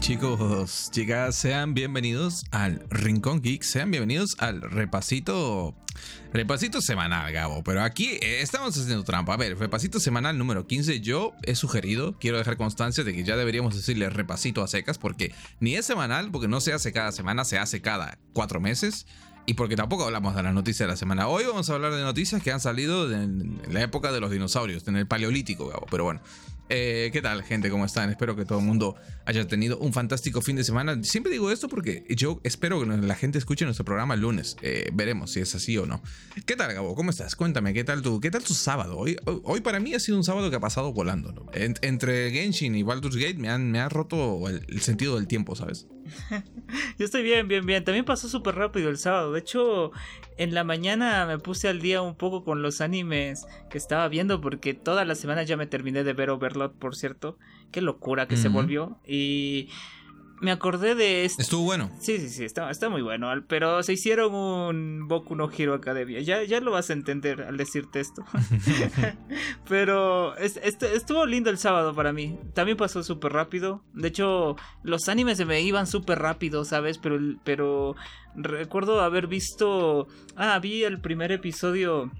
chicos? Chicas, sean bienvenidos al Rincón Geek, sean bienvenidos al repasito. Repasito semanal, Gabo. Pero aquí eh, estamos haciendo trampa. A ver, repasito semanal número 15. Yo he sugerido, quiero dejar constancia de que ya deberíamos decirle repasito a secas, porque ni es semanal, porque no se hace cada semana, se hace cada cuatro meses. Y porque tampoco hablamos de las noticias de la semana. Hoy vamos a hablar de noticias que han salido en la época de los dinosaurios, en el paleolítico, Gabo. Pero bueno, eh, ¿Qué tal, gente? ¿Cómo están? Espero que todo el mundo haya tenido un fantástico fin de semana. Siempre digo esto porque yo espero que la gente escuche nuestro programa el lunes. Eh, veremos si es así o no. ¿Qué tal, Gabo? ¿Cómo estás? Cuéntame, ¿qué tal tu, qué tal tu sábado? Hoy, hoy para mí ha sido un sábado que ha pasado volando. entre Genshin y Baldur's Gate me han, me ha roto el sentido del tiempo, ¿sabes? Yo estoy bien, bien, bien. También pasó súper rápido el sábado. De hecho, en la mañana me puse al día un poco con los animes que estaba viendo porque toda la semana ya me terminé de ver Overlord, por cierto. Qué locura que se volvió. Y me acordé de esto. Estuvo bueno. Sí, sí, sí, está, está muy bueno. Pero se hicieron un Boku no Hero Academia. Ya, ya lo vas a entender al decirte esto. pero este, estuvo lindo el sábado para mí. También pasó súper rápido. De hecho, los animes se me iban súper rápido, ¿sabes? Pero, pero recuerdo haber visto. Ah, vi el primer episodio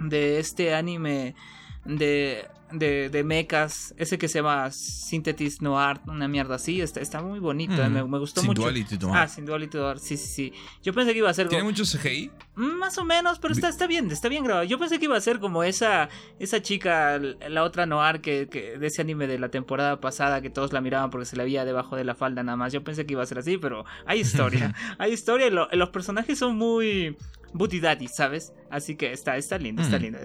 de este anime de de, de mechas, ese que se llama Synthetis Noir, una mierda así, está, está muy bonito, eh, me, gustó mucho. Duality Noir. Ah, Sin Duality Noir, sí, sí, sí. Yo pensé que iba a ser... ¿Tiene mucho CGI? Más o menos, pero está, está bien, está bien grabado. Yo pensé que iba a ser como esa, esa chica, la otra Noir que, que, de ese anime de la temporada pasada, que todos la miraban porque se la veía debajo de la falda nada más. Yo pensé que iba a ser así, pero hay historia. hay historia y los personajes son muy Booty Daddy, ¿sabes? Así que está, está lindo, está lindo.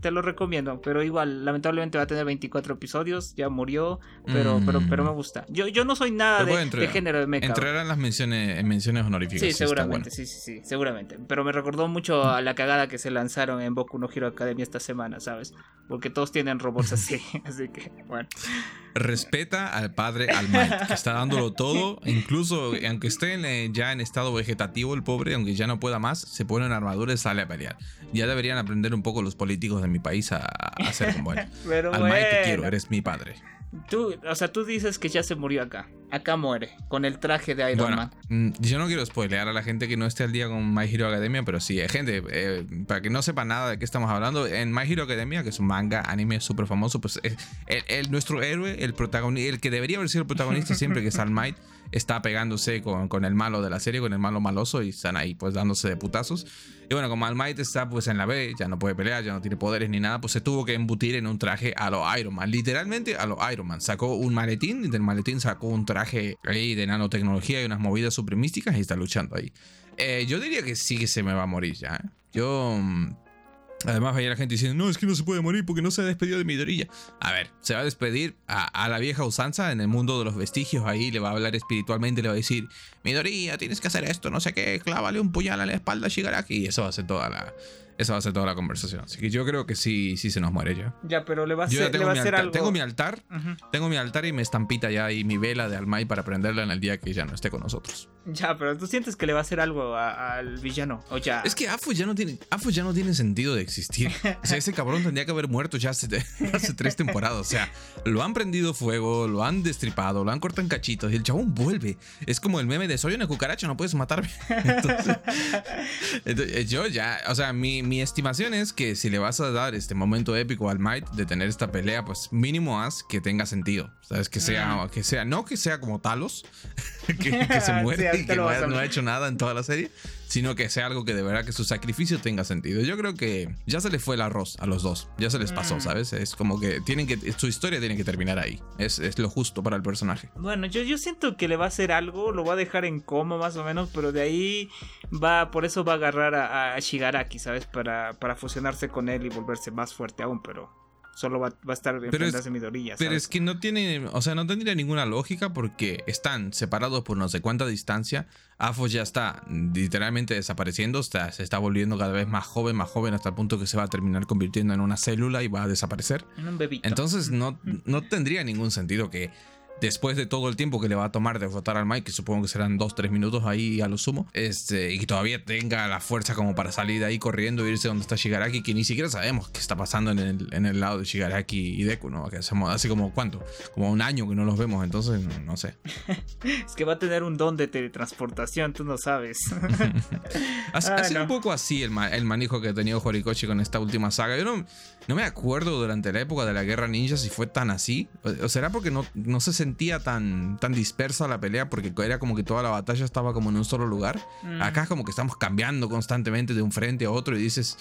te lo recomiendo, pero igual, lamentablemente va a tener 24 episodios, ya murió, pero, pero, pero me gusta. Yo, yo no soy nada de, género de mecha. Entrarán las menciones, en menciones honoríficas. Sí, seguramente, sí, sí, sí, seguramente. Pero me recordó mucho a la cagada que se lanzaron en Boku no Hero Academia esta semana, ¿sabes? Porque todos tienen robots así, así que, bueno. Respeta al padre Almighty, que está dándolo todo, incluso aunque esté eh, ya en estado vegetativo el pobre, aunque ya no pueda más, se pone en armadura y sale a pelear. Ya deberían aprender un poco los políticos de mi país a, hacer como él. Pero te quiero, eres mi padre. Tú, o sea, tú dices que ya se murió acá. Acá muere, con el traje de Iron Man. Mm, yo no quiero spoilear a la gente que no esté al día con My Hero Academia, pero sí, eh, gente, eh, para que no sepa nada de qué estamos hablando, en My Hero Academia, que es un manga, anime súper famoso, pues eh, el, nuestro héroe, el protagonista, el que debería haber sido el protagonista siempre, que es All Might, está pegándose con, con, el malo de la serie, con el malo maloso, y están ahí pues dándose de putazos. Y bueno, como All está pues en la B, ya no puede pelear, ya no tiene poderes ni nada, pues se tuvo que embutir en un traje a lo Iron Man, literalmente a lo Iron Man. Sacó un maletín y del maletín sacó un traje ahí de nanotecnología y unas movidas supremísticas y está luchando ahí. Eh, yo diría que sí que se me va a morir ya. ¿eh? Yo Además, vaya la gente diciendo, no, es que no se puede morir porque no se ha despedido de Midorilla. A ver, se va a despedir a, la vieja usanza en el mundo de los vestigios. Ahí le va a hablar espiritualmente, le va a decir, Midorilla, tienes que hacer esto, no sé qué, clávale un puñal a la espalda a Shigaraki. Y eso va a ser toda la, esa va a ser toda la conversación. Así que yo creo que sí, sí se nos muere ya. Ya, pero le va a, le va a hacer algo. Tengo mi altar, tengo mi altar y mi estampita ya y mi vela de Almay para prenderla en el día que ya no esté con nosotros. Ya, pero tú sientes que le va a hacer algo al villano, o ya. Es que Afu ya no tiene, Afu ya no tiene sentido de existir. O sea, ese cabrón tendría que haber muerto ya hace, hace tres temporadas. O sea, lo han prendido fuego, lo han destripado, lo han cortado en cachitos y el chabón vuelve. Es como el meme de soy una cucaracha, no puedes matarme. Entonces, yo ya, o sea, mi, mi estimación es que si le vas a dar este momento épico al Might de tener esta pelea, pues mínimo haz que tenga sentido. ¿Sabes? Que sea, que sea, no que sea como Talos, que, se muere y que no ha, hecho nada en toda la serie, sino que sea algo que de verdad que su sacrificio tenga sentido. Yo creo que ya se les fue el arroz a los dos, ya se les pasó, mm. ¿sabes? Es como que tienen que, su historia tiene que terminar ahí. Es, es, lo justo para el personaje. Bueno, yo, yo siento que le va a hacer algo, lo va a dejar en coma más o menos, pero de ahí va, por eso va a agarrar a, Shigaraki, ¿sabes? Para, para fusionarse con él y volverse más fuerte aún, pero solo va, a estar pero es, Pero es que no tiene, o sea, no tendría ninguna lógica porque están separados por no sé cuánta distancia. Afos ya está literalmente desapareciendo, está, se está volviendo cada vez más joven, más joven, hasta el punto que se va a terminar convirtiendo en una célula y va a desaparecer. En un bebito. Entonces no, no tendría ningún sentido que después de todo el tiempo que le va a tomar de votar al Mike, que supongo que serán 2-3 minutos ahí a lo sumo, este, y que todavía tenga la fuerza como para salir de ahí corriendo e irse donde está Shigaraki, que ni siquiera sabemos qué está pasando en el, en el lado de Shigaraki y Deku, ¿no? Que hacemos hace como cuánto, como un año que no los vemos, entonces no sé. es que va a tener un don de teletransportación, tú no sabes. ha, ah, sido un poco así el, el manejo que ha tenido Horikoshi con esta última saga. Yo no, no me acuerdo durante la época de la Guerra Ninja si fue tan así. O será porque no, no se sentía tan, tan dispersa la pelea, porque era como que toda la batalla estaba como en un solo lugar. Mm. Acá es como que estamos cambiando constantemente de un frente a otro y dices,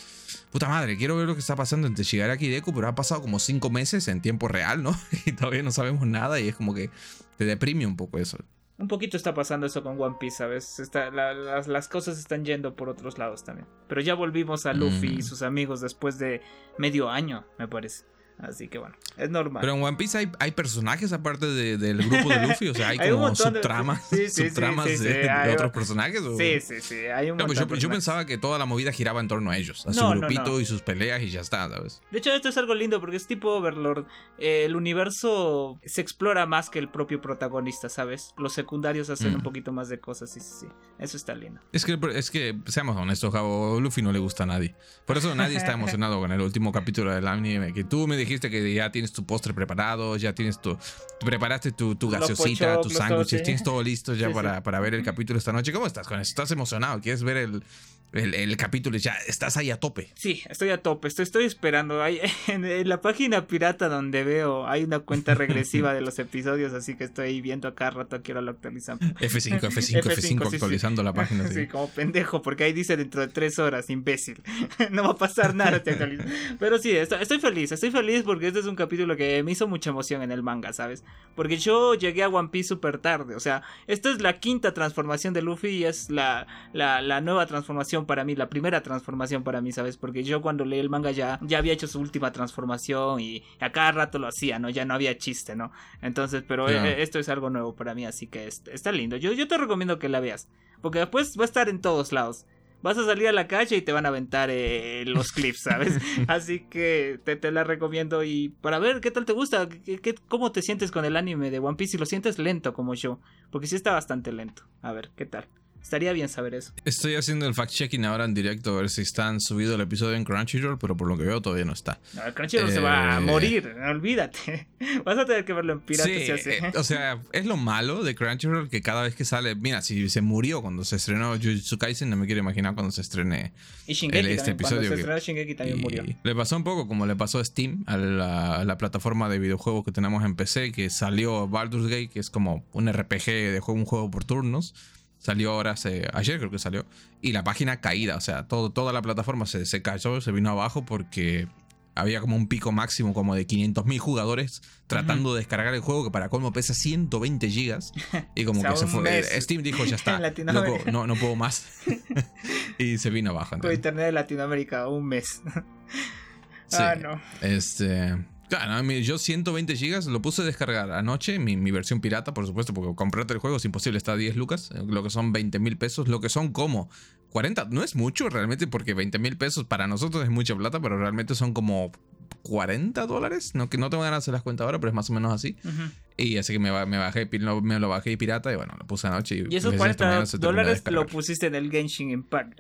puta madre, quiero ver lo que está pasando entre Shigaraki y Deku, pero ha pasado como cinco meses en tiempo real, ¿no? y todavía no sabemos nada y es como que te deprime un poco eso. Un poquito está pasando eso con One Piece, ¿sabes? Está, las, las, cosas están yendo por otros lados también. Pero ya volvimos a Luffy y mm. sus amigos después de medio año, me parece. Así que bueno, es normal. Pero en One Piece hay, hay personajes aparte del grupo de Luffy, o sea, hay, como subtramas, subtramas de, otros personajes. Sí, sí, sí, hay un pues yo, pensaba que toda la movida giraba en torno a ellos, a su grupito y sus peleas y ya está, ¿sabes? De hecho, esto es algo lindo porque es tipo Overlord. Eh, el universo se explora más que el propio protagonista, ¿sabes? Los secundarios hacen un mm. poquito más de cosas, sí, sí, sí. Eso está lindo. Es que, es que seamos honestos, a Luffy no le gusta a nadie. Por eso nadie está emocionado con el último capítulo del anime que tú me dijiste dijiste que ya tienes tu postre preparado, ya tienes tu. Preparaste tu, tu gaseosita, tus sándwiches, tienes todo listo ya para, para ver el capítulo esta noche. ¿Cómo estás con eso? ¿Estás emocionado? ¿Quieres ver el, el, capítulo ya estás ahí a tope. Sí, estoy a tope, estoy, estoy esperando. Hay, en, la página pirata donde veo hay una cuenta regresiva de los episodios, así que estoy viendo acá rato quiero lo actualizar. F5, F5, F5, actualizando la página. Sí. como pendejo, porque ahí dice dentro de tres horas, imbécil. no va a pasar nada, te Pero sí, estoy, estoy, feliz, estoy feliz porque este es un capítulo que me hizo mucha emoción en el manga, ¿sabes? Porque yo llegué a One Piece súper tarde, o sea, esta es la quinta transformación de Luffy y es la, la, la nueva transformación para mí, la primera transformación para mí, ¿sabes? Porque yo cuando leí el manga ya, ya había hecho su última transformación y a cada rato lo hacía, ¿no? Ya no había chiste, ¿no? Entonces, pero eh, esto es algo nuevo para mí, así que está lindo. Yo, yo te recomiendo que la veas, porque después va a estar en todos lados vas a salir a la calle y te van a aventar eh, los clips, ¿sabes? Así que te, la recomiendo y para ver qué tal te gusta, qué, cómo te sientes con el anime de One Piece, si lo sientes lento como yo, porque sí está bastante lento. A ver, ¿qué tal? Estaría bien saber eso. Estoy haciendo el fact-checking ahora en directo a ver si están subido el episodio en Crunchyroll, pero por lo que veo todavía no está. No, Crunchyroll se va a eh, morir, olvídate. Vas a tener que verlo en pirata. Sí, eh, o sea, es lo malo de Crunchyroll que cada vez que sale, mira, si se murió cuando se estrenó Jujutsu Kaisen, no me quiero imaginar cuando se estrene y Shingeki este episodio. Cuando se estrenó Shingeki también murió. Le pasó un poco como le pasó a Steam, a la, plataforma de videojuegos que tenemos en PC, que salió Baldur's Gate, que es como un RPG de juego, un juego por turnos Salió ahora, ayer creo que salió. Y la página caída, o sea, todo, toda la plataforma se, se cayó, se vino abajo porque había como un pico máximo como de 500.000 jugadores tratando de descargar el juego que para colmo pesa 120 gigas y como que se fue Steam dijo ya está no, no puedo más y se vino abajo con internet de Latinoamérica un mes. Ah no. este Claro, yo 120 gigas lo puse a descargar anoche, mi, versión pirata, por supuesto, porque comprarte el juego es imposible, está a 10 lucas, eh, lo que son 20 mil pesos, lo que son como 40, no es mucho realmente, porque 20 mil pesos para nosotros es mucha plata, pero realmente son como 40 dólares, no, que no tengo ganas de hacer las cuentas ahora, pero es más o menos así. Y así que me, me bajé, me lo bajé pirata y bueno, lo puse anoche. Y, esos 40 dólares lo pusiste en el Genshin Impact.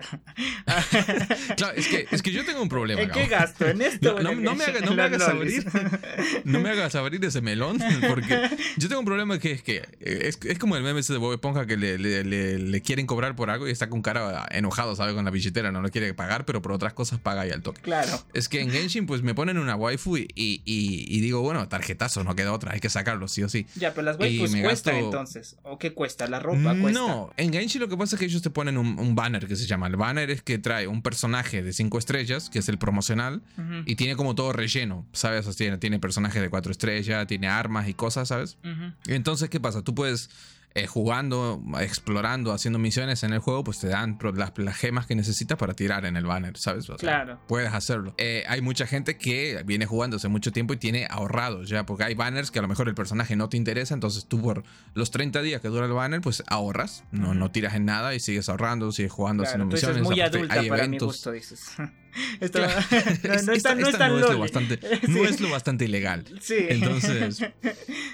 claro, es que, es que yo tengo un problema. ¿En qué gasto? ¿En esto? No, no, me, no me hagas abrir. no me hagas abrir ese melón. Porque yo tengo un problema que es que es, es como el meme ese de Bob Esponja que le, le, le, quieren cobrar por algo y está con cara enojado, ¿sabes? Con la billetera, no lo quiere pagar, pero por otras cosas paga y al toque. Claro. Es que en Genshin, pues me ponen una waifu y, y, y digo, bueno, tarjetazo, no queda otra, hay que sacarlo, sí sí. Ya, pero las waifus cuesta entonces. ¿O qué cuesta? ¿La ropa cuesta? No, en Genshin lo que pasa es que ellos te ponen un, banner que se llama. El banner es que trae un personaje de 5 estrellas, que es el promocional, y tiene como todo relleno, ¿sabes? tiene, tiene personajes de 4 estrellas, tiene armas y cosas, ¿sabes? Entonces, ¿qué pasa? Tú puedes eh, jugando, explorando, haciendo misiones en el juego, pues te dan las, gemas que necesitas para tirar en el banner, ¿sabes? claro. Puedes hacerlo. Eh, hay mucha gente que viene jugando hace mucho tiempo y tiene ahorrados ya, porque hay banners que a lo mejor el personaje no te interesa, entonces tú por los 30 días que dura el banner, pues ahorras, no, no tiras en nada y sigues ahorrando, sigues jugando, haciendo misiones. Es muy adulta para mi gusto, dices. No, Es- no es esta- no es esta tan no es lo bastante, Sí. no es lo bastante ilegal. Sí. Entonces,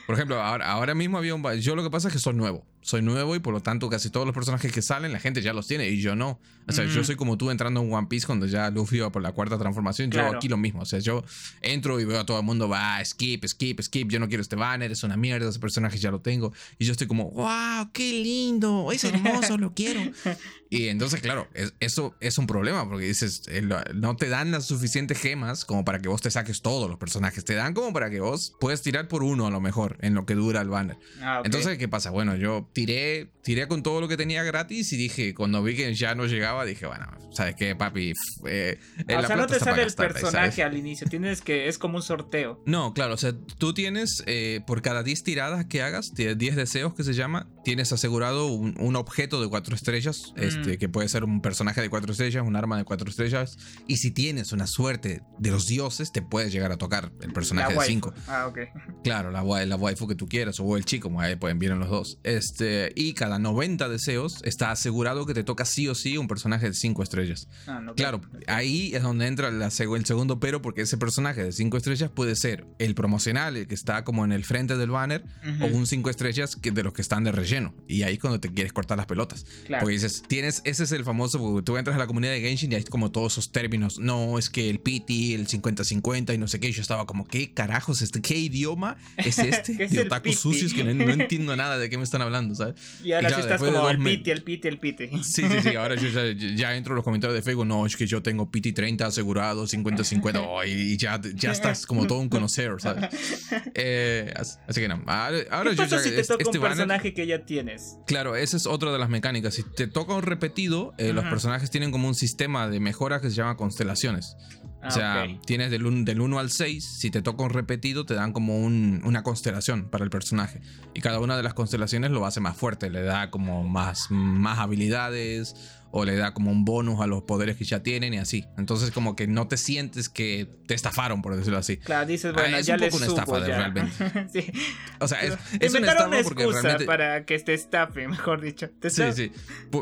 por ejemplo, ahora, ahora mismo había un... Yo lo que pasa es que soy nuevo. Soy nuevo y por lo tanto casi todos los personajes que salen la gente ya los tiene y yo no. O sea, yo Ujú. soy como tú entrando en One Piece cuando ya Luffy va por la cuarta transformación. Yo Claro. aquí lo mismo. O sea, yo entro y veo a todo el mundo, va, skip, skip, skip. Yo no quiero este banner, es una mierda, ese personaje ya lo tengo. Y yo estoy como, wow, qué lindo, es hermoso, lo quiero. Y entonces, claro, es- eso es un problema porque dices, eh, no te dan las suficientes gemas como para que vos te saques todos los personajes. Te dan como para que vos puedas tirar por uno a lo mejor en lo que dura el banner. Ah, ok. Entonces, ¿qué pasa? Bueno, yo tiré, tiré con todo lo que tenía gratis y dije, cuando vi que ya no llegaba, dije, bueno, ¿sabes qué, papi? Eh, o la sea, no te sale el personaje al inicio, tienes que, es como un sorteo. No, claro, o sea, tú tienes, eh, por cada 10 tiradas que hagas, tienes 10 deseos que se llama, tienes asegurado un, un objeto de 4 estrellas, este, Mm. que puede ser un personaje de 4 estrellas, un arma de 4 estrellas, y si tienes una suerte de los dioses, te puede llegar a tocar el personaje de. 5. Ah, ok. Claro, la, la waifu que tú quieras, o el chico, como ahí pueden vienen los dos. Este, y cada 90 deseos está asegurado que te toca sí o sí un personaje de 5 estrellas. Ah, no, Claro, ahí es donde entra la el segundo pero, porque ese personaje de 5 estrellas puede ser el promocional, el que está como en el frente del banner, o un 5 estrellas que de los que están de relleno. Y ahí es cuando te quieres cortar las pelotas. Claro. Porque dices, tienes, ese es el famoso, porque tú entras a la comunidad de Genshin y hay como todos esos términos. No, es que el PT, el 50-50 y no sé qué. Yo estaba como, ¿qué carajos? Este, ¿Qué idioma es este? ¿Qué es de otakus piti? sucios que no, no entiendo nada de qué me están hablando, ¿sabes? Y ahora Y sí estás como el piti, el piti, el piti. Sí, sí, sí. Ahora yo ya, ya entro en los comentarios de Facebook. No, es que yo tengo PT 30 asegurado, 50-50. oh, y ya, ya estás como todo un conocer, ¿sabes? Eh, así que no. Ahora, ahora ¿Qué yo pasa ya- si te toca este un banner- personaje que ya tienes? Claro, esa es otra de las mecánicas. Si te toca un repetido, eh, los personajes tienen como un sistema de mejora que se llama constelaciones. Ah, o sea, tienes del 1 del uno al 6, si te toca un repetido, te dan como un- una constelación para el personaje. Y cada una de las constelaciones lo hace más fuerte, le da como más, más habilidades o le da como un bonus a los poderes que ya tienen y así. Entonces como que no te sientes que te estafaron, por decirlo así. Claro, dices, Ah, bueno, es ya un poco una estafa de- realmente. sí. O sea, es, es una estafa porque realmente... para que te estafe, mejor dicho. Te Sí, sí.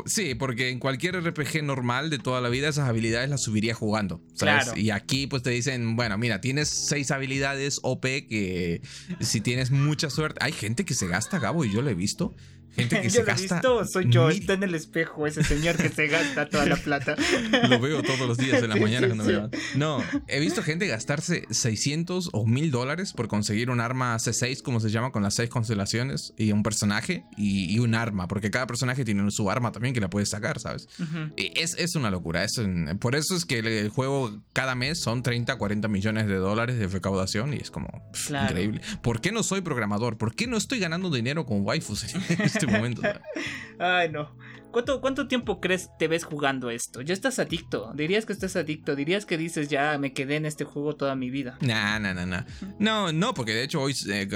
Sí, porque en cualquier RPG normal de toda la vida esas habilidades las subiría jugando. ¿sabes? Claro. Y aquí pues te dicen, bueno, mira, tienes seis habilidades OP que si tienes mucha suerte... Hay gente que se gasta, Gabo, y yo lo he visto. Gente que Yo se lo gasta... visto, soy yo, mil- está en el espejo ese señor que se gasta toda la plata. Lo veo todos los días en la Sí, mañana sí, cuando sí. me. No, he visto gente gastarse 600 o 1000 dólares por conseguir un arma C6, como se llama, con las seis constelaciones, y un personaje y, y un arma, porque cada personaje tiene su arma también que la puedes sacar, ¿sabes? Ujú. Y Es, es una locura. Es un- por eso es que el, el juego cada mes son 30, 40 millones de dólares de recaudación y es como pff, Claro. increíble. ¿Por qué no soy programador? ¿Por qué no estoy ganando dinero con waifus este momento? Ay, no. ¿Cuánto, ¿Cuánto tiempo crees te ves jugando esto? Ya estás adicto. Dirías que estás adicto. Dirías que dices ya me quedé en este juego toda mi vida. Nah, nah, nah, nah. No, no, porque de hecho hoy, eh,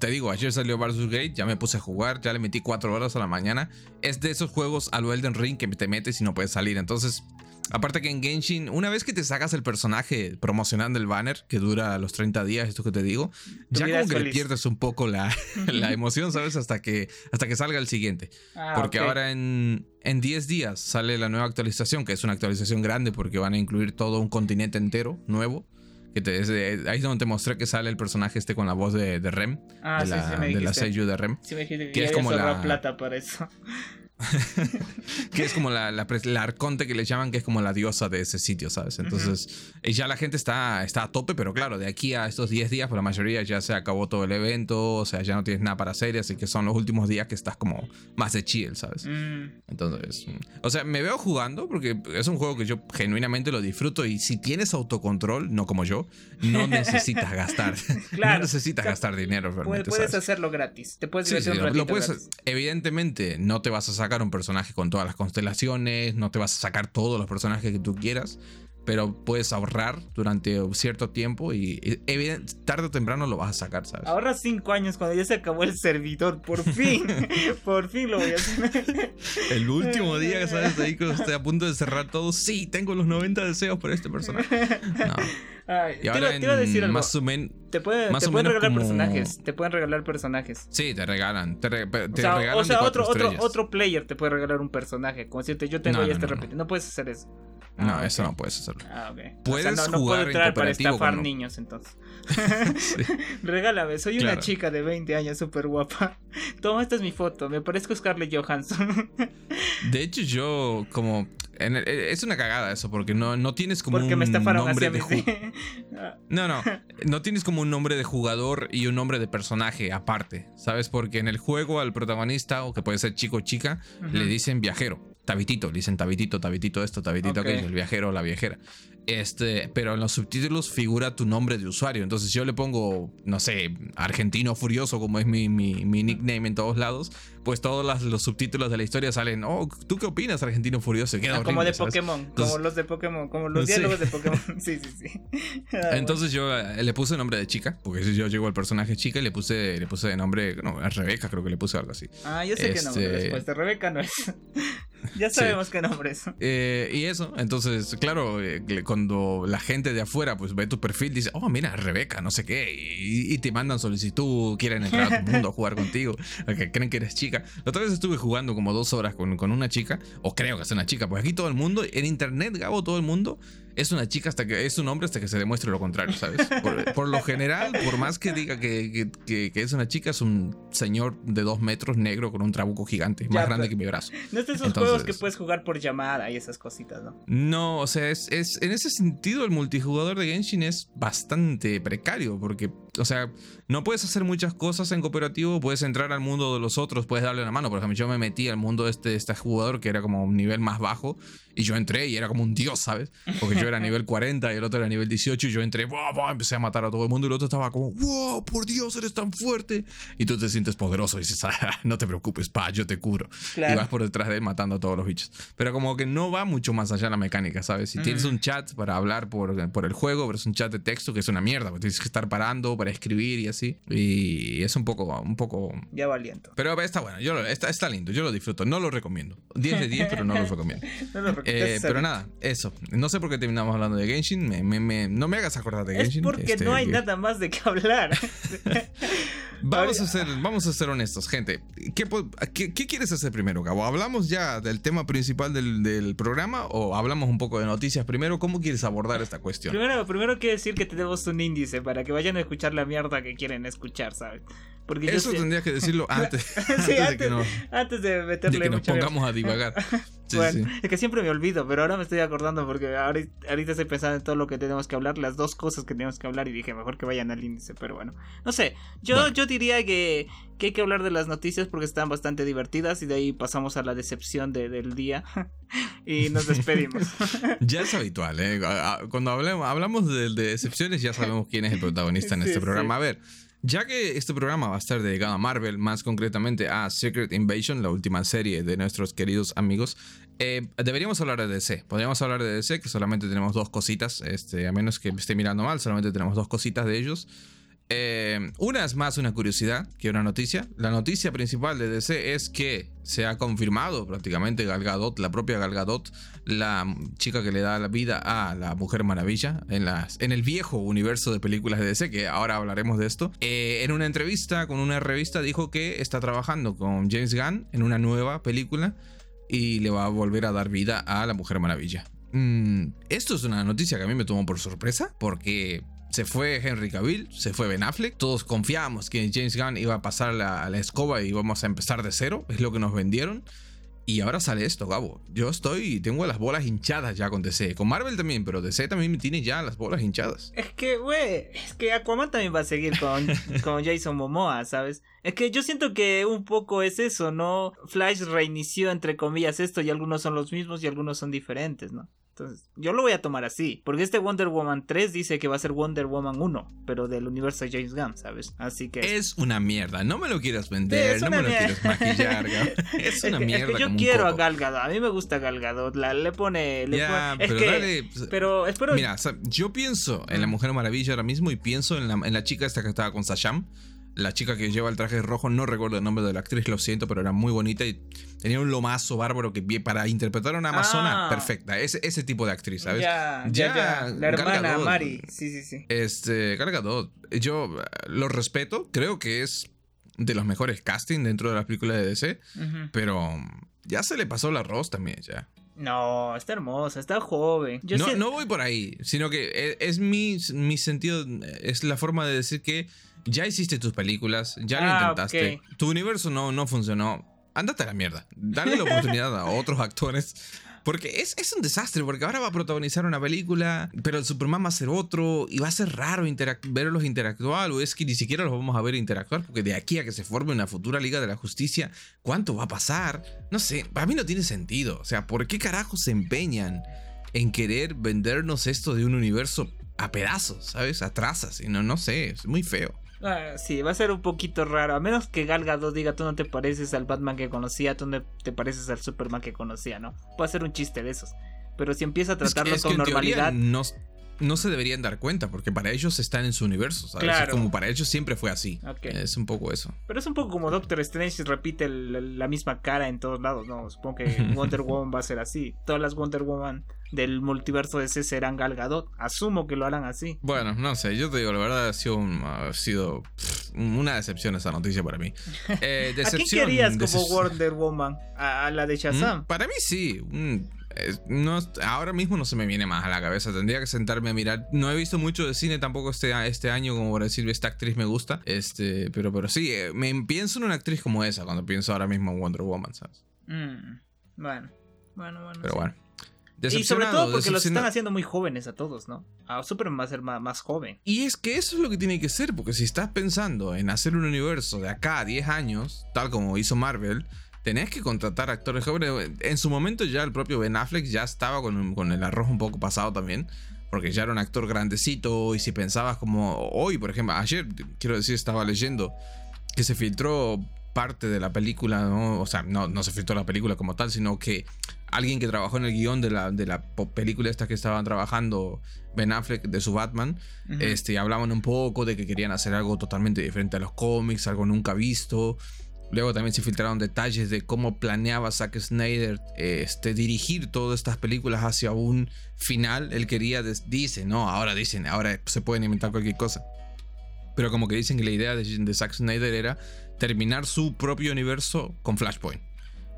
te digo, ayer salió Versus Gate, ya me puse a jugar, ya le metí 4 horas a la mañana. Es de esos juegos a lo Elden Ring que te metes y no puedes salir. Entonces, aparte que en Genshin, una vez que te sacas el personaje promocionando el banner, que dura los 30 días, esto que te digo, ya como que le pierdes un poco la, la emoción, ¿sabes? Hasta que, hasta que salga el siguiente. Ah, Porque ok. ahora en, en 10 días sale la nueva actualización, que es una actualización grande porque van a incluir todo un continente entero nuevo. Que te- es de- ahí es donde te mostré que sale el personaje este con la voz de, de Rem, Ah, de sí, la, sí, me de la. Seiyu de Rem, Sí, me dijiste que, que es como la- plata para eso. que es como la, la, la arconte que le llaman, que es como la diosa de ese sitio, ¿sabes? Entonces, eh, ya la gente está, está a tope, pero claro, de aquí a estos 10 días, por la mayoría ya se acabó todo el evento, o sea, ya no tienes nada para hacer, así que son los últimos días que estás como más de chill, ¿sabes? Mm, Entonces, mm, o sea, me veo jugando porque es un juego que yo genuinamente lo disfruto y si tienes autocontrol, no como yo, no necesitas gastar. Claro. no necesitas gastar dinero realmente. puedes ¿sabes? hacerlo gratis. Te puedes Sí, divertir sí, un lo- lo puedes- gratis. evidentemente no te vas a sacar un personaje con todas las constelaciones, no te vas a sacar todos los personajes que tú quieras, pero puedes ahorrar durante cierto tiempo y, tarde o temprano lo vas a sacar, ¿sabes? Ahorra cinco años cuando ya se acabó el servidor. Por fin. por fin lo voy a hacer. El último día, ¿sabes? Ahí cuando esté a punto de cerrar todo, sí, tengo los 90 deseos para este personaje. No. Ay, Y te, iba, te iba a decir algo. más o menos... te puede- más te o pueden menos regalar como- personajes. Te pueden regalar personajes. Sí, te regalan. Te, re- te O sea, regalan o sea, de otro, otro, otro player te puede regalar un personaje. Como decirte, yo tengo No, ya no, este no. No puedes hacer eso. No, Ah, eso no puedes hacerlo. Ah, ok. Puedes o sea, no, no jugar puedo en entrar para estafar niños entonces. Sí. Regálame, soy una chica de 20 años súper guapa. Toma, esta es mi foto, me parezco Scarlett Johansson. De hecho, yo como... en el- es una cagada eso, porque no, no tienes como Porque un me nombre de Ah, No, no, no tienes como un nombre de jugador y un nombre de personaje aparte, ¿sabes? Porque en el juego al protagonista, o que puede ser chico o chica, le dicen viajero. Tabitito, le dicen tabitito, tabitito esto, tabitito Ok. aquello, el viajero o la viajera. Este, pero en los subtítulos figura tu nombre de usuario. Entonces yo le pongo, no sé, argentino furioso, como es mi, mi, mi nickname en todos lados. Pues todos las- los subtítulos de la historia salen, oh, ¿tú qué opinas, argentino furioso? Queda Ah, como de ¿sabes? Pokémon, como los de Pokémon, como los Sí. diálogos de Pokémon. Sí, sí, sí. Entonces yo eh, le puse nombre de chica, porque yo llego al personaje chica y le puse, le puse de nombre, no, a Rebeca creo que le puse algo así. Ah, yo sé qué nombre Este- después de Rebeca no es. ya Sí. sabemos qué nombre es. Eh, y eso, entonces, claro, eh, cuando la gente de afuera pues ve tu perfil, dice, oh, mira, Rebeca, no sé qué, y, y te mandan solicitud, quieren entrar a tu mundo a jugar contigo, que creen que eres chica. La otra vez estuve jugando como dos horas con, con una chica, o creo que es una chica, pues aquí todo el mundo, en internet, Gabo, todo el mundo es una chica hasta que es un hombre hasta que se demuestre lo contrario, ¿sabes? Por, por lo general, por más que diga que, que- que- que es una chica, es un señor de dos metros negro con un trabuco gigante, más Ya, grande que mi brazo. No es de esos Entonces- juegos que puedes jugar por llamada y esas cositas, ¿no? No, o sea, es, es- en ese sentido el multijugador de Genshin es bastante precario porque, o sea, no puedes hacer muchas cosas en cooperativo, puedes entrar al mundo de los otros, puedes darle una mano. Por ejemplo, yo me metí al mundo de este, este jugador que era como un nivel más bajo y yo entré y era como un dios, ¿sabes? Porque yo era nivel 40 y el otro era nivel 18 y yo entré, ¡buah, buah! empecé a matar a todo el mundo y el otro estaba como, wow, por Dios, eres tan fuerte. Y tú te sientes poderoso y dices, "Ah, no te preocupes, pa, yo te curo y vas Claro. por detrás de él matando a todos los bichos. Pero como que no va mucho más allá la mecánica, ¿sabes? Si tienes Ujú. un chat para hablar por, por el juego, pero es un chat de texto que es una mierda, porque tienes que estar parando para escribir y así. Y es un poco, un poco... Ya valiento. Pero está bueno, yo está, está lindo, yo lo disfruto, no lo recomiendo. 10 de 10, pero no lo recomiendo. No lo recuerdo, Eh, es pero nada, eso. No sé por qué terminamos hablando de Genshin, me, me- me- no me hagas acordar de Es Genshin. porque este, no hay nada más de qué hablar. Vamos a, ser, vamos a ser honestos, gente. ¿Qué, qué- qué quieres hacer primero, Gabo? ¿Hablamos ya del tema principal del, del programa o hablamos un poco de noticias primero? ¿Cómo quieres abordar esta cuestión? primero, primero quiero decir que tenemos un índice para que vayan a escuchar la mierda que quieren escuchar, ¿sabes? Porque yo Eso sé- tendrías que decirlo antes, Sí, antes de que, antes, de de meterle que nos pongamos a divagar. Sí, bueno, sí. es que siempre me olvido, pero ahora me estoy acordando porque ahorita, ahorita estoy pensando en todo lo que tenemos que hablar, las dos cosas que tenemos que hablar y dije, mejor que vayan al índice, pero bueno. No sé, yo, Bueno. yo diría que, que hay que hablar de las noticias porque están bastante divertidas y de ahí pasamos a la decepción de- del día y nos despedimos. Ya es habitual, ¿eh? Cuando hablemos, hablamos de, de excepciones ya sabemos quién es el protagonista en Sí, este programa. A ver, ya que este programa va a estar dedicado a Marvel, más concretamente a Secret Invasion, la última serie de nuestros queridos amigos, eh, deberíamos hablar de DC. Podríamos hablar de DC, que solamente tenemos dos cositas, este, a menos que esté mirando mal, solamente tenemos dos cositas de ellos. Eh, una es más una curiosidad que una noticia. La noticia principal de DC es que se ha confirmado prácticamente Gal Gadot, la propia Gal Gadot, la chica que le da la vida a la Mujer Maravilla en, el viejo universo de películas de DC, que ahora hablaremos de esto. Eh, en una entrevista con una revista dijo que está trabajando con James Gunn en una nueva película y le va a volver a dar vida a la Mujer Maravilla. Mm, esto es una noticia que a mí me tomó por sorpresa porque se fue Henry Cavill, se fue Ben Affleck. Todos confiábamos que James Gunn iba a pasar la, la escoba y íbamos a empezar de cero, es lo que nos vendieron. Y ahora sale esto, Gabo. Yo estoy, tengo las bolas hinchadas ya con DC. Con Marvel también, pero DC también me tiene ya las bolas hinchadas. Es que, güey, es que Aquaman también va a seguir con, con Jason Momoa, ¿sabes? Es que yo siento que un poco es eso, ¿no? Flash reinició, entre comillas, esto y algunos son los mismos y algunos son diferentes, ¿no? Entonces, yo lo voy a tomar así. Porque este Wonder Woman 3 dice que va a ser Wonder Woman 1, pero del universo de James Gunn, ¿sabes? Así que... Es una mierda. No me lo quieras vender, es no me lo quieres maquillar. Es una que- mierda. que yo como quiero a coco. Gal Gadot, a mí me gusta Gal Gadot, la, le pone... Le pone- es pero que... dale. Pero espero... Mira, o sea, yo pienso en la Mm. Mujer Maravilla ahora mismo y pienso en la, en la chica esta que estaba con Sasham. La chica que lleva el traje rojo, no recuerdo el nombre de la actriz, lo siento, pero era muy bonita y tenía un lomazo bárbaro que para interpretar a una amazona Ah. perfecta. Ese, ese tipo de actriz, ¿sabes? Ya, ya, Ya. La hermana Gadot. Mari. Sí, sí, sí. Este, Gal Gadot, yo eh, lo respeto, creo que es de los mejores casting dentro de las películas de DC, pero ya se le pasó el arroz también, ya. No, está hermosa, está joven. Yo no, no voy por ahí, sino que e, es, mi, mi, sentido, es la forma de decir que ya hiciste tus películas, ya lo ah, intentaste, tu universo no, no funcionó, ándate a la mierda, dale la oportunidad a otros actores porque es, es, un desastre, porque ahora va a protagonizar una película, pero el Superman va a ser otro, y va a ser raro verlos interactuar, o es que ni siquiera los vamos a ver interactuar, porque de aquí a que se forme una futura Liga de la Justicia, ¿cuánto va a pasar? No sé, para mí no tiene sentido. O sea, ¿por qué carajo se empeñan en querer vendernos esto de un universo a pedazos, ¿sabes? A trazas, y no, no sé, es muy feo. Ah, sí, va a ser un poquito raro. A menos que Gal Gadot diga tú no te pareces al Batman que conocía, tú no te pareces al Superman que conocía, ¿no? Puede ser un chiste de esos. Pero si empieza a tratarlo con normalidad. No, no, se deberían dar cuenta, porque para ellos están en su universo, ¿sabes? Como para ellos siempre fue así. Es un poco eso. Pero es un poco como Doctor Strange repite la misma cara en todos lados, ¿no? Supongo que Wonder Woman va a ser así. Todas las Wonder Woman del multiverso ese serán Gal Gadot. Asumo que lo harán así. Bueno, no sé, yo te digo, la verdad ha sido, ha sido una decepción esa noticia para mí. Eh, ¿A quién querías como Wonder Woman? ¿A, la de Shazam? Mm, para mí sí. no, ahora mismo no se me viene más a la cabeza. Tendría que sentarme a mirar. No he visto mucho de cine tampoco este, este año como para decir esta actriz me gusta. Este, pero, pero sí, eh, me pienso en una actriz como esa cuando pienso ahora mismo en Wonder Woman, ¿sabes? Mm, bueno, bueno, bueno. Pero bueno. Y sobre todo porque los están haciendo muy jóvenes a todos, ¿no? A Superman va a ser más, joven. Y es que eso es lo que tiene que ser, porque si estás pensando en hacer un universo de acá a 10 años, tal como hizo Marvel, tenés que contratar actores jóvenes. En su momento ya el propio Ben Affleck ya estaba con, con el arroz un poco pasado también, porque ya era un actor grandecito y si pensabas como hoy, por ejemplo, ayer, quiero decir, estaba leyendo que se filtró parte de la película, ¿no? o sea, no, no se filtró la película como tal, sino que alguien que trabajó en el guion de la, de la película esta que estaban trabajando Ben Affleck de su Batman, este, hablaban un poco de que querían hacer algo totalmente diferente a los cómics, algo nunca visto. Luego también se filtraron detalles de cómo planeaba Zack Snyder este, dirigir todas estas películas hacia un final. Él quería, dice, no, ahora dicen, ahora se pueden inventar cualquier cosa. Pero como que dicen que la idea de, de Zack Snyder era terminar su propio universo con Flashpoint.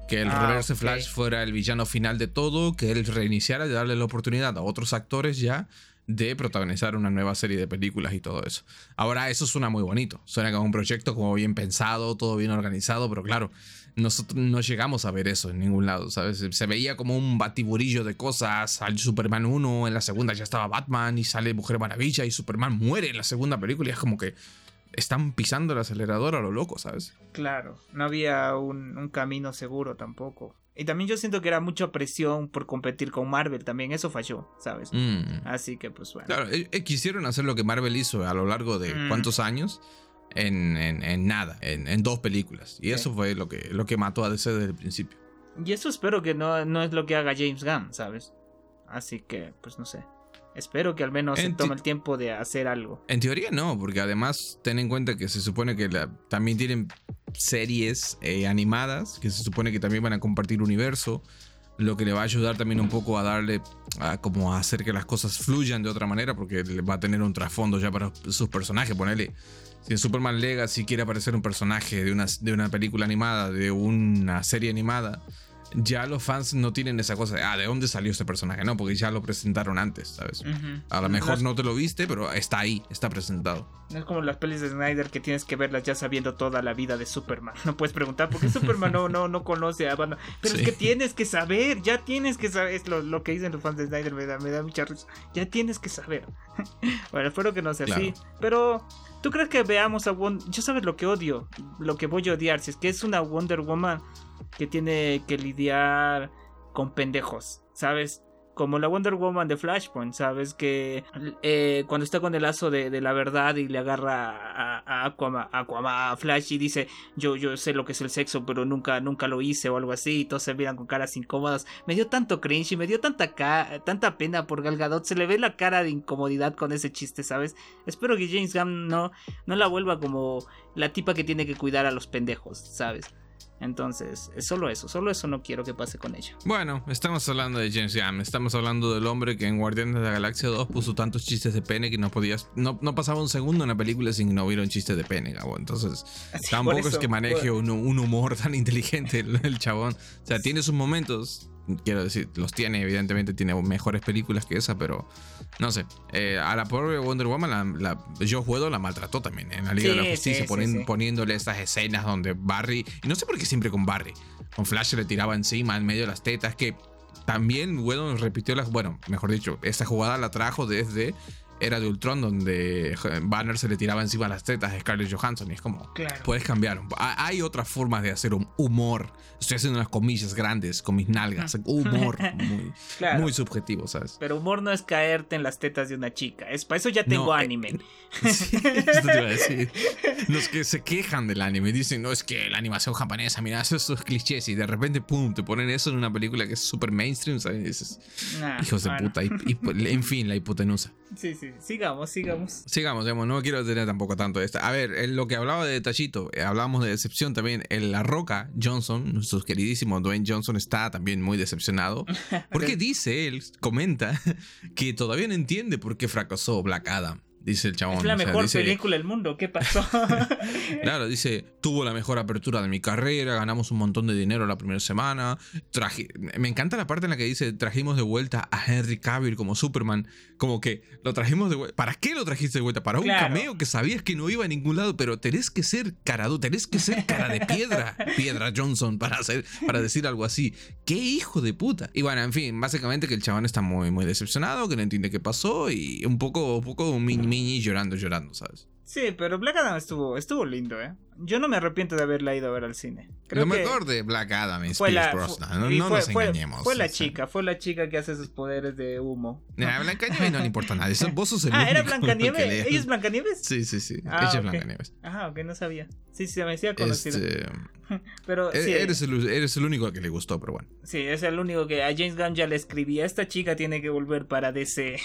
Que el ah, Reverse Flash fuera el villano final de todo, que él reiniciara y darle la oportunidad a otros actores ya de protagonizar una nueva serie de películas y todo eso. Ahora, eso suena muy bonito. Suena como un proyecto como bien pensado, todo bien organizado, pero claro, nosotros no llegamos a ver eso en ningún lado, ¿sabes? Se veía como un batiburillo de cosas. Sale Superman 1, en la segunda ya estaba Batman y sale Mujer Maravilla y Superman muere en la segunda película y es como que están pisando el acelerador a lo loco, ¿sabes? Claro, no había un, camino seguro tampoco. Y también yo siento que era mucha presión por competir con Marvel también, eso falló, ¿sabes? Mm. Así que pues bueno. Claro, eh, eh, quisieron hacer lo que Marvel hizo a lo largo de mm. cuántos años en, en, nada, en, dos películas. Y eso fue lo que, lo que mató a DC desde el principio. Y eso espero que no, no es lo que haga James Gunn, ¿sabes? Así que, pues no sé. Espero que al menos se tome el tiempo de hacer algo. En teoría no, porque además ten en cuenta que se supone que también tienen series eh, animadas que se supone que también van a compartir universo, lo que le va a ayudar también un poco a darle, a, como a hacer que las cosas fluyan de otra manera, porque va a tener un trasfondo ya para sus personajes. Ponele, si en Superman Legacy quiere aparecer un personaje de una, de una película animada, de una serie animada, ya los fans no tienen esa cosa de, ah, ¿de dónde salió este personaje? No, porque ya lo presentaron antes, ¿sabes? A lo mejor no te lo viste, pero está ahí, está presentado. No es como las pelis de Snyder que tienes que verlas ya sabiendo toda la vida de Superman. No puedes preguntar por qué Superman no, no, no conoce a Batman. Pero es que tienes que saber, ya tienes que saber. Es lo, que dicen los fans de Snyder, me da, me da mucha risa. Ya tienes que saber. bueno, espero que no sea así. Pero, ¿tú crees que veamos a Wonder Yo sabes lo que odio, lo que voy a odiar. Si es que es una Wonder Woman que tiene que lidiar con pendejos, ¿sabes? Como la Wonder Woman de Flashpoint, ¿sabes? Que eh, cuando está con el lazo de, la verdad y le agarra a, Aquaman, a Flash y dice, yo, yo sé lo que es el sexo, pero nunca, nunca lo hice o algo así, y todos se miran con caras incómodas. Me dio tanto cringe y me dio tanta, tanta pena por Gal Gadot. Se le ve la cara de incomodidad con ese chiste, ¿sabes? Espero que James Gunn no, no la vuelva como la tipa que tiene que cuidar a los pendejos, ¿sabes? Entonces, es solo eso, solo eso no quiero que pase con ella. Bueno, estamos hablando de James Gunn, estamos hablando del hombre que en Guardianes de la Galaxia 2 puso tantos chistes de pene que no podías, no, no pasaba un segundo en la película sin que no hubiera un chiste de pene, Gabo. Entonces, tampoco es que maneje un, humor tan inteligente el, chabón. O sea, tiene sus momentos, quiero decir, los tiene, evidentemente tiene mejores películas que esa, pero no sé. Eh, a la pobre Wonder Woman, la, yo juego la maltrató también en la Liga de la Justicia, poniéndole estas escenas donde Barry, y no sé por qué siempre con Barry, con Flash le tiraba encima en medio de las tetas, que también Whedon repitió las, bueno, mejor dicho, esta jugada la trajo desde era de Ultron, donde Banner se le tiraba encima las tetas de Scarlett Johansson. Y es como, puedes cambiar. Hay otras formas de hacer un humor. Estoy haciendo unas comillas grandes con mis nalgas. Humor muy, subjetivo, ¿sabes? Pero humor no es caerte en las tetas de una chica. Es, para eso ya tengo eh, anime. sí, esto te iba a decir. Los que se quejan del anime dicen, no, es que la animación japonesa, mira, esos clichés. Y de repente, pum, te ponen eso en una película que es súper mainstream, ¿sabes? dices, hijos de puta. Y, en fin, la hipotenusa. Sí, sí, sigamos, sigamos. Sigamos, digamos, no quiero tener tampoco tanto esta. A ver, lo que hablaba de detallito, eh, hablábamos de decepción también. En La Roca, Johnson, nuestro queridísimo Dwayne Johnson, está también muy decepcionado. Porque dice, él comenta, que todavía no entiende por qué fracasó Black Adam. Dice el chabón. Es la mejor película del mundo, ¿qué pasó? claro, dice, tuvo la mejor apertura de mi carrera, ganamos un montón de dinero la primera semana. Me encanta la parte en la que dice, trajimos de vuelta a Henry Cavill como Superman. Como que lo trajimos de vuelta. ¿Para qué lo trajiste de vuelta? Para un cameo que sabías que no iba a ningún lado, pero tenés que ser carado, tenés que ser cara de piedra, piedra Johnson, para, hacer, para decir algo así. ¡Qué hijo de puta! Y bueno, en fin, básicamente que el chabón está muy, muy decepcionado, que no entiende qué pasó y un poco, un poco un mini y llorando, llorando, ¿sabes? Sí, pero Black Adam estuvo, estuvo lindo, ¿eh? Yo no me arrepiento de haberla ido a ver al cine. Lo mejor de Black Adam es Pierce Brosnan, no, nos engañemos. Fue, la chica, fue la chica que hace sus poderes de humo. A Blancanieves no le importa nada, vos sos el Ah, ¿era Blancanieves? ¿Ella es Blancanieves? Sí, sí, sí, ah, ella es Blancanieves. Ajá, ok, no sabía. Sí, sí, me decía conocido. Este... pero e- sí, eres, el, eres el único que le gustó, pero bueno. Sí, es el único que a James Gunn ya le escribía, esta chica tiene que volver para DC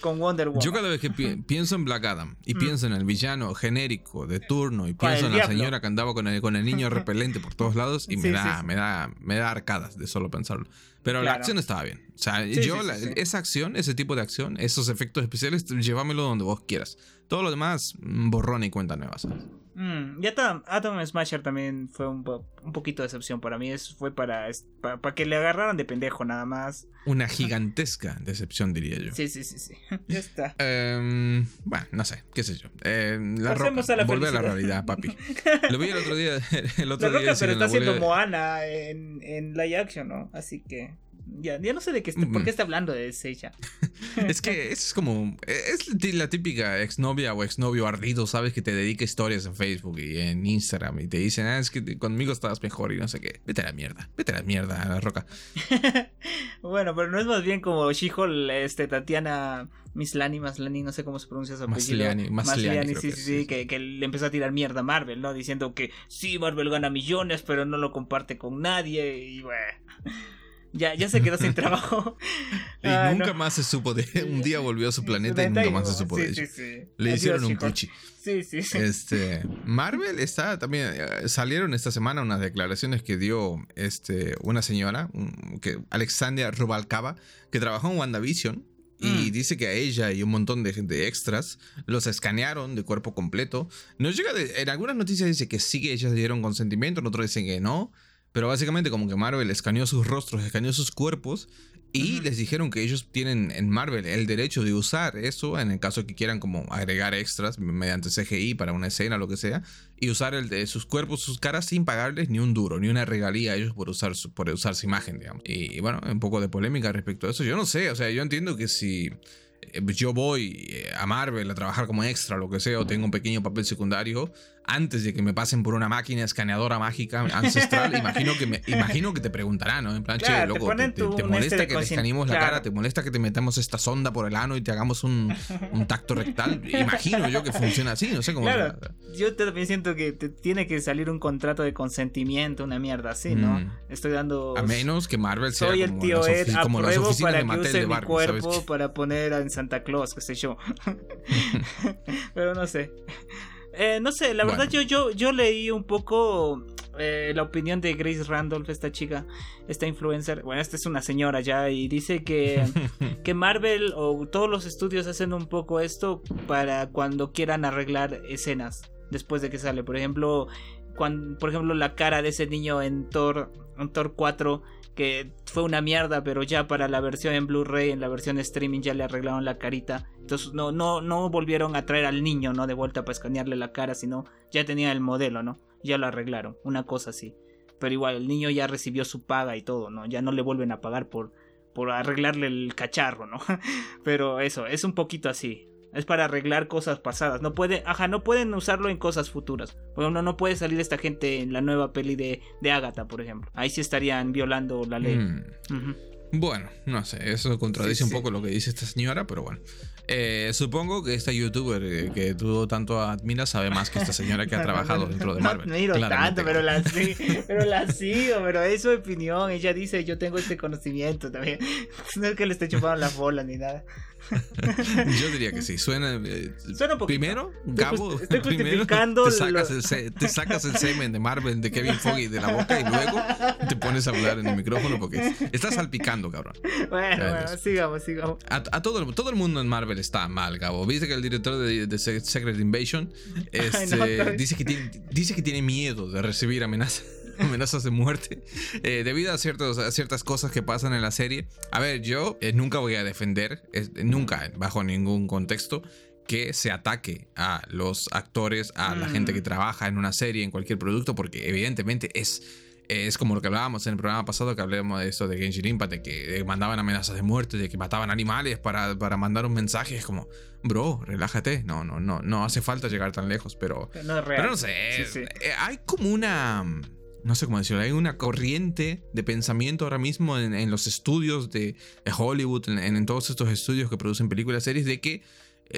con Wonder Woman. Yo cada vez que pienso en Black Adam y mm. pienso en el villano genérico de turno y pienso en la señora que andaba con el, con el niño repelente por todos lados y me, da, me, da, me da arcadas de solo pensarlo. Pero la acción estaba bien. O sea, yo, esa acción, ese tipo de acción, esos efectos especiales, llévamelo donde vos quieras. Todo lo demás, mm, borrón y cuenta nueva, ¿sabes? Mm, y Atom, Smasher también fue un, un poquito de decepción para mí. Es, fue para, para, que le agarraran de pendejo nada más. Una gigantesca decepción, diría yo. Sí, sí, sí, sí. Ya está. Em, bueno, no sé, qué sé yo. Eh, la roca, a la volver a la realidad, papi. Lo vi el otro día. El otro la día roca, pero está haciendo Moana en, en live action, ¿no? Así que. Ya, ya no sé de qué por qué está hablando de Seiya. es que es como. Es la típica exnovia o exnovio ardido, ¿sabes? Que te dedica historias en Facebook y en Instagram y te dicen, ah, es que conmigo estabas mejor y no sé qué. Vete a la mierda, vete a la mierda, a la roca. bueno, pero no es más bien como She-Hulk, este, Tatiana Mislani, Maslani, no sé cómo se pronuncia su apellido. Maslani, Maslani, sí, sí, sí, que, que, le empezó a tirar mierda a Marvel, ¿no? Diciendo que sí, Marvel gana millones, pero no lo comparte con nadie y bueno ya, ya se quedó sin trabajo. y nunca más se supo de Un día volvió a su planeta y nunca más se supo de ella. Le hicieron un puchi. Sí, sí, sí. Este, Marvel está también. Eh, salieron esta semana unas declaraciones que dio este, una señora, que, Alexandria Rubalcaba, que trabajó en WandaVision. Y mm. dice que a ella y un montón de gente extras los escanearon de cuerpo completo. Nos llega en algunas noticias dice que sí que ellas dieron consentimiento, en otros dicen que no. Pero básicamente como que Marvel escaneó sus rostros, escaneó sus cuerpos y les dijeron que ellos tienen en Marvel el derecho de usar eso en el caso que quieran como agregar extras mediante CGI para una escena o lo que sea y usar el de sus cuerpos, sus caras sin pagarles ni un duro, ni una regalía a ellos por usar su, por usar su imagen, digamos. Y, y bueno, un poco de polémica respecto a eso. Yo no sé, o sea, yo entiendo que si eh, yo voy eh, a Marvel a trabajar como extra, lo que sea, o tengo un pequeño papel secundario, antes de que me pasen por una máquina escaneadora mágica ancestral, imagino que me, imagino que te preguntarán, ¿no? En plan, che, loco, te, molesta este que te escaneemos la cara, te molesta que te metamos esta sonda por el ano y te hagamos un, un tacto rectal. Imagino yo que funciona así, no sé cómo. Claro, yo también siento que te tiene que salir un contrato de consentimiento, una mierda así, ¿no? Mm. Estoy dando. A menos que Marvel sea Soy el tío Ed, como las oficinas para de Mattel mi cuerpo para poner en Santa Claus, qué sé yo. Pero no sé. Eh, no sé, la verdad yo, yo, yo leí un poco eh, la opinión de Grace Randolph, esta chica, esta influencer. Bueno, esta es una señora ya y dice que, que Marvel o todos los estudios hacen un poco esto para cuando quieran arreglar escenas después de que sale. Por ejemplo, cuando, por ejemplo, la cara de ese niño en Thor, en Thor 4 que fue una mierda, pero ya para la versión en Blu-ray, en la versión streaming ya le arreglaron la carita. Entonces no, no, no volvieron a traer al niño, ¿no? De vuelta para escanearle la cara, sino ya tenía el modelo, ¿no? Ya lo arreglaron, una cosa así. Pero igual, el niño ya recibió su paga y todo, ¿no? Ya no le vuelven a pagar por, por arreglarle el cacharro, ¿no? Pero eso, es un poquito así. Es para arreglar cosas pasadas. No puede, ajá, no pueden usarlo en cosas futuras. Por ejemplo, no puede salir esta gente en la nueva peli de, de Agatha, por ejemplo. Ahí sí estarían violando la ley. Mm. Bueno, no sé, eso contradice Sí, un sí. poco lo que dice esta señora, pero bueno. Eh, supongo que esta youtuber eh, que tú tanto admiras sabe más que esta señora que ha trabajado dentro de No Marvel. miro claramente. tanto, pero la, pero la sigo, pero es su opinión. Ella dice, yo tengo este conocimiento también. No es que le esté chupando la bola ni nada. Yo diría que sí, suena. eh, Suena un. Primero, Gabo, estoy primero justificando te sacas, el, te sacas el semen de Marvel de Kevin Foggy de la boca y luego te pones a hablar en el micrófono porque estás salpicando, cabrón. Bueno, bueno, sigamos, sigamos. A, a todo, todo el mundo en Marvel está mal, Gabo. Viste que el director de, de Se- Secret Invasion este, no, dice, que tiene, dice que tiene miedo de recibir amenazas. amenazas de muerte eh, debido a, ciertos, a ciertas cosas que pasan en la serie. A ver, yo eh, nunca voy a defender, eh, nunca, bajo ningún contexto, que se ataque a los actores, a la Mm. gente que trabaja en una serie, en cualquier producto, porque evidentemente es es como lo que hablábamos en el programa pasado, que hablamos de eso de Genshin Impact, de que mandaban amenazas de muerte, de que mataban animales para, para mandar un mensaje. Es como, bro, relájate. No, no, no, no hace falta llegar tan lejos, pero. Pero no es real. Pero no sé, Sí, sí. eh, hay como una. No sé cómo decirlo, hay una corriente de pensamiento ahora mismo en, en los estudios de, de Hollywood, en, en todos estos estudios que producen películas, series, de que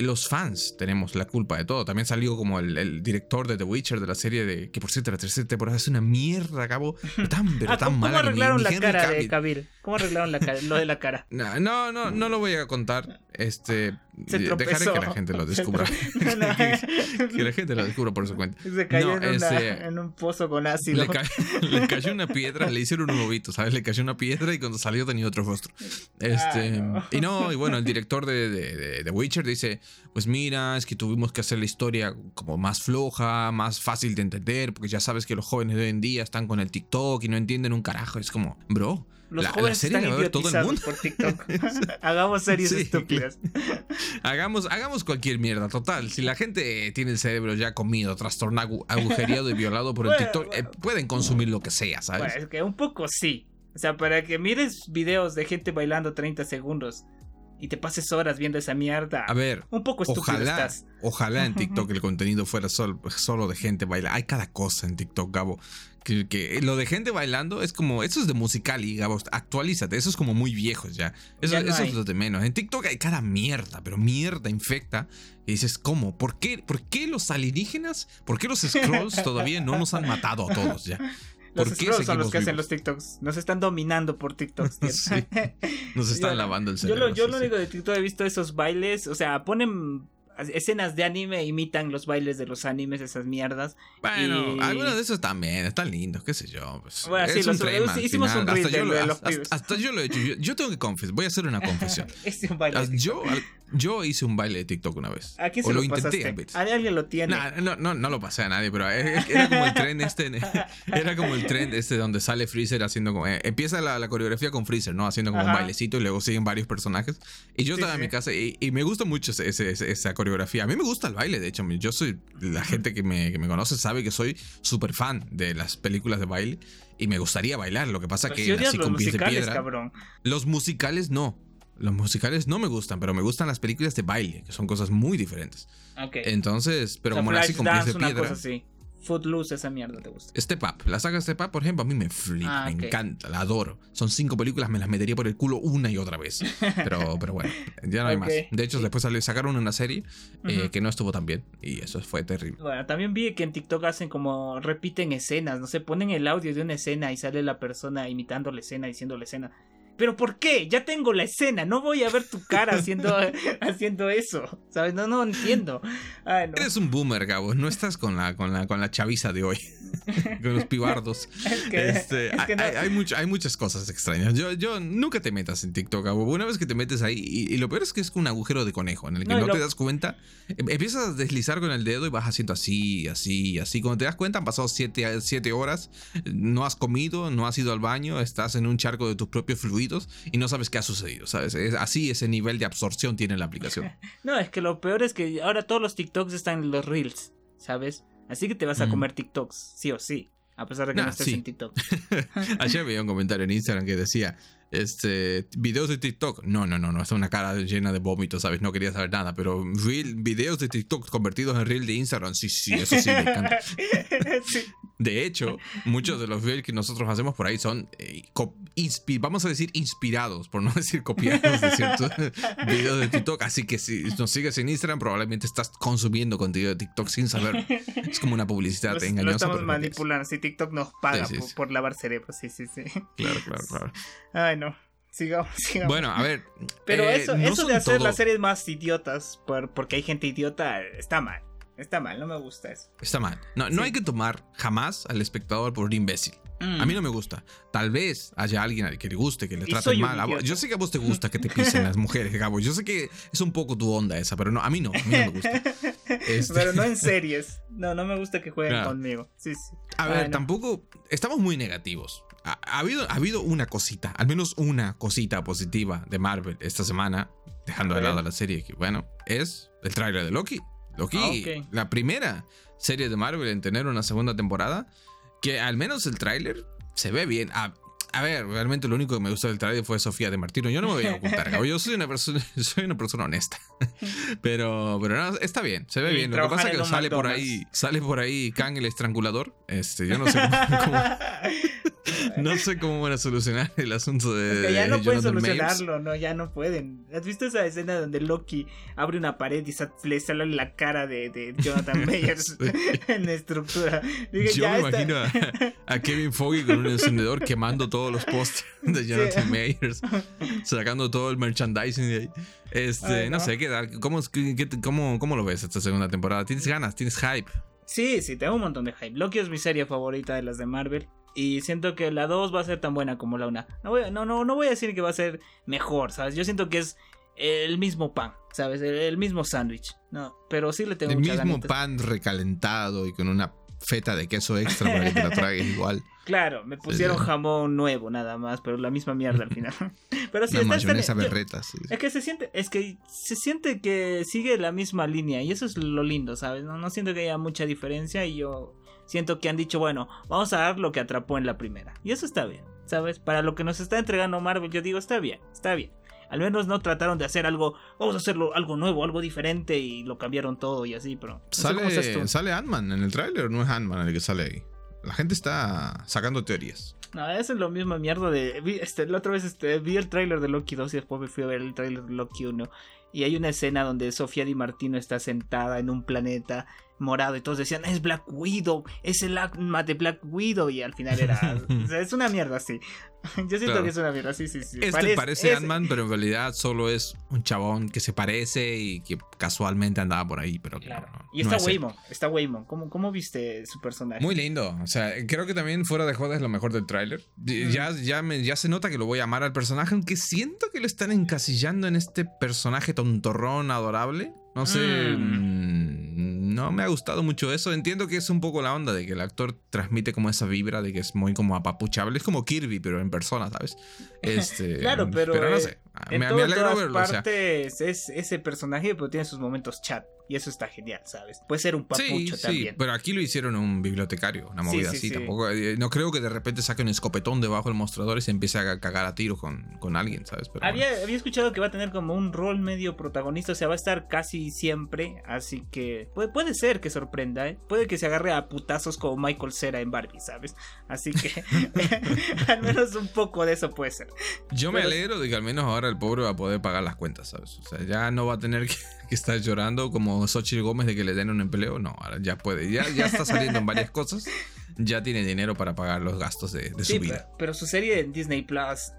los fans tenemos la culpa de todo. También salió como el, el director de The Witcher de la serie de que por cierto la tercera temporada es una mierda, cabo, tan pero Ah, tan ¿cómo, cómo mala ni- arreglaron la cara de Cavill- Cavill? ¿Cómo arreglaron la cara, lo de la cara? No, no, no, no lo voy a contar. Este, Se dejaré que la gente lo descubra. tro- No, que, que la gente lo descubra por su cuenta. Se cayó No, en, una- en un pozo con ácido. Le, ca- le cayó una piedra, le hicieron un lobito, ¿sabes? Le cayó una piedra y cuando salió tenía otro rostro. Este, Ah, no. Y no, y bueno, el director de, de, de- de Witcher dice, pues mira, es que tuvimos que hacer la historia como más floja, más fácil de entender, porque ya sabes que los jóvenes de hoy en día están con el TikTok y no entienden un carajo. Es como, bro, Los la, jóvenes están la todo el mundo. por TikTok. Hagamos series Sí. estúpidas. Hagamos, hagamos cualquier mierda, total. Si la gente tiene el cerebro ya comido, trastornado, agujereado y violado por el Bueno, TikTok, eh, pueden consumir lo que sea, ¿sabes? Bueno, es que un poco sí. O sea, para que mires videos de gente bailando 30 segundos y te pases horas viendo esa mierda. A ver, un poco estúpido ojalá, estás. ojalá en TikTok el contenido fuera sol- solo de gente bailando. Hay cada cosa en TikTok, Gabo. Que, que lo de gente bailando es como, eso es de musical y Gabo, actualízate, eso es como muy viejo ya. Eso, Ya no eso es lo de menos. En TikTok hay cada mierda, pero mierda infecta. Y dices, ¿cómo? ¿Por qué, ¿Por qué los alienígenas? ¿Por qué los scrolls todavía no nos han matado a todos ya? ¿Por Los qué scrolls son los que hacen los TikToks. Nos están dominando por TikToks. Sí, Nos están Yo- lavando el Yo cerebro. lo, yo sí, lo sí. único de TikTok he visto esos bailes. O sea, ponen escenas de anime, imitan los bailes de los animes, esas mierdas. Bueno, Y- algunos de esos también están lindos, qué sé yo. Pues, Bueno, sí, un los- al hicimos un hasta, yo lo, hasta- pibes. hasta yo lo he hecho. Yo, yo tengo que confesar, voy a hacer una confesión. Es un baile. Yo, yo hice un baile de TikTok una vez. ¿A quién o se lo, lo, intenté a veces. ¿A alguien lo tiene? Nah, no, no, no lo pasé a nadie, pero era era como el tren este. Era como el tren este donde sale Freezer haciendo como. eh, empieza la, la coreografía con Freezer, ¿no? Haciendo como un Ajá. bailecito y luego siguen varios personajes. Y yo Sí, estaba en sí. mi casa y, y me gusta mucho ese- ese- ese- esa coreografía. A mí me gusta el baile, de hecho. Yo soy. La gente que me, que me conoce sabe que soy súper fan de las películas de baile y me gustaría bailar. Lo que pasa Pero que si así los con pies de musicales, piedra. cabrón. Los musicales no. Los musicales no me gustan, pero me gustan las películas de baile, que son cosas muy diferentes. Ok. Entonces, pero O sea, como así con pies de una piedra. cosa así. Footloose, esa mierda te gusta. Step Up, la saga Step Up, por ejemplo, a mí me flipa, Ah, me encanta, la adoro. Son cinco películas, me las metería por el culo una y otra vez. Pero, pero bueno, ya no hay más. De hecho, después salió, sacaron una serie eh, que no estuvo tan bien y eso fue terrible. Bueno, también vi que en TikTok hacen como repiten escenas, no sé, ponen el audio de una escena y sale la persona imitando la escena, diciendo la escena. Pero ¿por qué? Ya tengo la escena, no voy a ver tu cara haciendo, haciendo eso, ¿sabes? No, no entiendo. Eres un boomer, Gabo, no estás con la, con la, con la chaviza de hoy, con los pibardos. Este, hay, hay, muchas cosas extrañas. Yo, yo nunca te metas en TikTok, Gabo. Una vez que te metes ahí, y, lo peor es que es un agujero de conejo en el que no, te das cuenta, em, empiezas a deslizar con el dedo y vas haciendo así, así, así. Cuando te das cuenta han pasado siete, siete horas, no has comido, no has ido al baño, estás en un charco de tus propios fluidos y no sabes qué ha sucedido, ¿sabes? Es así ese nivel de absorción tiene la aplicación. no, es que lo peor es que ahora todos los TikToks están en los Reels, ¿sabes? Así que te vas a comer TikToks, sí o sí. A pesar de que no, estés en TikTok. Ayer veía un comentario en Instagram que decía: este, videos de TikTok. No, no, no, no, es una cara llena de vómitos, ¿sabes? No quería saber nada, pero real, videos de TikTok convertidos en reel de Instagram, sí, sí, eso sí me encanta. De hecho, muchos de los reels que nosotros hacemos por ahí son, eh, vamos a decir, inspirados, por no decir copiados de ciertos videos de TikTok. Así que si nos sigues en Instagram, probablemente estás consumiendo contenido de TikTok sin saber. Es como una publicidad engañosa. Lo estamos manipulando, si TikTok nos paga por, lavar cerebro, sí, sí, sí. Claro, claro, claro. Ay, no. Sigamos, sigamos. Bueno, a ver. Pero eh, eso, eso de hacer las series más idiotas por, porque hay gente idiota está mal. Está mal, no me gusta eso. Está mal. No, no hay que tomar jamás al espectador por un imbécil. A mí no me gusta. Tal vez haya alguien al que le guste, que le traten mal. Yo sé que a vos te gusta que te pisen las mujeres, Gabo. Yo sé que es un poco tu onda esa, pero no, a mí no. A mí no me gusta. Este pero no en series. No, no me gusta que jueguen conmigo. Sí, sí. A ver, tampoco. Estamos muy negativos. Ha, habido, ha habido una cosita, al menos una cosita positiva de Marvel esta semana, dejando de lado la serie, que bueno, es el tráiler de Loki. Loki, ah, la primera serie de Marvel en tener una segunda temporada, que al menos el tráiler se ve bien. A, ver, realmente lo único que me gustó del tráiler fue Sofía de Martino. Yo no me voy a ocultar, yo soy una persona, soy una persona honesta. Pero, pero está bien, se ve bien. Lo que pasa es que sale por ahí, sale por ahí Kang el estrangulador. Este, yo no sé cómo no sé cómo van a solucionar el asunto de. ya no pueden solucionarlo, no, ya no pueden. ¿Has visto esa escena donde Loki abre una pared y le sale la cara de, Jonathan Mayers en la estructura? Yo me imagino a, Kevin Foggy con un encendedor quemando todos los pósters de Jonathan Mayers, sacando todo el merchandising de ahí. Este, no. sé, ¿qué, cómo, cómo, ¿cómo lo ves esta segunda temporada? ¿Tienes ganas? ¿Tienes hype? Sí, sí, tengo un montón de hype. Loki es mi serie favorita de las de Marvel. Y siento que la 2 va a ser tan buena como la 1. No voy, no, no, no voy a decir que va a ser mejor, ¿sabes? Yo siento que es el mismo pan, ¿sabes? El, mismo sándwich. No, pero sí le tengo El mismo pan recalentado y con una feta de queso extra para que te la tragues igual. Claro, me pusieron jamón nuevo nada más, pero la misma mierda al final. pero sí, está, mayonesa berreta, sí. Es que se siente, es que se siente que sigue la misma línea y eso es lo lindo, ¿sabes? No, no siento que haya mucha diferencia y yo siento que han dicho, bueno, vamos a dar lo que atrapó en la primera. Y eso está bien, ¿sabes? Para lo que nos está entregando Marvel, yo digo, está bien, está bien. Al menos no trataron de hacer algo, vamos a hacerlo algo nuevo, algo diferente y lo cambiaron todo y así, pero... sale sale Ant-Man en el tráiler, no es Ant-Man el que sale ahí. La gente está sacando teorías. No, eso es lo mismo mierda de... este, la otra vez este, vi el tráiler de Loki 2 y después me fui a ver el tráiler de Loki 1. Y hay una escena donde Sofía Di Martino está sentada en un planeta morado y todos decían, es Black Widow, es el arma de Black Widow y al final era... es una mierda así. Yo siento que es una mierda, sí, sí, sí. Este parece, Ant-Man, pero en realidad solo es un chabón que se parece y que casualmente andaba por ahí, pero claro. y está Waymon, está Waymon. ¿Cómo, ¿Cómo viste su personaje? Muy lindo. O sea, creo que también fuera de joda es lo mejor del tráiler. Ya, ya, ya se nota que lo voy a amar al personaje, aunque siento que lo están encasillando en este personaje tontorrón adorable. No sé. Mm. No me ha gustado mucho eso. Entiendo que es un poco la onda de que el actor transmite como esa vibra de que es muy como apapuchable. Es como Kirby, pero en persona, ¿sabes? Este, claro, pero. Pero no sé. me, me alegro verlo. Partes es ese personaje, pero tiene sus momentos chat. Y eso está genial, ¿sabes? Puede ser un papucho también. Sí, pero aquí lo hicieron un bibliotecario, una movida así. Tampoco, eh, no creo que de repente saque un escopetón debajo del mostrador y se empiece a cagar a tiro con, con alguien, ¿sabes? había, había escuchado que va a tener como un rol medio protagonista, o sea, va a estar casi siempre. Así que puede, puede ser que sorprenda, ¿eh? Puede que se agarre a putazos como Michael Cera en Barbie, ¿sabes? Así que al menos un poco de eso puede ser. Yo me alegro de que al menos ahora el pobre va a poder pagar las cuentas, ¿sabes? O sea, ya no va a tener que que está llorando como Xochitl Gómez de que le den un empleo. No, ahora ya puede. Ya, ya está saliendo en varias cosas. Ya tiene dinero para pagar los gastos de, su vida. Pero, su serie en Disney Plus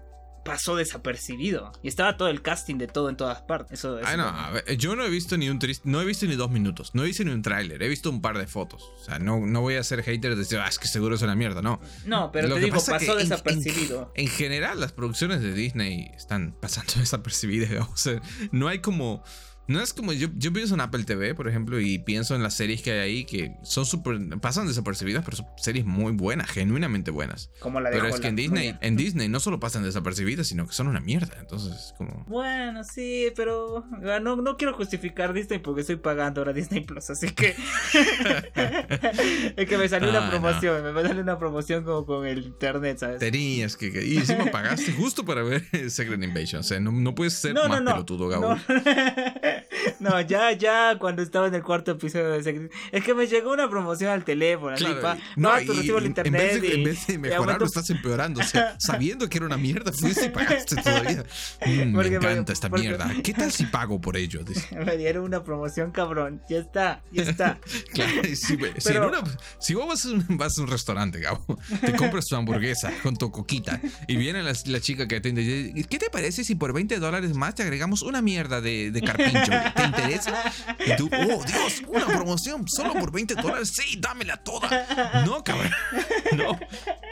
pasó desapercibido. Y estaba todo el casting de todo en todas partes. Eso, Ay, no, a ver, yo no he visto ni un triste, no he visto ni dos minutos, no he visto ni un tráiler, he visto un par de fotos. O sea, no, no voy a ser hater de decir, ah, es que seguro es una mierda, no. No, pero Lo te digo, pasó en- desapercibido. En general, las producciones de Disney están pasando desapercibidas. digamos. O sea, no hay como. No es como yo, yo pienso en Apple TV, por ejemplo, y pienso en las series que hay ahí que son súper. pasan desapercibidas, pero son series muy buenas, genuinamente buenas. Como la de Pero es que en Disney, en Disney no solo pasan desapercibidas, sino que son una mierda. Entonces, como. Bueno, sí, pero ah, no, no quiero justificar Disney porque estoy pagando ahora Disney Plus, así que es que me salió Ah, una no. promoción, me salió una promoción como con el internet, ¿sabes? Tenías que. que- Y encima pagaste justo para ver Secret Invasion. O sea, no, no puedes ser No, más no, no. pelotudo, Gabo. No, ya, ya cuando estaba en el cuarto episodio de Secret Es que me llegó una promoción al teléfono, así, Claro, pa, y- no, y- tu recibo el internet En vez, de, y- en vez de y mejorar, aumento- lo estás empeorando. O sea, sabiendo que era una mierda, fuiste y pagaste todavía. Mm, Porque- me encanta porque- esta porque- mierda. ¿Qué tal si pago por ello? Dice. Me dieron una promoción, cabrón. Ya está, ya está. Claro, si, si en Pero- una- si vos vas a, un, vas a un restaurante, Gabo, te compras tu hamburguesa con tu coquita y viene la, la chica que atiende y dice, ¿qué te parece si por 20 dólares más te agregamos una mierda de, de carpincho? ¿Te interesa? Y tú, oh Dios, una promoción solo por 20 dólares. Sí, dámela toda. No, cabrón. No,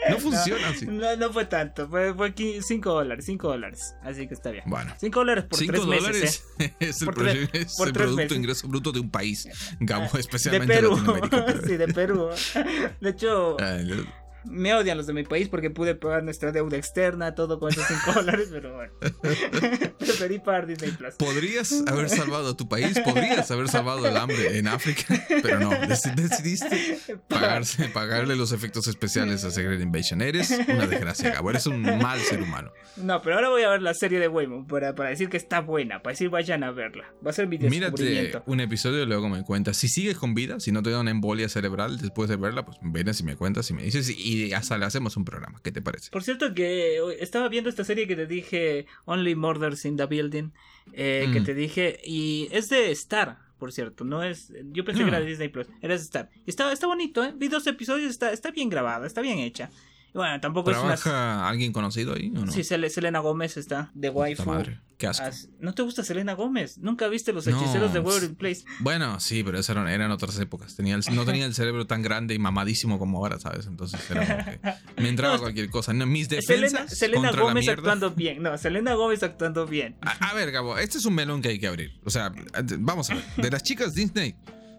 no funciona así. No, no fue tanto, fue, fue 5 dólares, 5 dólares. Así que está bien. Bueno. 5 dólares por 5 3 dólares meses, ¿eh? es el, Por tres- es por el Producto meses. Ingreso Bruto de un país, Gabo, De especialmente Perú. Latinoamérica. pero- sí, de Perú. De hecho, Dios. Me odian los de mi país porque pude pagar nuestra deuda externa, todo con esos 5 dólares, pero bueno. Preferí pagar Disney Plus. Podrías haber salvado a tu país, podrías haber salvado el hambre en África, pero no, dec- decidiste pagarse, pagarle los efectos especiales a Secret Invasion. Eres una desgracia, Gabo, eres un mal ser humano. No, pero ahora voy a ver la serie de Waymo para, para decir que está buena, para decir vayan a verla. Va a ser mi Mírate un episodio y luego me cuentas. Si sigues con vida, si no te da una embolia cerebral después de verla, pues vienes y me cuentas y me dices y hasta le hacemos un programa. ¿Qué te parece? Por cierto que estaba viendo esta serie que te dije, Only Murders in the Building, eh, que Mm. te dije, y es de Star, por cierto, no es, yo pensé que era de Disney Plus, era de Star. Y está, está bonito, ¿eh? Vi dos episodios, está, está bien grabada, está bien hecha. Bueno, tampoco es una... ¿Trabaja alguien conocido ahí o no? Sí, Sel- Selena Gómez está, de waifu. madre, qué asco. As- ¿No te gusta Selena Gómez? ¿Nunca viste los No, hechiceros de s- Waverly Place? Bueno, sí, pero esas eran, eran otras épocas. Tenía el- no tenía el cerebro tan grande y mamadísimo como ahora, ¿sabes? Entonces era como que me entraba No, cualquier cosa. No, mis defensas Selena, Selena contra la Gómez mierda. actuando bien. No, Selena Gómez actuando bien. A, a ver, Gabo, este es un melón que hay que abrir. O sea, vamos a ver. De las chicas Disney,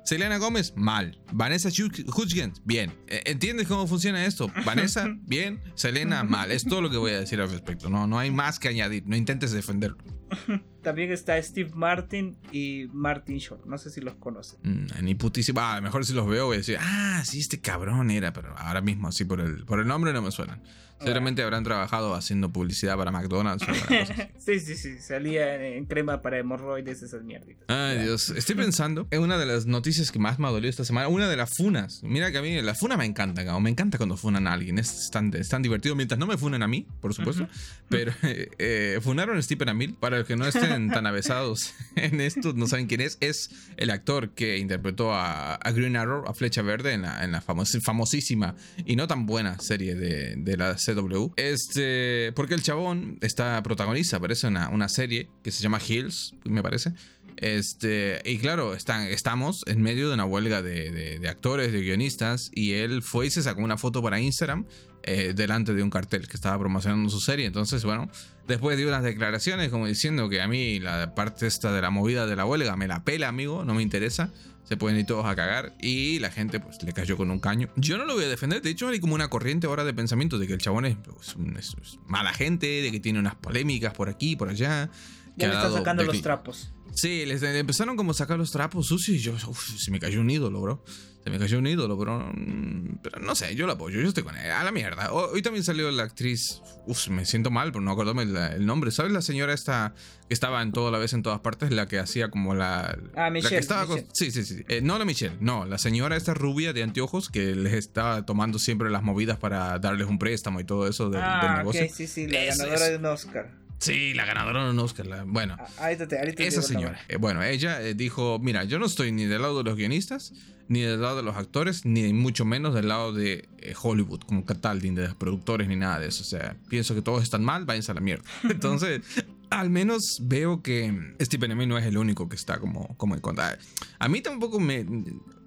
Selena Gómez, mal. Vanessa Hud- Hudgens, bien. Eh, ¿Entiendes cómo funciona esto? Vanessa, bien. Selena, mal. Es todo lo que voy a decir al respecto. No, no hay más que añadir. No intentes defenderlo. También está Steve Martin y Martin Short. No sé si los conocen. Mm, ni putísimo. Ah, a lo mejor si los veo voy a decir, ah, sí, este cabrón era, pero ahora mismo así por el, por el nombre no me suenan. Seguramente habrán trabajado haciendo publicidad para McDonald's o alguna cosa así. sí, sí, sí. Salía en, crema para hemorroides, esas mierditas. Ay, Dios. Estoy pensando en una de las noticias que más me ha dolido esta semana. Una de las funas. Mira que a mí la funa me encanta, Gabo. Me encanta cuando funan a alguien. Es tan, es tan divertido. Mientras no me funen a mí, por supuesto. Ujú. Pero eh, eh, funaron a Stephen Amell. Para los que no estén tan avesados en esto, no saben quién es. Es el actor que interpretó a, a Green Arrow, a Flecha Verde, en la, en la famos- famosísima y no tan buena serie de, de la CW. Este, porque el chabón está protagonista, parece una, una serie que se llama Hills, me parece. Este, y claro, están, estamos en medio de una huelga de, de- de actores, de guionistas, y él fue y se sacó una foto para Instagram eh, delante de un cartel que estaba promocionando su serie. Entonces, bueno, después dio unas declaraciones como diciendo que a mí la parte esta de la movida de la huelga me la pela, amigo, no me interesa. Se pueden ir todos a cagar y la gente pues le cayó con un caño. Yo no lo voy a defender, de hecho hay como una corriente ahora de pensamiento de que el chabón es, pues, es- es mala gente, de que tiene unas polémicas por aquí, por allá. Ya le están dado sacando los trapos. Sí, les le empezaron como a sacar los trapos sucios y yo, uf, se me cayó un ídolo, bro. Se me cayó un ídolo, bro. Mm, Pero no sé, yo lo apoyo, yo estoy con él. A la mierda. Ho- Hoy también salió la actriz, uf, me siento mal por no acordarme el, el nombre. ¿Sabes la señora esta que estaba en toda la vez en todas partes? La que hacía como la... Ah, la Michelle, que estaba con- sí, sí, sí. Eh, no la Michelle, no. La señora esta rubia de anteojos que les estaba tomando siempre las movidas para darles un préstamo y todo eso del, del ah, negocio. ok, sí, sí, la ganadora de un Oscar. Sí, la ganadora de un Oscar. la- bueno, Ah, ahorita te- ahorita esa señora. eh, bueno, ella eh, dijo, mira, yo no estoy ni del lado de los guionistas, ni del lado de los actores, ni mucho menos del lado de eh, Hollywood, como tal, ni de los productores, ni nada de eso. O sea, pienso que todos están mal, váyanse a la mierda. Entonces, al menos veo que Stephen Amell no es el único que está como, como en contra. A mí tampoco me...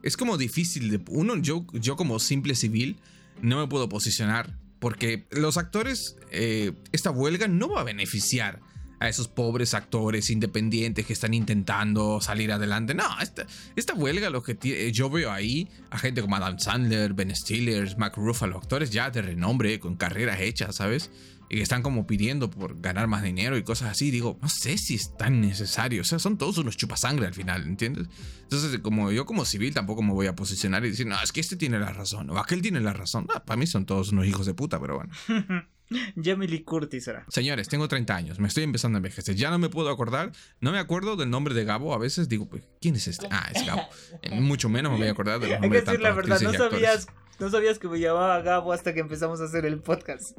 Es como difícil de... Uno, yo, yo como simple civil, no me puedo posicionar porque los actores, eh, esta huelga no va a beneficiar a esos pobres actores independientes que están intentando salir adelante. No, esta, esta huelga lo que yo veo ahí a gente como Adam Sandler, Ben Stiller, Mark Ruffalo, actores ya de renombre, con carreras hechas, ¿sabes? Y están como pidiendo por ganar más dinero y cosas así. Digo, no sé si es tan necesario. O sea, son todos unos chupasangre al final, ¿entiendes? Entonces, como yo como civil tampoco me voy a posicionar y decir, no, es que este tiene la razón o aquel tiene la razón. Para mí son todos unos hijos de puta, pero bueno. Jamie Lee Curtis era. Señores, tengo 30 años, me estoy empezando a envejecer. Ya no me puedo acordar, no me acuerdo del nombre de Gabo. A veces digo, pues, ¿quién es este? Ah, es Gabo. Eh, Mucho menos me voy a acordar de los Hay que nombres decir la verdad, no sabías, no sabías que me llamaba Gabo hasta que empezamos a hacer el podcast.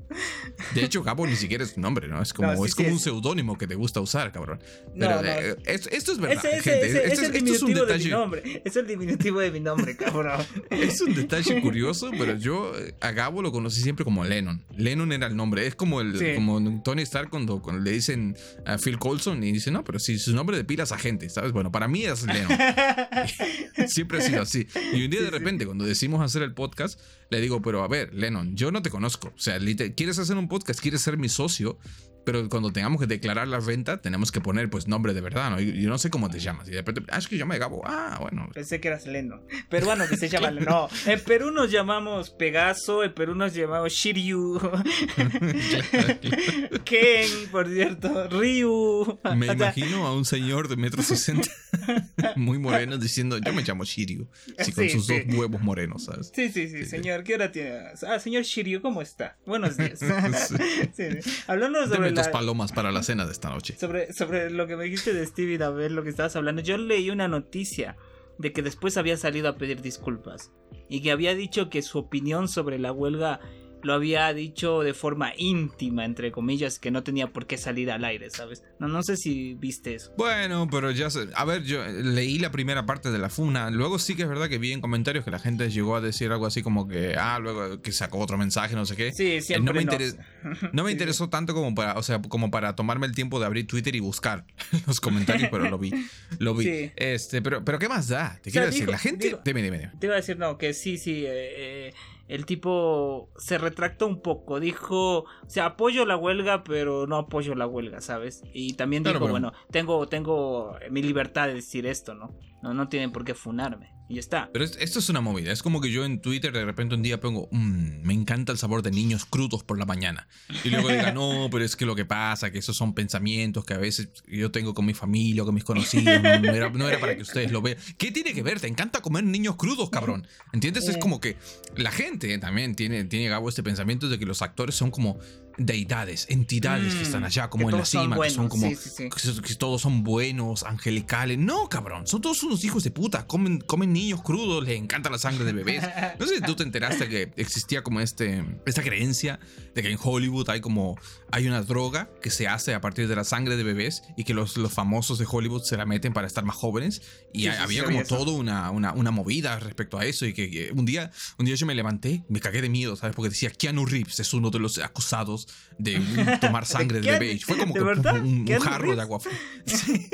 De hecho, Gabo ni siquiera es tu nombre, ¿no? Es como, No, sí, es sí como un seudónimo que te gusta usar, cabrón. No, Pero no. eh, es- esto es verdad, Ese, ese, gente. ese- esto, es el es, esto es un diminutivo de mi detalle. nombre. Es el diminutivo de mi nombre, cabrón. Es un detalle curioso, pero yo eh, a Gabo lo conocí siempre como Lennon. Lennon era el nombre. Es como el Sí. como Tony Stark cuando, cuando le dicen a Phil Coulson y dice, no, pero si su nombre de pila es agente, ¿sabes? Bueno, para mí es Lennon. Siempre ha sido así. Y un día de repente, cuando decimos hacer el podcast, le digo, pero a ver, Lennon, yo no te conozco. O sea, quieres hacer un podcast, quieres ser mi socio, pero cuando tengamos que declarar la renta, tenemos que poner pues nombre de verdad, ¿no? Yo no sé cómo te llamas. Y de repente, ah, es que yo me Gabo. Ah, bueno. Pensé que eras Leno. Peruano que se llama No, en Perú nos llamamos Pegaso, en Perú nos llamamos Shiryu. Ken, por cierto, Ryu. Me imagino a un señor de metro sesenta, muy moreno, diciendo, yo me llamo Shiryu. Sí, con Sí, sus sí. dos huevos morenos, ¿sabes? Sí, sí, sí, señor, ¿qué hora tiene? Ah, señor Shiryu, ¿cómo está? Buenos días. Hablando Deme sobre la, palomas para la cena de esta noche. sobre, sobre lo que me dijiste de Stevie Davel, lo que estabas hablando, yo leí una noticia de que después había salido a pedir disculpas y que había dicho que su opinión sobre la huelga lo había dicho de forma íntima, entre comillas, que no tenía por qué salir al aire, ¿sabes? No, no sé si viste eso. Bueno, pero ya sé. A ver, yo leí la primera parte de la funa. Luego sí que es verdad que vi en comentarios que la gente llegó a decir algo así como que, ah, luego que sacó otro mensaje, no sé qué. Sí, siempre no me, no. interes- no me Sí, interesó tanto como para, o sea, como para tomarme el tiempo de abrir Twitter y buscar los comentarios, pero lo vi. Lo vi. Sí. Este, pero, pero ¿qué más da? Te O sea, quiero decir, la gente. digo- dime, dime, dime. Te iba a decir, no, que sí, sí. eh, eh, el tipo se retractó un poco. Dijo, o sea, apoyo la huelga, pero no apoyo la huelga, ¿sabes? Y también Claro, dijo, pero- bueno, tengo, tengo mi libertad de decir esto, ¿no? No, no tienen por qué funarme. Y está. Pero es- esto es una movida. Es como que yo en Twitter de repente un día pongo, "Mm, me encanta el sabor de niños crudos por la mañana. Y luego diga, no, pero es que lo que pasa, que esos son pensamientos que a veces yo tengo con mi familia o con mis conocidos. No, no era, no era para que ustedes lo vean. ¿Qué tiene que ver? Te encanta comer niños crudos, cabrón. ¿Entiendes? Es como que la gente también tiene, tiene Gabo este pensamiento de que los actores son como deidades, entidades que Mm, están allá como en la cima, que son como sí, sí, sí. que, que todos son buenos, angelicales. No, cabrón, son todos unos hijos de puta. Comen, comen niños crudos, les encanta la sangre de bebés. No sé si tú te enteraste que existía como este, esta creencia de que en Hollywood hay como hay una droga que se hace a partir de la sangre de bebés y que los, los famosos de Hollywood se la meten para estar más jóvenes. Y había como eso. todo una, una, una movida respecto a eso. Y que, que un día un día yo me levanté, me cagué de miedo, ¿sabes? Porque decía Keanu Reeves es uno de los acusados de tomar sangre de, Keanu- bebé. Fue como un, un ¿Keanu jarro de agua. Sí.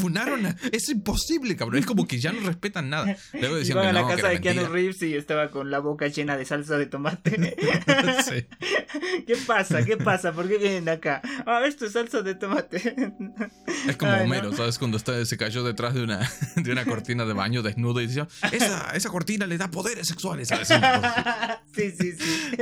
Funaron. a- Es imposible, cabrón. Es como que ya no respetan nada. Luego decían Iban a la no, casa de Keanu. Reeves y estaba con la boca llena de salsa de tomate. Sí. ¿Qué pasa? ¿Qué pasa? ¿Por qué vienen acá? Ah, esto es salsa de tomate. Es como Ay, no. Homero, ¿sabes? Cuando está, se cayó detrás de una, de una cortina de baño desnudo y decía, esa, esa cortina le da poderes sexuales. ¿sabes? sí, sí, sí.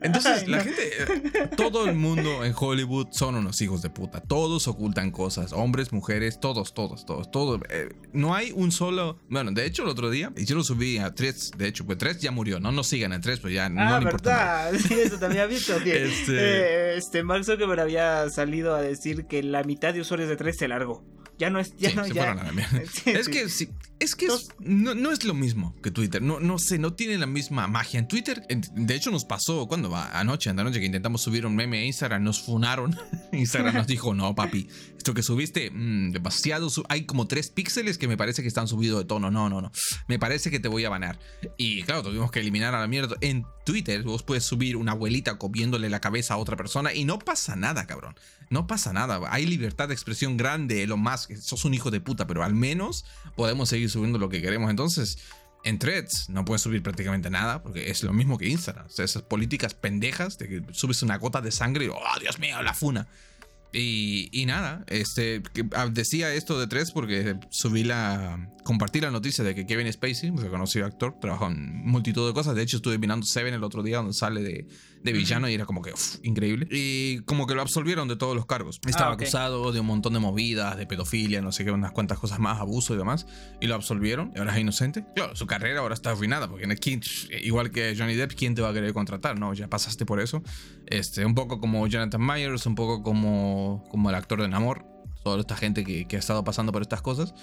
Entonces, Ay, la no. gente, eh, todo el mundo en Hollywood son unos hijos de puta. Todos ocultan cosas, hombres, mujeres, todos, todos, todos, todos. Eh, no hay un solo. Bueno, de hecho, el otro día, y yo lo subí a Tres, de hecho, pues Tres ya murió. No nos sigan en Tres, pues ya no ah, importa nada. verdad. Sí, eso también había visto. Que, Este- eh, este Mark Zuckerberg había salido a decir que la mitad de usuarios de 3 se largó. Ya no es. Ya Sí, no, se ya. fueron a la mierda. Sí, es que sí, Es que no, es lo mismo que Twitter. No, no sé, no tiene la misma magia. En Twitter, de hecho, nos pasó cuando anoche, anoche que intentamos subir un meme a Instagram, nos funaron. Instagram nos dijo, no, papi, esto que subiste, mm, demasiado. Hay como tres píxeles que me parece que están subidos de tono. No, no, no. Me parece que te voy a banar. Y claro, tuvimos que eliminar a la mierda. En Twitter, vos puedes subir una abuelita comiéndole la cabeza a otra persona y no pasa nada, cabrón. No pasa nada. Hay libertad de expresión grande, lo más. Sos un hijo de puta, pero al menos podemos seguir subiendo lo que queremos. Entonces, en threads no puedes subir prácticamente nada, porque es lo mismo que Instagram. Esas políticas pendejas de que subes una gota de sangre y, oh, Dios mío, la funa. Y, nada, este, ah, decía esto de tres porque subí la. Compartí la noticia de que Kevin Spacey, reconocido actor, trabaja en multitud de cosas. De hecho, estuve mirando Seven el otro día, donde sale de, de villano y era como que increíble. Y como que lo absolvieron de todos los cargos. Ah, Estaba acusado de un montón de movidas, de pedofilia, no sé qué, unas cuantas cosas más, abuso y demás. Y lo absolvieron y ahora es inocente. Claro, su carrera ahora está arruinada porque igual que Johnny Depp, ¿quién te va a querer contratar? No, ya pasaste por eso. Este, un poco como Jonathan Myers, un poco como, como el actor de Namor. Toda esta gente que, que ha estado pasando por estas cosas.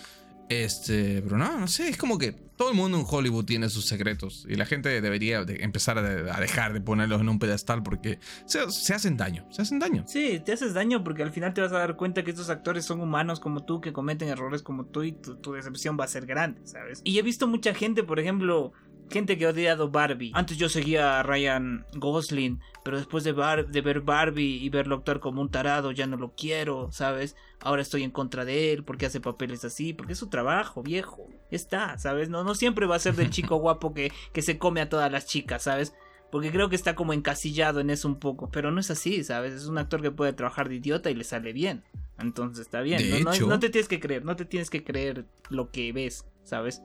Este, pero no, no sé, es como que todo el mundo en Hollywood tiene sus secretos y la gente debería empezar a, dejar de ponerlos en un pedestal porque se, se, hacen daño, se hacen daño. Sí, te haces daño porque al final te vas a dar cuenta que estos actores son humanos como tú, que cometen errores como tú y tu, decepción va a ser grande, ¿sabes? Y he visto mucha gente, por ejemplo, gente que ha odiado Barbie. Antes yo seguía a Ryan Gosling, pero después de, de ver Barbie y verlo actuar como un tarado, ya no lo quiero, ¿sabes? Ahora estoy en contra de él porque hace papeles así, porque es su trabajo, viejo. Está, ¿sabes? No, no siempre va a ser del chico guapo que, que se come a todas las chicas, ¿sabes? Porque creo que está como encasillado en eso un poco. Pero no es así, ¿sabes? Es un actor que puede trabajar de idiota y le sale bien. Entonces está bien. No, no, te tienes que creer, no te tienes que creer lo que ves, ¿sabes?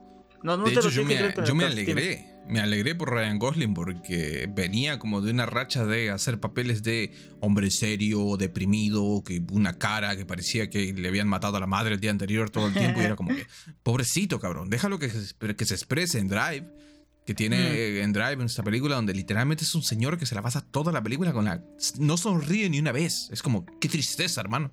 No, no de hecho, yo, me, yo me alegré. Me alegré por Ryan Gosling porque venía como de una racha de hacer papeles de hombre serio, deprimido, que una cara que parecía que le habían matado a la madre el día anterior todo el tiempo y era como que, pobrecito cabrón, déjalo que se, que se exprese en Drive, que tiene mm. en Drive en esta película donde literalmente es un señor que se la pasa toda la película con la... No sonríe ni una vez, es como, qué tristeza hermano.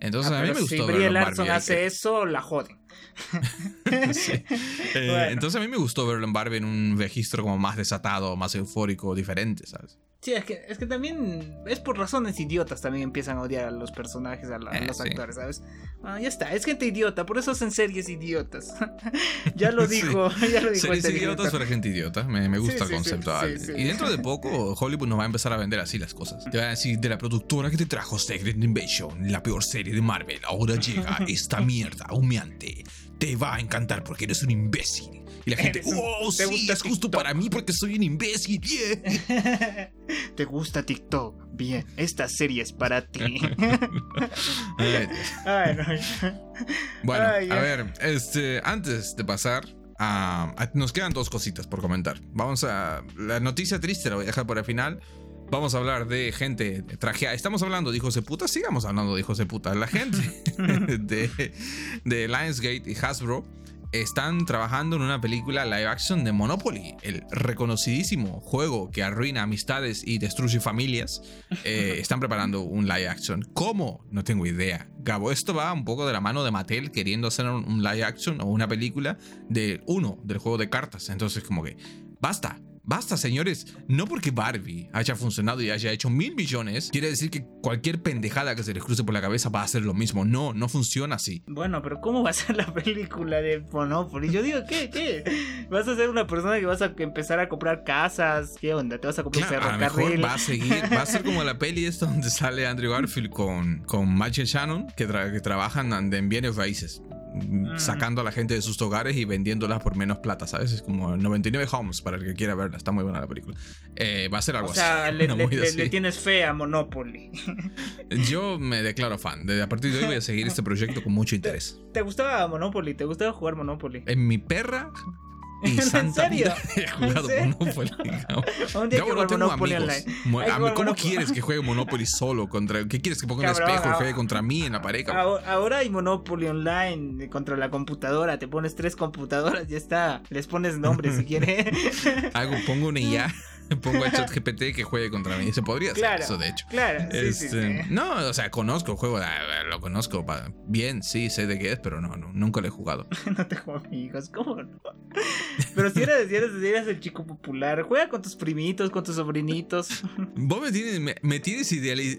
Entonces ah, a mí me gustó. Si Brie Larson hace eso, la joden. Eh, entonces a mí me gustó verlo en Barbie en un registro como más desatado, más eufórico, diferente, ¿sabes? Sí, es que, es que también es por razones idiotas también empiezan a odiar a los personajes, a, eh, los actores, ¿sabes? Ah, ya está, es gente idiota, por eso hacen series idiotas. ya lo dijo, ya lo dijo. Series este idiotas para gente idiota, me, me gusta el concepto. y dentro de poco Hollywood nos va a empezar a vender así las cosas. Te van a decir, de la productora que te trajo Secret Invasion, la peor serie de Marvel, ahora llega esta mierda humeante te va a encantar porque eres un imbécil. Y la gente, oh, sí, es justo para mí porque soy un imbécil. ¿Te gusta TikTok? Bien, esta serie es para ti. bueno, a ver, este, antes de pasar, nos quedan dos cositas por comentar. Vamos a. La noticia triste la voy a dejar por el final. Vamos a hablar de gente trajeada. Estamos hablando de hijos de puta, sigamos hablando de hijos de puta. La gente de, de Lionsgate y Hasbro están trabajando en una película live action de Monopoly, el reconocidísimo juego que arruina amistades y destruye familias. Eh, están preparando un live action. ¿Cómo? No tengo idea. Gabo, esto va un poco de la mano de Mattel queriendo hacer un live action o una película de uno, del juego de cartas. Entonces, como que, basta Basta, señores. No porque Barbie haya funcionado y haya hecho mil millones, quiere decir que cualquier pendejada que se les cruce por la cabeza va a hacer lo mismo. No, no funciona así. Bueno, pero ¿cómo va a ser la película de Monopoly? Yo digo, ¿qué? ¿Qué? ¿Vas a ser una persona que vas a empezar a comprar casas? ¿Qué onda? ¿Te vas a comprar claro, A lo mejor va a seguir, va a ser como la peli esta donde sale Andrew Garfield con, con Michael Shannon, que, que trabajan en bienes raíces. Mm. sacando a la gente de sus hogares y vendiéndolas por menos plata, ¿sabes? Es como 99 Homes para el que quiera verla. Está muy buena la película. Eh, va a ser algo así. O sea, le, tienes fe a Monopoly. Yo me declaro fan. Desde a partir de hoy voy a seguir este proyecto con mucho interés. ¿Te, gustaba Monopoly? ¿Te gustaba jugar Monopoly? En mi perra y ¿En serio? he jugado Monopoly. Gabo, no tengo Monopoly amigos. ¿Cómo quieres que juegue Monopoly solo? contra ¿Qué quieres que ponga un espejo y juegue contra mí en la pared? Ahora, hay Monopoly online contra la computadora. Te pones tres computadoras, ya está. Les pones nombres si quieres. Hago, pongo una IA pongo a ChatGPT que juegue contra mí. Se podría hacer Claro, eso, de hecho. Claro, sí, Este, sí. No, o sea, conozco el juego, lo conozco bien, sí, sé de qué es, pero no, no nunca lo he jugado. No tengo amigos, ¿cómo no? Pero si eres, si eres, si eres el chico popular, juega con tus primitos, con tus sobrinitos. Vos me tienes, me, me tienes,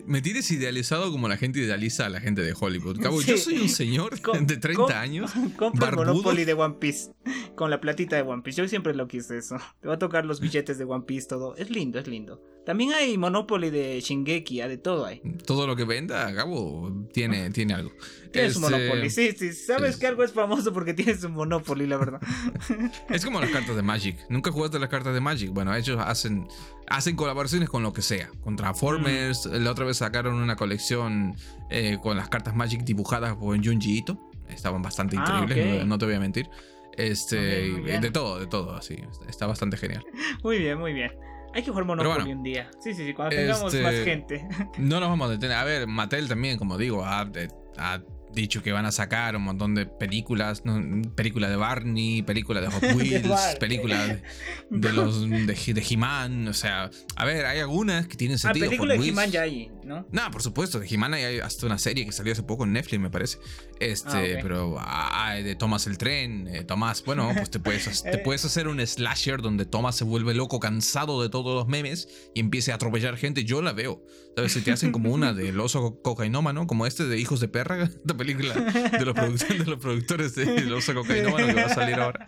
me tienes idealizado como la gente idealiza a la gente de Hollywood. Cabo, yo soy un señor de 30 con- años. Compra el. Monopoly de One Piece con la platita de One Piece. Yo siempre lo quise eso. Te va a tocar los billetes de One Piece, todo. Es lindo, es lindo. También hay Monopoly de Shingeki, ah, de todo hay. Todo lo que venda, Gabo, tiene, tiene algo. Tienes un Este, Monopoly, sí, sí. Sabes que algo es famoso porque tienes un Monopoly, la verdad. Es como las cartas de Magic. ¿Nunca jugaste las cartas de Magic? Bueno, ellos hacen, hacen colaboraciones con lo que sea. Con Transformers. La otra vez sacaron una colección eh, con las cartas Magic dibujadas por Junji Ito. Estaban bastante Ah, increíbles, no, te voy a mentir. Este, bien. de todo, de todo, así. Está bastante genial. Muy bien, muy bien. Hay que jugar Monopoly bueno, un día. Sí, sí, sí, cuando tengamos este- más gente. No nos vamos a detener. A ver, Mattel también, como digo, ha, eh, ha dicho que van a sacar un montón de películas. ¿no? Película de Barney, película de Hot Wheels, película de, de los de, de He-Man. O sea, a ver, hay algunas que tienen Ah, sentido. película de Hot. He-Man ya hay, ¿no? No, por supuesto, de He-Man hay hasta una serie que salió hace poco en Netflix, me parece. Este, Ah, pero ah, de Thomas el tren, eh, Tomás, bueno, pues te puedes, te puedes hacer un slasher donde Thomas se vuelve loco, cansado de todos los memes y empiece a atropellar gente. Yo la veo. Si te hacen como una del oso cocainómano, como este de Hijos de Perra, esta película de los, de los productores del oso cocainómano que va a salir ahora.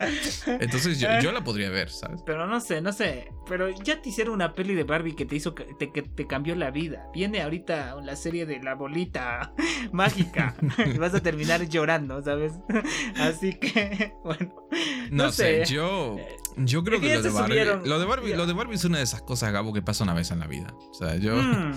Entonces yo, yo la podría ver, ¿sabes? Pero no sé, no sé. Pero ya te hicieron una peli de Barbie que te hizo que te, que te cambió la vida. Viene ahorita la serie de la bolita mágica. y vas a terminar llorando, ¿sabes? Así que, bueno. No, No sé, sé. yo, yo creo que lo de, Barbie, lo de Barbie, lo de Barbie es una de esas cosas, Gabo, que pasa una vez en la vida. O sea, yo mm,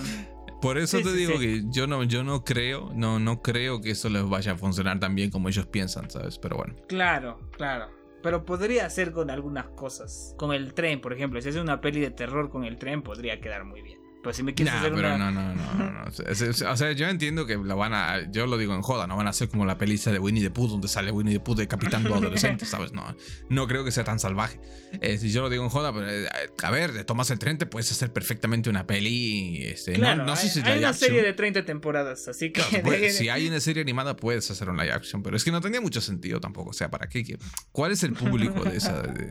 por eso Sí, te sí, digo sí. que yo no, yo no creo, no, no creo que eso les vaya a funcionar tan bien como ellos piensan, ¿sabes? Pero bueno. claro, claro. Pero podría ser con algunas cosas. Con el tren, por ejemplo. Si hace una peli de terror con el tren, podría quedar muy bien. Pero si me quieres hacer pero una. no, no, no, no, no. O sea, yo entiendo que la van a. Yo lo digo en joda, no van a hacer como la peliza de Winnie the Pooh, donde sale Winnie the Pooh decapitando adolescentes, ¿sabes? No, no creo que sea tan salvaje. Eh, si yo lo digo en joda, pero eh, a ver, de tomas el tren, te puedes hacer perfectamente una peli. Este, no- Claro, no, sé hay, si hay una action. serie de 30 temporadas, así que. Claro, puedes- si hay una serie animada, puedes hacer un live action, pero es que no tenía mucho sentido tampoco. O sea, ¿para qué? ¿Qué- ¿Cuál es el público de esa? de-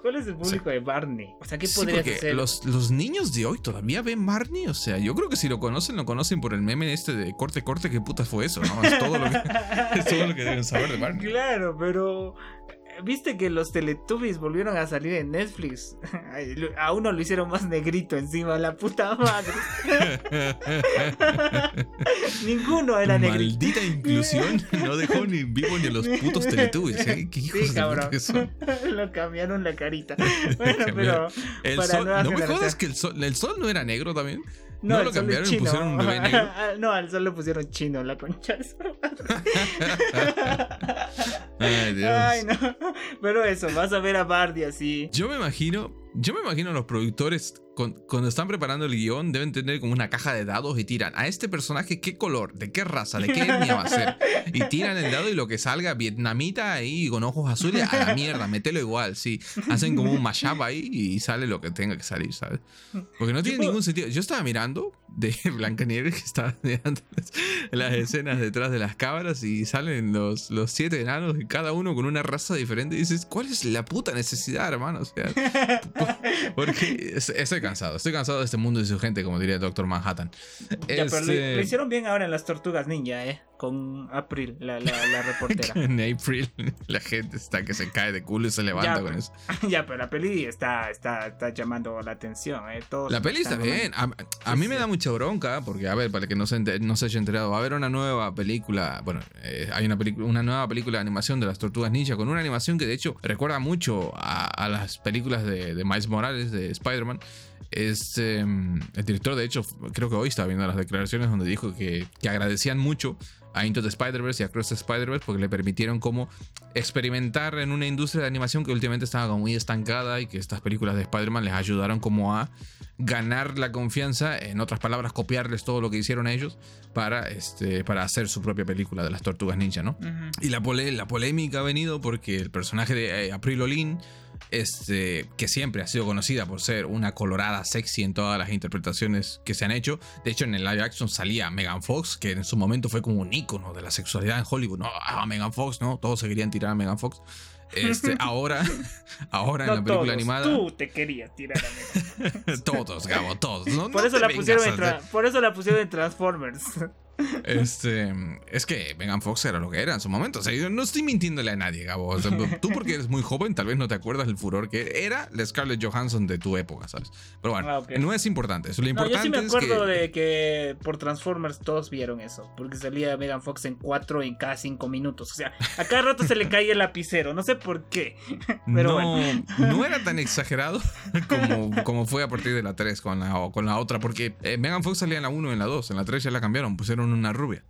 ¿Cuál es el público de Barney? O sea, ¿qué Sí, podrías hacer? los, los niños de hoy todavía ven Barney. O sea, yo creo que si lo conocen, lo conocen por el meme este de corte, corte. ¿Qué putas fue eso? ¿no? Es todo lo que, deben saber de Barney. Claro, pero. ¿Viste que los Teletubbies volvieron a salir en Netflix? A uno lo hicieron más negrito encima, la puta madre. Ninguno era negrito. Maldita inclusión. No dejó ni vivo ni a los putos teletubbies. ¿eh? ¿Qué hijos Sí, de cabrón. que son? Lo cambiaron la carita. Bueno, pero. El para sol, no me jodas que el sol, el sol no era negro también. No, ¿No lo cambiaron y chino. pusieron un bebé negro? no, al sol le pusieron chino, la concha. de su Ay, Dios. Ay, no. Pero eso, vas a ver a Bardi así. Yo me imagino, yo me imagino a los productores con- cuando están preparando el guion deben tener como una caja de dados y tiran a este personaje qué color, de qué raza, de qué etnia va a ser. Y tiran el dado y lo que salga vietnamita ahí con ojos azules a la mierda, metelo igual, sí. Hacen como un mashup ahí y sale lo que tenga que salir, ¿sabes? Porque no tiene ningún sentido. Yo estaba mirando de Blancanieves que estaba mirando las escenas detrás de las cámaras y salen los, los siete enanos y cada uno con una raza diferente y dices, ¿cuál es la puta necesidad, hermano? O sea, porque es- estoy cansado, estoy cansado de este mundo y su gente, como diría el Doctor Manhattan. Ya, pero lo, Este, lo hicieron bien ahora en las tortugas ninja, eh. Con April, la, la, la reportera. En April, la gente está que se cae de culo y se levanta Ya, con eso. ya, pero la peli está, está, está llamando la atención, eh. Todos La peli está bien. A, a Sí, mí me da mucha bronca, porque, a ver, para que no se, no se haya enterado, va a haber una nueva película. Bueno, eh, hay una, película, una nueva película de animación de las Tortugas Ninja, con una animación que de hecho recuerda mucho a, a las películas de, de Miles Morales, de Spider-Man. Este, el director, de hecho, creo que hoy estaba viendo las declaraciones donde dijo que, que agradecían mucho a Into the Spider-Verse y a Cross the Spider-Verse porque le permitieron como experimentar en una industria de animación que últimamente estaba como muy estancada y que estas películas de Spider-Man les ayudaron como a ganar la confianza, en otras palabras, copiarles todo lo que hicieron ellos para, este, para hacer su propia película de las tortugas ninja, ¿no? Y la, pole- la polémica ha venido porque el personaje de eh, April O'Neil este, que siempre ha sido conocida por ser una colorada sexy en todas las interpretaciones que se han hecho. De hecho, en el live action salía Megan Fox, que en su momento fue como un ícono de la sexualidad en Hollywood. No, ah, Megan Fox, ¿no? Todos se querían tirar a Megan Fox. Este, ahora, ahora en la película animada. Tú te querías tirar a Megan todos, Gabo, todos. por, eso la pusieron por eso la pusieron en Transformers. Este, es que Megan Fox era lo que era en su momento. O sea, yo no estoy mintiéndole a nadie, Gabo. tú porque eres muy joven, tal vez no te acuerdas del furor que era la Scarlett Johansson de tu época, ¿sabes? Pero bueno, ah, no es importante. Lo importante yo sí me acuerdo de que por Transformers todos vieron eso, porque salía Megan Fox en cuatro en cada cinco minutos. O sea, a cada rato se le caía el lapicero, no sé por qué. Pero no, no era tan exagerado como, como fue a partir de la 3 con la, con la otra, porque eh, Megan Fox salía en la 1 y en la 2, en la 3 ya la cambiaron, pusieron una rubia.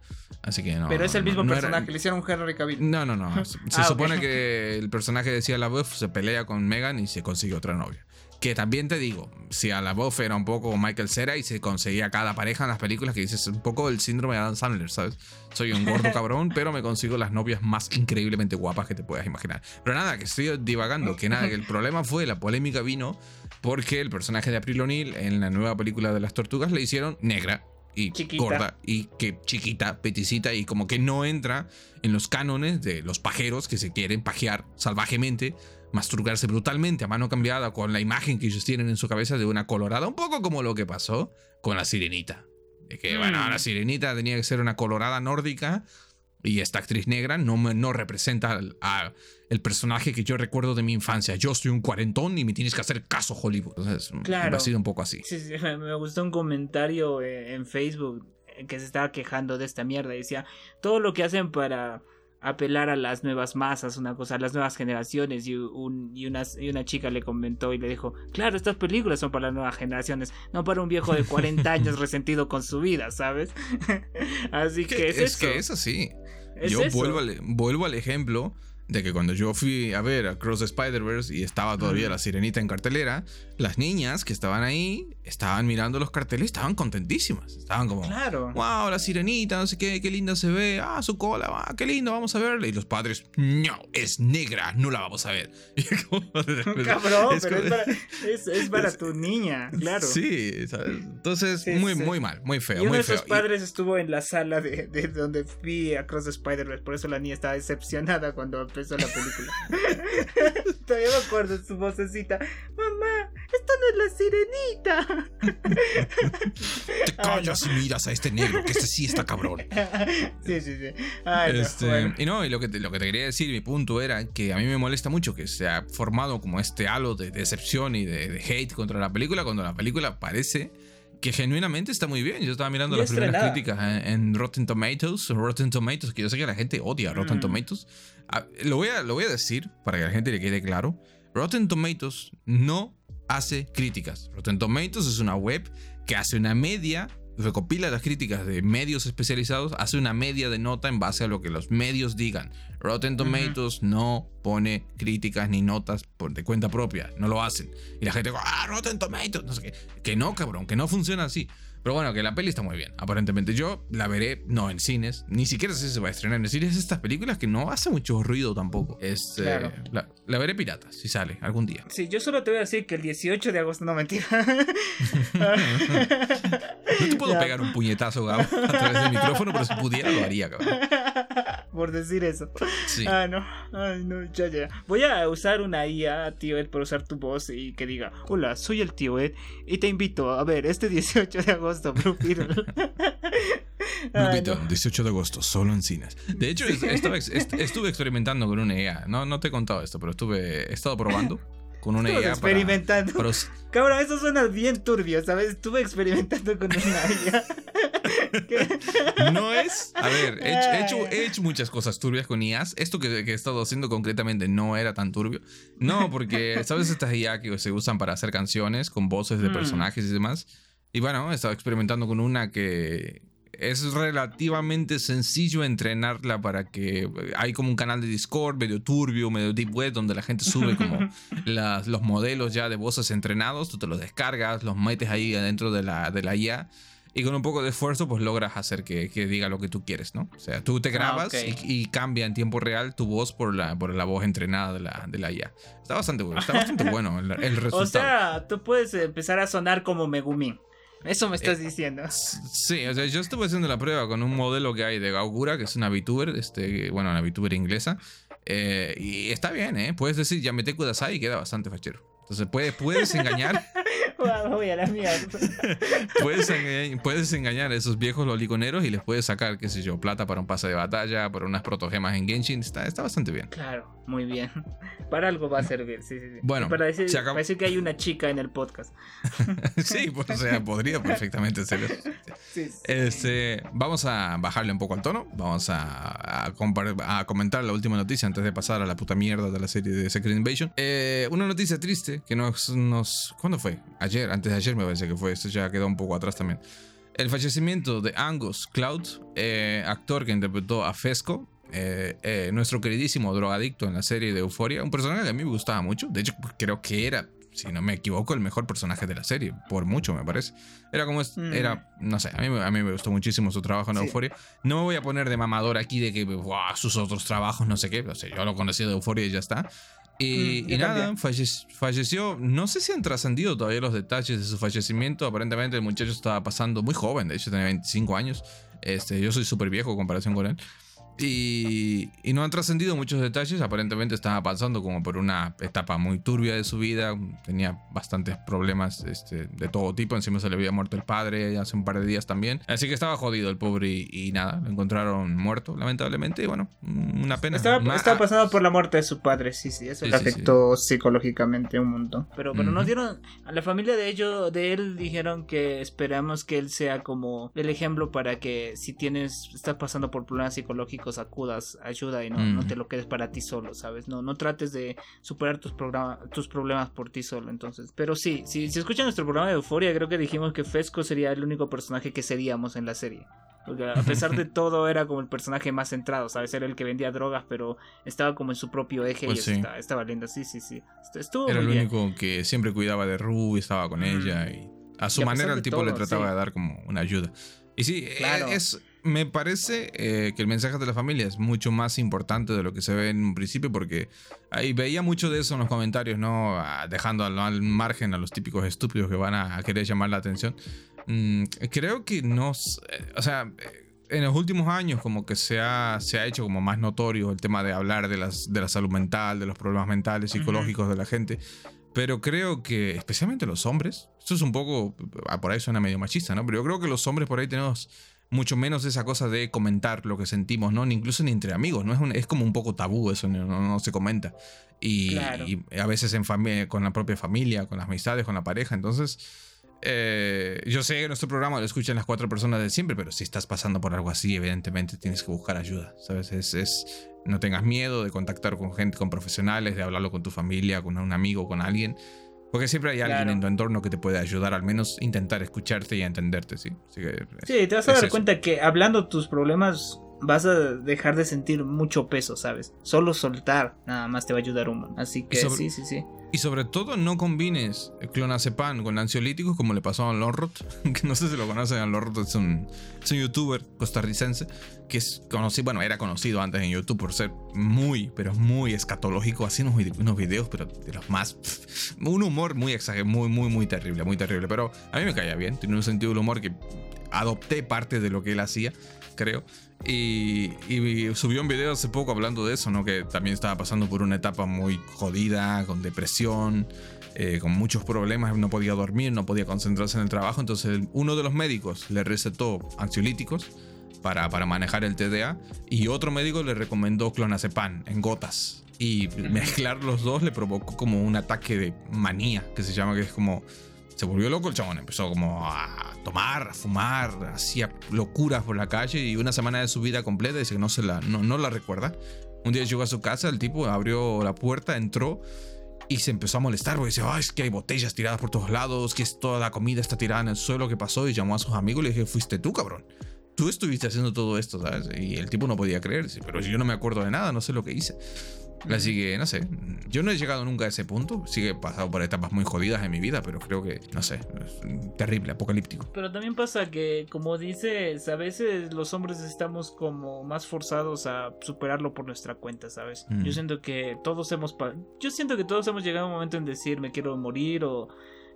Así que no. Pero es el mismo personaje, le hicieron Henry Cavill. No, no, no. Se ah, supone que el personaje decía la voz se pelea con Megan y se consigue otra novia. Que también te digo, si a la voz era un poco Michael Cera y se conseguía cada pareja en las películas, que dices un poco el síndrome de Adam Sandler, ¿sabes? Soy un gordo cabrón, pero me consigo las novias más increíblemente guapas que te puedas imaginar. Pero nada, que estoy divagando, que nada, que el problema fue, la polémica vino porque el personaje de April O'Neil en la nueva película de las tortugas le hicieron negra y gorda y que chiquita, peticita y como que no entra en los cánones de los pajeros que se quieren pajear salvajemente, masturbarse brutalmente a mano cambiada con la imagen que ellos tienen en su cabeza de una colorada, un poco como lo que pasó con la sirenita. De que, bueno, mm. la sirenita tenía que ser una colorada nórdica y esta actriz negra no, no representa a, el personaje que yo recuerdo de mi infancia. Yo soy un cuarentón y me tienes que hacer caso, Hollywood. Entonces, claro. ha sido un poco así. Sí, sí, me gustó un comentario eh, en Facebook que se estaba quejando de esta mierda. Decía, todo lo que hacen para apelar a las nuevas masas, una cosa, a las nuevas generaciones. Y, un, y, una, y una chica le comentó y le dijo, claro, estas películas son para las nuevas generaciones, no para un viejo de 40 años resentido con su vida, ¿sabes? Así que es, es que es así. Yo vuelvo al, vuelvo al ejemplo de que cuando yo fui a ver Across the Spider-Verse y estaba todavía la sirenita en cartelera, las niñas que estaban ahí estaban mirando los carteles, estaban contentísimas. Estaban como, claro. wow, la sirenita, no sé qué, qué linda se ve, ah, su cola, ah, qué lindo, vamos a verla. Y los padres, no, es negra, no la vamos a ver. Cabrón, es pero es, para, tu niña, claro. Sí, entonces, muy, muy mal, muy feo. Y uno de sus padres estuvo en la sala de, de donde vi Across the Spider-Verse, por eso la niña estaba decepcionada cuando empezó la película. Todavía me acuerdo de su vocecita. Es la sirenita. Te callas y miras a este negro, que este sí está cabrón. sí, sí, sí. este, Y no, y lo que, te, lo que te quería decir, mi punto era que a mí me molesta mucho que se ha formado como este halo de decepción y de, de hate contra la película cuando la película parece que genuinamente está muy bien. Yo estaba mirando las primeras críticas en, Rotten Tomatoes, Rotten Tomatoes, que yo sé que la gente odia Rotten mm. Tomatoes. Ah, lo, voy a, lo voy a decir para que a la gente le quede claro. Rotten Tomatoes no hace críticas. Rotten Tomatoes es una web que hace una media recopila las críticas de medios especializados, hace una media de nota en base a lo que los medios digan. Rotten Tomatoes no pone críticas ni notas por, de cuenta propia, no lo hacen. Y la gente dice, ah, Rotten Tomatoes, no sé qué. Que no, cabrón, que no funciona así. Pero bueno, que la peli está muy bien, aparentemente. Yo la veré, no en cines, ni siquiera sé si se va a estrenar en cines. Estas películas que no hace mucho ruido tampoco. Este, la, veré pirata, si sale algún día. Sí, yo solo te voy a decir que el 18 de agosto, no mentira. no te puedo pegar un puñetazo, Gabo, a través del micrófono, pero si pudiera lo haría, cabrón. Por decir eso. Sí. Ah, no. Ay, no, ya, ya. Voy a usar una IA, tío Ed, por usar tu voz y que diga: Hola, soy el tío Ed y te invito a ver este 18 de agosto agosto, Blue Beetle. 18 de agosto, solo en cines. De hecho, estuve experimentando con una IA. No, no te he contado esto, pero estuve, he estado probando con una IA. Experimentando. Para, Cabrón, eso suena bien turbio, ¿sabes? Estuve experimentando con una IA. no es. A ver, he hecho, he, hecho, muchas cosas turbias con IAs. Esto que, que, he estado haciendo concretamente no era tan turbio. No, porque, ¿sabes? Estas IA que se usan para hacer canciones con voces de mm. personajes y demás. Y bueno, he estado experimentando con una que es relativamente sencillo entrenarla para que hay como un canal de Discord medio turbio, medio deep web, donde la gente sube como los modelos ya de voces entrenados, tú te los descargas, los metes ahí adentro de la, de la IA y con un poco de esfuerzo pues logras hacer que, que diga lo que tú quieres, ¿no? O sea, tú te Ah, grabas ok. y, y cambia en tiempo real tu voz por la, por la voz entrenada de la, de la IA. Está bastante bueno, está bastante bueno el, el resultado. O sea, tú puedes empezar a sonar como Megumin. Eso me estás diciendo. Sí, o sea, yo estuve haciendo la prueba con un modelo que hay de Gaugura, que es una VTuber, este, bueno, una VTuber inglesa. eh, y está bien, ¿eh? Puedes decir Yamete Kudasai y queda bastante fachero. Entonces puedes, puedes engañar, Voy a la mierda. puedes, engañar, puedes engañar a esos viejos loliconeros y les puedes sacar, qué sé yo, plata para un pase de batalla, para unas protogemas en Genshin. Está, está bastante bien. Claro, muy bien. Para algo va a servir, sí, sí, sí. Bueno, Y para decir, se acabó. para decir que hay una chica en el podcast. sí, pues, o sea, podría perfectamente ser eso. Sí, sí. Este, vamos a bajarle un poco al tono. Vamos a, a compar- a comentar la última noticia antes de pasar a la puta mierda de la serie de Secret Invasion. Eh, una noticia triste que nos, nos. ¿Cuándo fue? Ayer, antes de ayer me parece que fue. Esto ya quedó un poco atrás también. El fallecimiento de Angus Cloud, eh, actor que interpretó a Fesco. eh, eh, nuestro queridísimo drogadicto en la serie de Euphoria, un personaje que a mí me gustaba mucho. De hecho, creo que era, si no me equivoco, el mejor personaje de la serie, por mucho me parece. Era como, es- Mm. era, no sé, a mí, me- a mí me gustó muchísimo su trabajo en Sí. Euphoria. No me voy a poner de mamador aquí de que "Buah, sus otros trabajos, no sé qué. O sea, yo lo conocí de Euphoria y ya está. Y, Mm, y nada, falle- falleció. No sé si han trascendido todavía los detalles de su fallecimiento. Aparentemente el muchacho estaba pasando muy joven, de hecho tenía 25 años. Este, yo soy súper viejo en comparación con él. Y, y no han trascendido muchos detalles. Aparentemente estaba pasando como por una etapa muy turbia de su vida. Tenía bastantes problemas este, de todo tipo. Encima se le había muerto el padre hace un par de días también. Así que estaba jodido el pobre y, y nada, lo encontraron muerto, lamentablemente. Y bueno, una pena. Estaba, Ma- estaba pasando por la muerte de su padre, sí, sí, eso Sí, le sí, sí. afectó psicológicamente un montón. Pero, pero nos Ujú. dieron, a la familia de ellos, de él, dijeron que esperamos que él sea como el ejemplo para que si tienes, estás pasando por problemas psicológicos, acudas ayuda y no, no Mm. te lo quedes para ti solo, ¿sabes? No, no trates de superar tus, tus problemas por ti solo, entonces. Pero sí, si, si escuchan nuestro programa de Euforia, creo que dijimos que Fesco sería el único personaje que seríamos en la serie. Porque a pesar de todo era como el personaje más centrado, ¿sabes? Era el que vendía drogas, pero estaba como en su propio eje Pues y sí. estaba, estaba lindo. Sí, sí, sí. Est- Estuvo Era el único que siempre cuidaba de Ru y estaba con Mm. ella. Y a su Y a manera el tipo le todo, trataba sí. de dar como una ayuda. Y sí, eh, Claro. es, me parece eh, que el mensaje de la familia es mucho más importante de lo que se ve en un principio porque ahí veía mucho de eso en los comentarios, ¿no? Ah, Dejando al, al margen a los típicos estúpidos que van a, a querer llamar la atención. Mm, creo que no... s- eh, O sea... eh, En los últimos años como que se ha, se ha hecho como más notorio el tema de hablar de, las, de la salud mental, de los problemas mentales, psicológicos de la gente. Pero creo que, especialmente los hombres, esto es un poco, ah, por ahí suena medio machista, ¿no? Pero yo creo que los hombres por ahí tenemos mucho menos esa cosa de comentar lo que sentimos, ¿no? Ni incluso ni entre amigos, ¿no? Es, un- es como un poco tabú eso, no, no- no se comenta. Y, Claro. y a veces en con la propia familia, con las amistades, con la pareja. Entonces, eh, yo sé que nuestro programa lo escuchan las cuatro personas de siempre, pero si estás pasando por algo así, evidentemente tienes que buscar ayuda, ¿sabes? Es, es- no tengas miedo de contactar con gente, con profesionales, de hablarlo con tu familia, con un amigo, con alguien. Porque siempre hay alguien Claro. en tu entorno que te puede ayudar, al menos intentar escucharte y entenderte, ¿sí? Así que, Sí, te vas a dar eso. cuenta que hablando tus problemas vas a dejar de sentir mucho peso, ¿sabes? Solo soltar nada más te va a ayudar un montón. Así que sobre- sí, sí, sí. Y sobre todo no combines clonazepam con ansiolíticos como le pasó a Lorrot, que no sé si lo conocen, Lorrot es un, es un youtuber costarricense que es conocido, bueno, era conocido antes en YouTube por ser muy, pero muy escatológico, así unos, unos videos, pero de los más, pff, un humor muy exagerado, muy, muy, muy terrible, muy terrible, pero a mí me caía bien, tiene un sentido del humor que adopté parte de lo que él hacía, creo. Y, subió un video hace poco hablando de eso, ¿no? Que también estaba pasando por una etapa muy jodida, con depresión, eh, con muchos problemas, no podía dormir, no podía concentrarse en el trabajo. Entonces uno de los médicos le recetó ansiolíticos para, para manejar el TDA y otro médico le recomendó clonazepam en gotas. Y mezclar los dos le provocó como un ataque de manía, que se llama, que es como se volvió loco el chabón, empezó como a tomar, a fumar, hacía locuras por la calle y una semana de su vida completa dice que no, se la, no, no la recuerda. Un día llegó a su casa, el tipo abrió la puerta, entró y se empezó a molestar porque decía, "Ay, es que hay botellas tiradas por todos lados, que es toda la comida está tirada en el suelo, ¿qué pasó? Y llamó a sus amigos y le dije, fuiste tú, cabrón. Tú estuviste haciendo todo esto, ¿sabes? Y el tipo no podía creer, dice, pero yo no me acuerdo de nada, no sé lo que hice. Así que, no sé, yo no he llegado nunca a ese punto. Sí que he pasado por etapas muy jodidas en mi vida, pero creo que, no sé, es terrible, apocalíptico. Pero también pasa que, como dices, a veces los hombres estamos como más forzados a superarlo por nuestra cuenta, ¿sabes? Mm. Yo siento que todos hemos... Yo siento que todos hemos llegado a un momento en decir me quiero morir o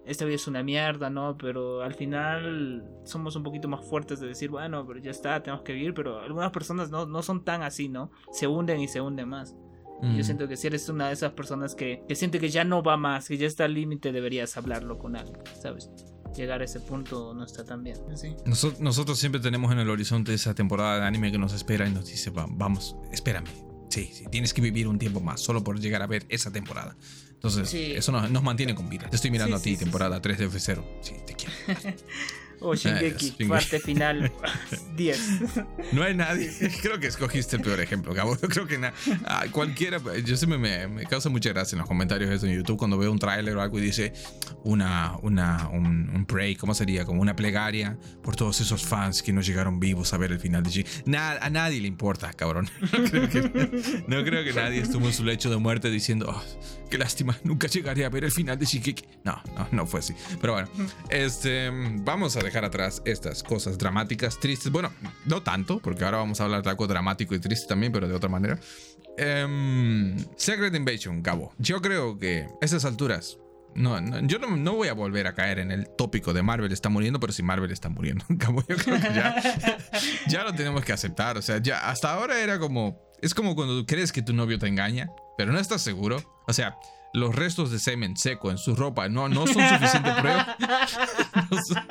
esta vida es una mierda, ¿no? Pero al final somos un poquito más fuertes de decir, bueno, pero ya está, tenemos que vivir, pero algunas personas no, no son tan así, ¿no? Se hunden y se hunden más. Mm. Yo siento que si eres una de esas personas que, que siente que ya no va más, que ya está al límite, deberías hablarlo con alguien, ¿sabes? Llegar a ese punto no está tan bien. Sí. Noso- nosotros siempre tenemos en el horizonte esa temporada de anime que nos espera y nos dice, "Va- vamos, espérame. Sí, sí, tienes que vivir un tiempo más solo por llegar a ver esa temporada. Entonces, Sí. eso nos, nos mantiene con vida. Te estoy mirando Sí, a ti, sí, sí, temporada 3 de F0. Sí, te quiero. O Shingeki, Shingeki. parte final 10. No hay nadie. Creo que escogiste el peor ejemplo, Gabo. Yo creo que na- ah, cualquiera. Yo siempre me, me causa mucha gracia en los comentarios de eso en YouTube cuando veo un tráiler o algo y dice una, una, un, un pray, ¿cómo sería? Como una plegaria por todos esos fans que no llegaron vivos a ver el final de. Na- a nadie le importa, cabrón. No creo, que, no creo que nadie estuvo en su lecho de muerte diciendo, "Oh, qué lástima, nunca llegaré a ver el final de Shingeki. No, no, no fue así. Pero bueno, este, vamos a dejar atrás estas cosas dramáticas, tristes. Bueno, no tanto, porque ahora vamos a hablar de algo dramático y triste también, pero de otra manera. Em, Secret Invasion, Cabo. Yo creo que a esas alturas. No, no, yo no, no voy a volver a caer en el tópico de Marvel está muriendo, pero si Marvel está muriendo. Yo creo que ya, ya lo tenemos que aceptar. O sea, ya hasta ahora era como. Es como cuando tú crees que tu novio te engaña, pero no estás seguro. O sea, los restos de semen seco en su ropa no, no son suficiente prueba. No son,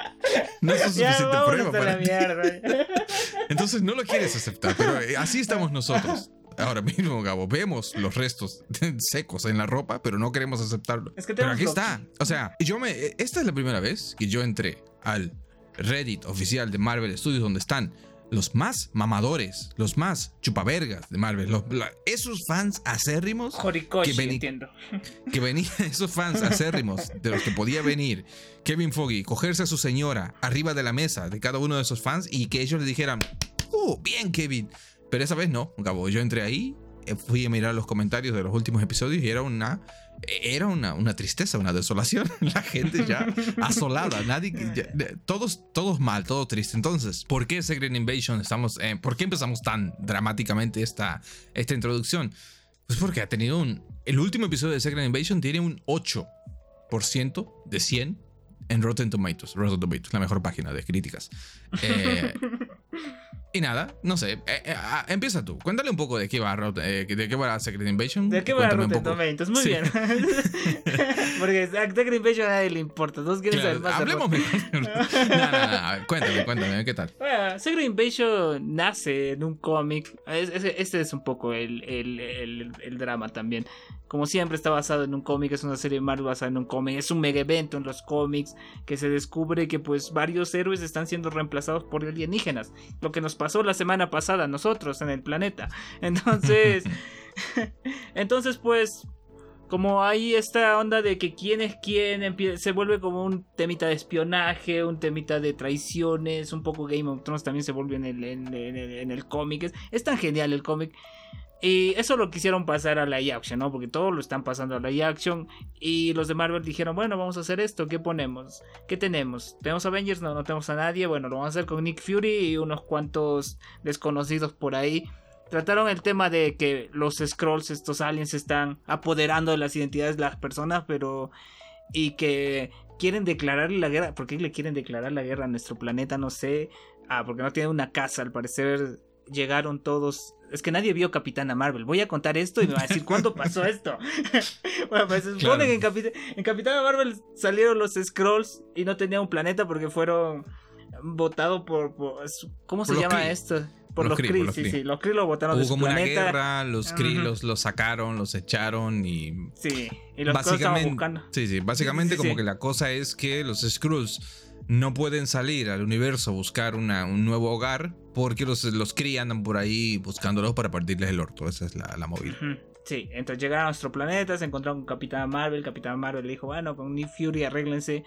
no son suficiente prueba para ti. Entonces no lo quieres aceptar, pero eh, así estamos nosotros. Ahora mismo, Gabo, vemos los restos secos en la ropa, pero no queremos aceptarlo. Es que pero aquí está. O sea, yo me. eh, Esta es la primera vez que yo entré al Reddit oficial de Marvel Studios, donde están los más mamadores, los más chupavergas de Marvel, los- la- esos fans acérrimos Horikoshi, que veni- entiendo. que venían esos fans acérrimos de los que podía venir Kevin Foggy, cogerse a su señora arriba de la mesa de cada uno de esos fans y que ellos le dijeran, ¡Uh, bien Kevin! Pero esa vez no, Gabo, yo entré ahí, eh, fui a mirar los comentarios de los últimos episodios y era una... Era una, una tristeza, una desolación. La gente ya asolada. Nadie, todos, todos mal, todo triste. Entonces, ¿por qué Secret Invasion estamos... eh, ¿Por qué empezamos tan dramáticamente esta, esta introducción? Pues porque ha tenido un. El último episodio de Secret Invasion tiene un 8% de 100 en Rotten Tomatoes. Rotten Tomatoes, la mejor página de críticas. Eh, y nada, no sé. eh, eh, ah, empieza tú. Cuéntale un poco de qué va, Rot- eh, de qué va Secret Invasion. ¿De qué va poco. Tomatoes? Muy Sí. bien. Porque a Secret Invasion a nadie le importa. Todos quieren Claro, saber más. hablemos mejor. no, no, no, Cuéntame, cuéntame, ¿qué tal? Bueno, Secret Invasion nace en un cómic. Es- es- Este es un poco el, el- el- el drama también. Como siempre está basado en un cómic, es una serie de Marvel basada en un cómic, es un mega evento en los cómics que se descubre que pues varios héroes están siendo reemplazados por alienígenas, lo que nos pasó la semana pasada nosotros en el planeta. Entonces, entonces pues como hay esta onda de que quién es quién, se vuelve como un temita de espionaje, un temita de traiciones, un poco Game of Thrones también se vuelve en el, en, el, cómic. Es tan genial el cómic. Y eso lo quisieron pasar a live action, ¿no? Porque todos lo están pasando a live action. Y los de Marvel dijeron, bueno, vamos a hacer esto. ¿Qué ponemos? ¿Qué tenemos? ¿Tenemos Avengers? No, no tenemos a nadie. Bueno, lo vamos a hacer con Nick Fury y unos cuantos desconocidos por ahí. Trataron el tema de que los Scrolls, estos aliens, están apoderando de las identidades de las personas, pero. Y que quieren declararle la guerra. ¿Por qué le quieren declarar la guerra a nuestro planeta? No sé. Ah, porque no tiene una casa, al parecer. Llegaron todos. Es que nadie vio Capitana Marvel. Voy a contar esto y me va a decir cuándo pasó esto. bueno, pues se supone Claro. que en, Capit- en Capitana Marvel salieron los Scrolls y no tenía un planeta porque fueron votados por, por- ¿Cómo se Por llama Kree. esto? Por Los los, Kree, Kree, por los sí, Kree. sí. Los Kree lo votaron de Hubo su como una guerra, los Kree los, los sacaron, los echaron y Sí, y los estaban buscando. Sí, sí, básicamente Sí, sí, como que la cosa es que los Skrulls no pueden salir al universo a buscar una- un nuevo hogar porque los, los Kree andan por ahí buscándolos para partirles el orto. Esa es la, la movida. Ujú. Sí, entonces llegaron a nuestro planeta, se encontraron con Capitán Marvel, Capitán Marvel le dijo, bueno, con Nick Fury arréglense.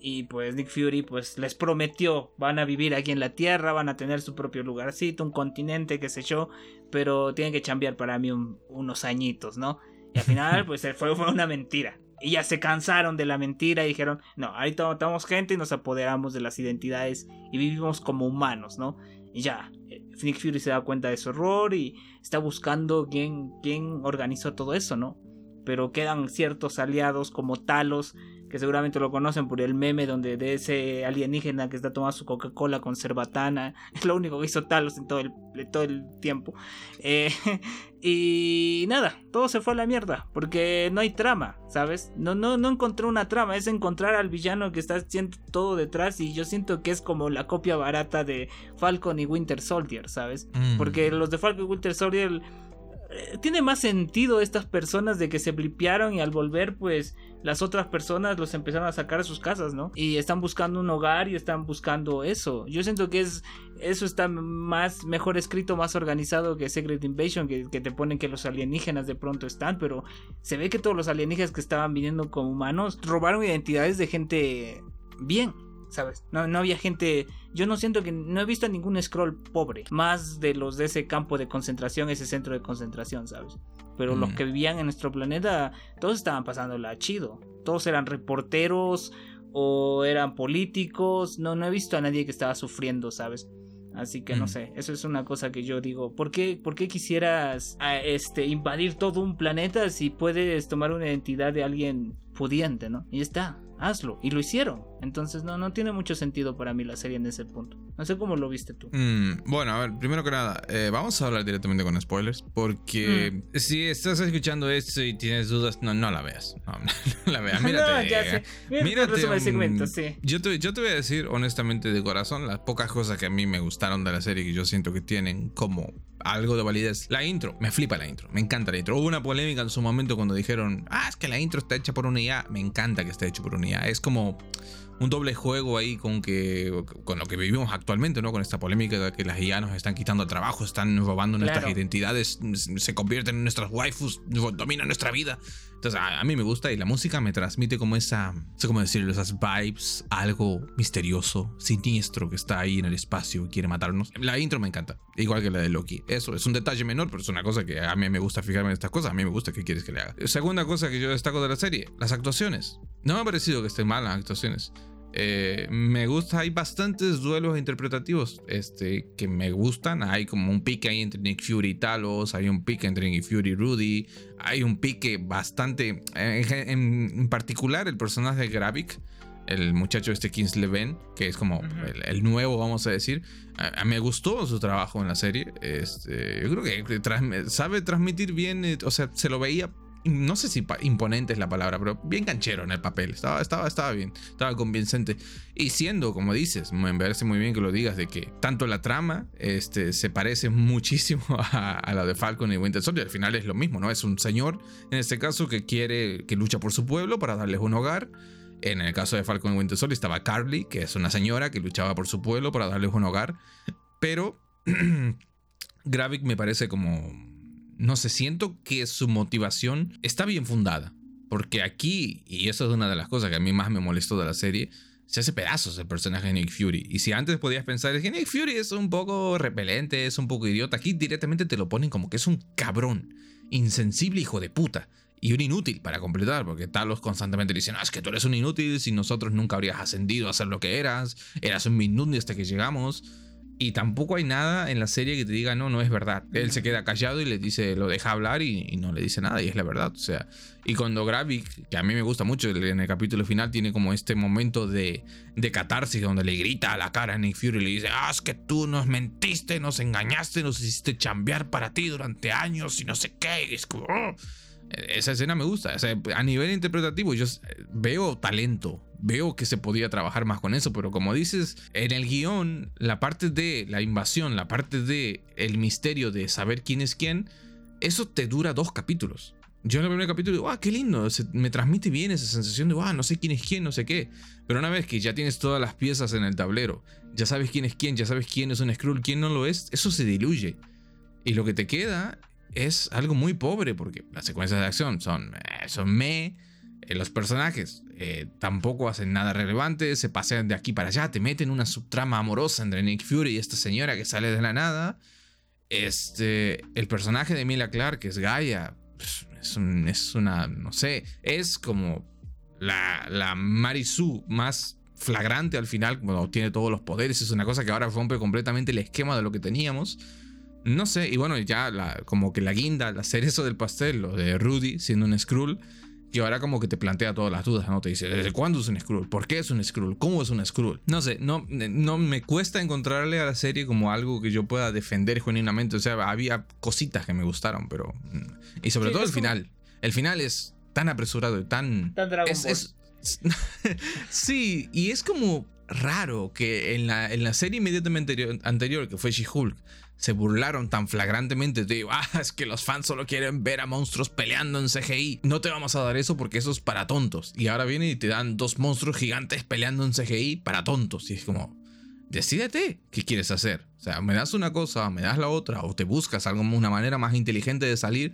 Y pues Nick Fury pues les prometió, van a vivir aquí en la Tierra, van a tener su propio lugarcito, un continente, qué sé yo, pero tienen que chambear para mí unos añitos, ¿no? Y al final pues fue, fue una mentira. Y ya se cansaron de la mentira y dijeron, no, ahorita matamos gente y nos apoderamos de las identidades y vivimos como humanos, ¿no? Y ya, eh, Nick Fury se da cuenta de su error y está buscando quién, quién organizó todo eso, ¿no? Pero quedan ciertos aliados como Talos que seguramente lo conocen por el meme donde de ese alienígena que está tomando su Coca-Cola con cerbatana, es lo único que hizo Talos en todo el, todo el tiempo. Eh, y nada, todo se fue a la mierda, porque no hay trama, ¿sabes? No, no, no encontré una trama, es encontrar al villano que está haciendo todo detrás y yo siento que es como la copia barata de Falcon y Winter Soldier, ¿sabes? Mm. Porque los de Falcon y Winter Soldier eh, tiene más sentido estas personas de que se blipearon y al volver pues las otras personas los empezaron a sacar de sus casas, ¿no? Y están buscando un hogar y están buscando eso. Yo siento que es eso está más mejor escrito, más organizado que Secret Invasion, que, te ponen que los alienígenas de pronto están, pero se ve que todos los alienígenas que estaban viniendo como humanos robaron identidades de gente bien. ¿sabes? No, no había gente. Yo no siento que. No he visto ningún scroll pobre. Más de los de ese campo de concentración, ese centro de concentración, ¿sabes? Pero los que vivían en nuestro planeta, todos estaban pasándola chido. Todos eran reporteros o eran políticos. No, no he visto a nadie que estaba sufriendo, ¿sabes? Así que no sé, eso es una cosa que yo digo. ¿Por qué, por qué quisieras este, invadir todo un planeta si puedes tomar una identidad de alguien pudiente, ¿no? Y está hazlo. Y lo hicieron. Entonces no, no tiene mucho sentido para mí la serie en ese punto. No sé cómo lo viste tú. Mm, bueno, a ver, primero que nada, eh, vamos a hablar directamente con spoilers. Porque mm. si estás escuchando esto y tienes dudas, no, no la veas. No, la veas. Mírate. no, ya sé. Mírate, segmento, sí. Yo te, yo te voy a decir honestamente de corazón las pocas cosas que a mí me gustaron de la serie que yo siento que tienen como algo de validez. La intro, me flipa la intro, me encanta la intro. Hubo una polémica en su momento cuando dijeron, ah, es que la intro está hecha por una IA. Me encanta que esté hecho por una IA. Es como un doble juego ahí con que con lo que vivimos actualmente, ¿no? Con esta polémica de que las IA nos están quitando trabajo, están robando nuestras identidades, se convierten en nuestras waifus, dominan nuestra vida. Entonces, a, mí me gusta y la música me transmite como esa, no sé cómo decirlo, esas vibes, algo misterioso, siniestro que está ahí en el espacio y quiere matarnos. La intro me encanta, igual que la de Loki. Eso es un detalle menor, pero es una cosa que a mí me gusta fijarme en estas cosas. A mí me gusta qué quieres que le haga. Segunda cosa que yo destaco de la serie, las actuaciones. No me ha parecido que estén mal las actuaciones. Eh, me gusta, hay bastantes duelos interpretativos este, que me gustan. Hay como un pique ahí entre Nick Fury y Talos, hay un pique entre Nick Fury y Rudy, hay un pique bastante. En, particular, el personaje de Gravik, el muchacho este Kingsley Ben, que es como el, nuevo, vamos a decir. A, me gustó su trabajo en la serie. Este, yo creo que sabe transmitir bien, eh, o sea, se lo veía no sé si imponente es la palabra, pero bien canchero en el papel. Estaba, estaba, estaba bien, estaba convincente. Y siendo, como dices, me parece muy bien que lo digas, de que tanto la trama este, se parece muchísimo a, la de Falcon y Winter Soldier. Al final es lo mismo, ¿no? Es un señor, en este caso, que quiere, que lucha por su pueblo para darles un hogar. En el caso de Falcon y Winter Soldier estaba Carly, que es una señora que luchaba por su pueblo para darles un hogar. Pero Gravik me parece como no sé, siento que su motivación está bien fundada. Porque aquí, y eso es una de las cosas que a mí más me molestó de la serie, se hace pedazos el personaje de Nick Fury. Y si antes podías pensar que Nick Fury es un poco repelente, es un poco idiota, aquí directamente te lo ponen como que es un cabrón, insensible hijo de puta. Y un inútil para completar, porque Talos constantemente dicen, ah, es que tú eres un inútil, si nosotros nunca habrías ascendido a ser lo que eras, eras un minútil hasta que llegamos. Y tampoco hay nada en la serie que te diga, no, no es verdad. Él se queda callado y le dice, lo deja hablar y, no le dice nada, y es la verdad. O sea, y cuando Gravik, que a mí me gusta mucho, en el capítulo final tiene como este momento de, de catarsis donde le grita a la cara a Nick Fury y le dice, ah, es que tú nos mentiste, nos engañaste, nos hiciste chambear para ti durante años y no sé qué. Es como, oh". Esa escena me gusta. a nivel interpretativo, yo veo talento. Veo que se podía trabajar más con eso, pero como dices, en el guion, la parte de la invasión, la parte de el misterio de saber quién es quién, eso te dura dos capítulos. Yo en el primer capítulo digo, ah, qué lindo, me transmite bien esa sensación de, ah, no sé quién es quién, no sé qué. Pero una vez que ya tienes todas las piezas en el tablero, ya sabes quién es quién, ya sabes quién es un Skrull, quién no lo es, eso se diluye. Y lo que te queda es algo muy pobre porque las secuencias de acción son, eh, son me. Eh, los personajes eh, tampoco hacen nada relevante, se pasean de aquí para allá, te meten una subtrama amorosa entre Nick Fury y esta señora que sale de la nada. Este, el personaje de Mila Clark, que es Gaia, pues, es, es una, no sé, es como la, la Marisu más flagrante al final, cuando tiene todos los poderes, es una cosa que ahora rompe completamente el esquema de lo que teníamos. No sé, y bueno, ya como que la guinda, la cerezo del pastel, lo de Rudy siendo un Skrull, que ahora como que te plantea todas las dudas, ¿no? Te dice, ¿desde cuándo es un Skrull? ¿Por qué es un Skrull? ¿Cómo es un Skrull? No sé, no, no me cuesta encontrarle a la serie como algo que yo pueda defender genuinamente. O sea, había cositas que me gustaron, pero... Mm, y sobre todo el final. El final es tan apresurado y tan... Tan Dragon es, sí, y es como raro que en la, en la serie inmediatamente anterior, que fue She-Hulk, se burlaron tan flagrantemente de, ah, es que los fans solo quieren ver a monstruos peleando en CGI. No te vamos a dar eso porque eso es para tontos. Y ahora vienen y te dan dos monstruos gigantes peleando en CGI para tontos. Y es como, decídete qué quieres hacer. O sea, me das una cosa, me das la otra, o te buscas algo, una manera más inteligente de salir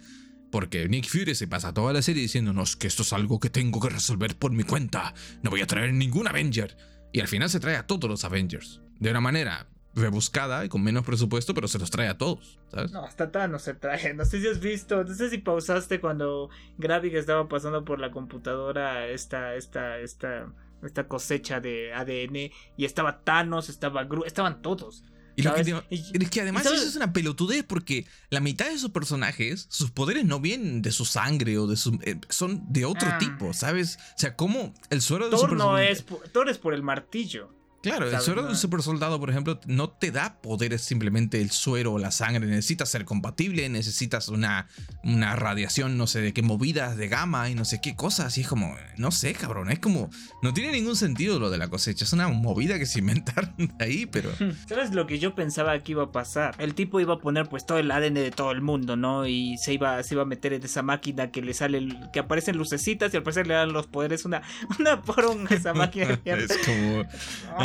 porque Nick Fury se pasa toda la serie diciéndonos que esto es algo que tengo que resolver por mi cuenta. No voy a traer ningún Avenger. Y al final se trae a todos los Avengers. De una manera rebuscada y con menos presupuesto, pero se los trae a todos, ¿sabes? No, hasta no se trae. No sé si has visto, no sé si pausaste cuando Gravik estaba pasando por la computadora esta, esta, esta, esta cosecha de ADN y estaba Thanos, estaba Gru, estaban todos. Y lo que, es que además eso es una pelotudez porque la mitad de esos personajes, sus poderes no vienen de su sangre o de su... Eh, son de otro ah. tipo, ¿sabes? O sea, como el suero de Thor no es... Thor es por el martillo. Claro, el suero de un super soldado, por ejemplo, no te da poderes simplemente el suero o la sangre. Necesitas ser compatible, necesitas una, una radiación, no sé de qué movidas de gamma y no sé qué cosas. Y es como, no sé, cabrón, es como, no tiene ningún sentido lo de la cosecha. Es una movida que se inventaron ahí, pero. ¿Sabes lo que yo pensaba que iba a pasar? El tipo iba a poner pues todo el ADN de todo el mundo, ¿no? Y se iba, se iba a meter en esa máquina que le sale, que aparecen lucecitas y al parecer le dan los poderes. Una, una poronga esa máquina. es como.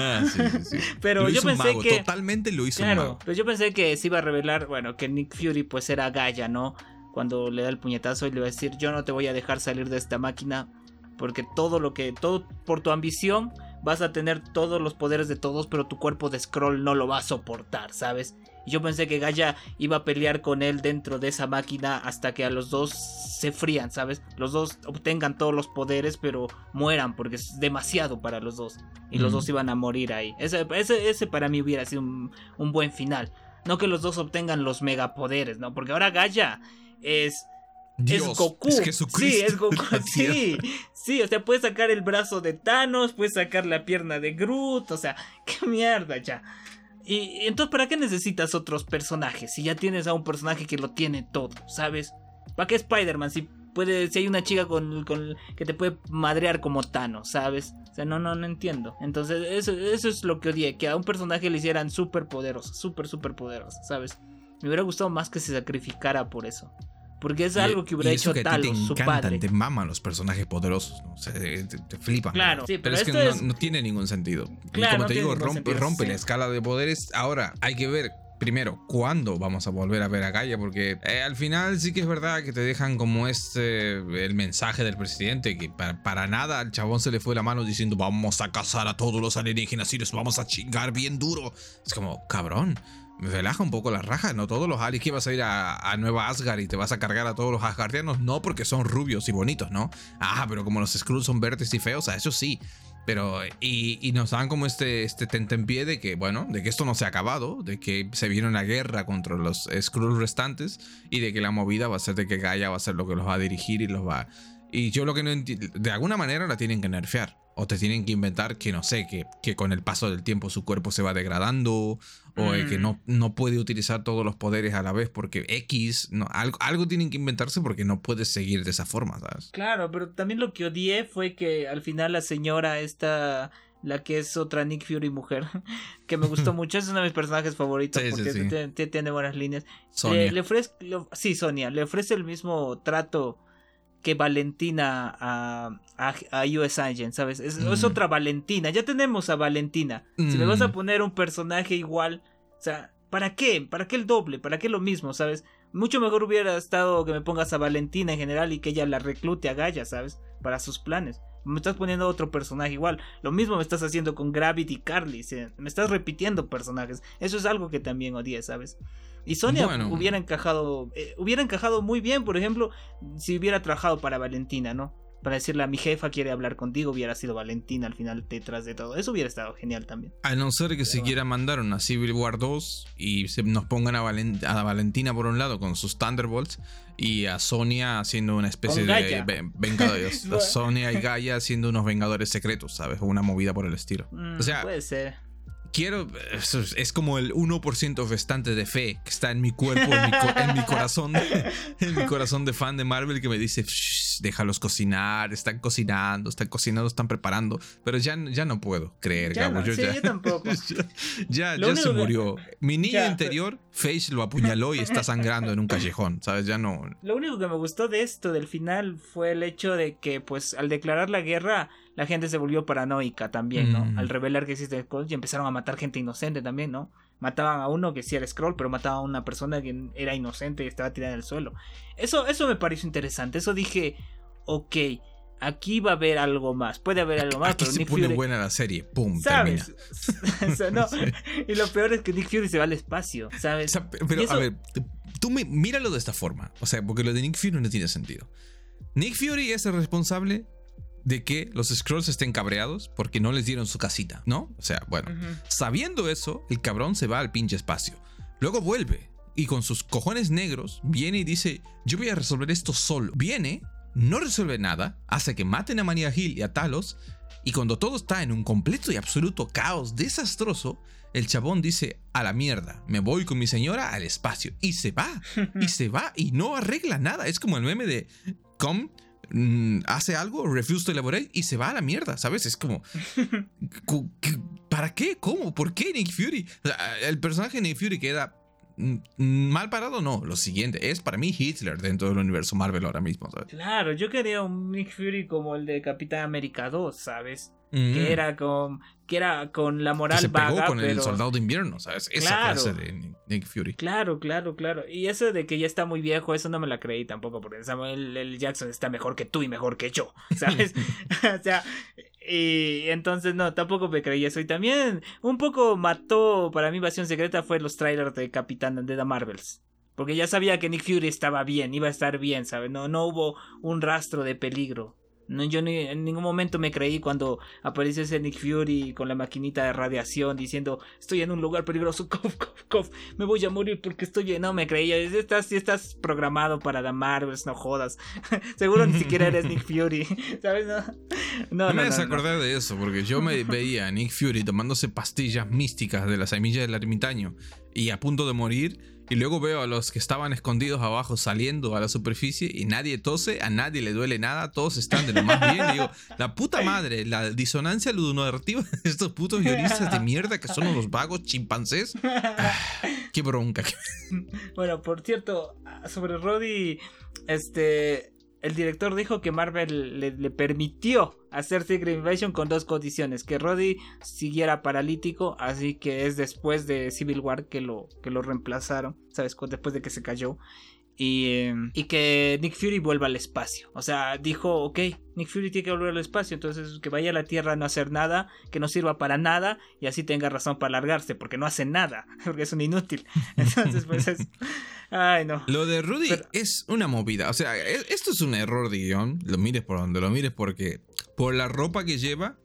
Ah, pero yo pensé que. Totalmente lo hizo claro, Pero yo pensé que se iba a revelar, bueno, que Nick Fury pues era Gaia, ¿no? Cuando le da el puñetazo y le va a decir, yo no te voy a dejar salir de esta máquina. Porque todo lo que. Todo por tu ambición. Vas a tener todos los poderes de todos. Pero tu cuerpo de scroll no lo va a soportar, ¿sabes? Yo pensé que Gaia iba a pelear con él dentro de esa máquina hasta que a los dos se frían, ¿sabes? Los dos obtengan todos los poderes, pero mueran porque es demasiado para los dos. Y los dos iban a morir ahí. Ese, ese, para mí hubiera sido un, buen final. No que los dos obtengan los megapoderes, ¿no? Porque ahora Gaia es... es Goku. sí, es Goku. Sí, sí, o sea, puede sacar el brazo de Thanos, puede sacar la pierna de Groot, o sea, qué mierda ya. Y entonces, ¿para qué necesitas otros personajes? Si ya tienes a un personaje que lo tiene todo, ¿sabes? ¿Para qué Spider-Man? Si puede, si hay una chica con, que te puede madrear como Thanos, ¿sabes? O sea, no, no, no entiendo. Entonces, eso, eso es lo que odié, que a un personaje le hicieran súper poderoso, súper, súper poderoso, ¿sabes? Me hubiera gustado más que se sacrificara por eso. Porque es algo que hubiera hecho que Talos, te su padre. Te maman los personajes poderosos, ¿no? o sea, te, flipan. Claro, sí, pero, es que no, tiene ningún sentido. y como te digo, rompe, rompe la escala de poderes. Ahora, hay que ver primero, ¿cuándo vamos a volver a ver a Gaia? Porque eh, al final sí que es verdad que te dejan como este, el mensaje del presidente, que para, para, nada al chabón se le fue la mano diciendo vamos a cazar a todos los alienígenas y los vamos a chingar bien duro. Es como, cabrón, relaja un poco la raja. No todos los aliens que vas a ir a, Nueva Asgard y te vas a cargar a todos los asgardianos, no porque son rubios y bonitos, ¿no? Ah, pero como los Skrulls son verdes y feos, a eso sí. Pero, y, nos dan como este, este pie de que, bueno, de que esto no se ha acabado, de que se viene una guerra contra los Skrulls restantes y de que la movida va a ser de que Gaia va a ser lo que los va a dirigir y los va. Y yo lo que no entiendo, de alguna manera la tienen que nerfear. O te tienen que inventar que, no sé, que, que con el paso del tiempo su cuerpo se va degradando. O que mm. no, no puede utilizar todos los poderes a la vez porque X. No, algo, algo tienen que inventarse porque no puedes seguir de esa forma, ¿sabes? Claro, pero también lo que odié fue que al final la señora esta la que es otra Nick Fury mujer, que me gustó mucho, es uno de mis personajes favoritos porque Tiene, buenas líneas. Sonia. Le, ofrece, sí, Sonia, le ofrece el mismo trato que Valentina a, a, US Agent, ¿sabes? Es, mm. otra Valentina. Ya tenemos a Valentina. Si le vas a mm. poner un personaje igual, o sea, ¿para qué? ¿Para qué el doble? ¿Para qué lo mismo, ¿sabes? Mucho mejor hubiera estado que me pongas a Valentina en general y que ella la reclute a Gaia, ¿sabes? Para sus planes. Me estás poniendo otro personaje igual. Lo mismo me estás haciendo con Gravity y Carly. Me estás repitiendo personajes. Eso es algo que también odié, ¿sabes? Y Sonia hubiera encajado. Eh, hubiera encajado muy bien, por ejemplo, si hubiera trabajado para Valentina, ¿no? Para decirle a mi jefa quiere hablar contigo, hubiera sido Valentina al final detrás de todo. Eso hubiera estado genial también. A no ser que se quiera mandar una Civil War 2 y se nos pongan a, Valentina por un lado con sus Thunderbolts y a Sonia haciendo una especie de vengadores. Sonia y Gaia haciendo unos vengadores secretos, ¿sabes? Una movida por el estilo. Mm, o sea, puede ser quiero. Es como el 1% restante de fe que está en mi cuerpo, en mi, corazón, en mi corazón de fan de Marvel que me dice: déjalos cocinar, están cocinando, están cocinando, están preparando. Pero ya, ya no puedo creer, ya Yo, ya, tampoco. ya, ya, se murió. Mi niño interior, Face lo apuñaló y está sangrando en un callejón, ¿sabes? Ya no. Lo único que me gustó de esto, del final, fue el hecho de que, pues, al declarar la guerra la gente se volvió paranoica también, ¿no? Al mm. revelar que existe Scroll y empezaron a matar gente inocente también, ¿no? Mataban a uno que sí era Scroll, pero mataban a una persona que era inocente y estaba tirada en el suelo. Eso, eso me pareció interesante. Eso dije, ok, aquí va a haber algo más. Puede haber algo más, pero Nick pone buena la serie, pum, ¿sabes? Y lo peor es que Nick Fury se va al espacio, ¿sabes? pero a ver, tú míralo de esta forma, o sea, porque lo de Nick Fury no tiene sentido. Nick Fury es el responsable de que los Scrolls estén cabreados porque no les dieron su casita, ¿no? O sea, bueno, sabiendo eso, el cabrón se va al pinche espacio. Luego vuelve y con sus cojones negros viene y dice, yo voy a resolver esto solo. Viene, no resuelve nada, hace que maten a Mania Hill y a Talos, y cuando todo está en un completo y absoluto caos desastroso, el chabón dice, a la mierda, me voy con mi señora al espacio. Y se va, y se va, y no arregla nada. Es como el meme de, come Mm, hace algo, refuse to elaborate y se va a la mierda, ¿sabes? Es como, ¿para qué? ¿Cómo? ¿Por qué Nick Fury? el personaje de Nick Fury queda mm, mal parado, no. Lo siguiente es para mí Hitler dentro del universo Marvel ahora mismo, ¿sabes? Claro, yo quería un Nick Fury como el de Capitán América 2, ¿sabes? Que era con que era con la moral se pegó con el soldado de invierno, ¿sabes? Esa clase de Nick Fury. Claro, claro, claro. Y eso de que ya está muy viejo, eso no me la creí tampoco, porque Samuel L. Jackson está mejor que tú y mejor que yo, ¿sabes? o sea, y entonces no, tampoco me creí eso. Y también un poco mató para mi invasión secreta fue los trailers de Capitán de The Marvels. Porque ya sabía que Nick Fury estaba bien, iba a estar bien, ¿sabes? No, no hubo un rastro de peligro. No, yo ni, en ningún momento me creí cuando apareció ese Nick Fury con la maquinita de radiación diciendo estoy en un lugar peligroso, cof, cof, cof, me voy a morir porque estoy no me creía, estás, estás programado para la Marvels, no jodas, seguro ni siquiera eres Nick Fury, ¿sabes? No, no, no me acordar de eso porque yo me veía a Nick Fury tomándose pastillas místicas de la semilla del ermitaño y a punto de morir y luego veo a los que estaban escondidos abajo saliendo a la superficie y nadie tose, a nadie le duele nada, todos están de lo más bien. digo, la puta madre, la disonancia ludonarrativa de estos putos guionistas de mierda que son unos vagos chimpancés. Ah, qué bronca. Bueno, por cierto, sobre Roddy, este el director dijo que Marvel le, permitió hacer Secret Invasion con dos condiciones, que Roddy siguiera paralítico, así que es después de Civil War que lo, que lo reemplazaron, ¿sabes? Después de que se cayó. Y, em, y, que Nick Fury vuelva al espacio. O sea, dijo, ok, Nick Fury tiene que volver al espacio, entonces que vaya a la Tierra a no hacer nada, que no sirva para nada y así tenga razón para largarse, porque no hace nada, porque es un inútil. Entonces, pues es... Ay, no. Lo de Rudy es una movida. O sea, e, esto es un error de guion. Lo mires por donde lo mires porque por la ropa que lleva,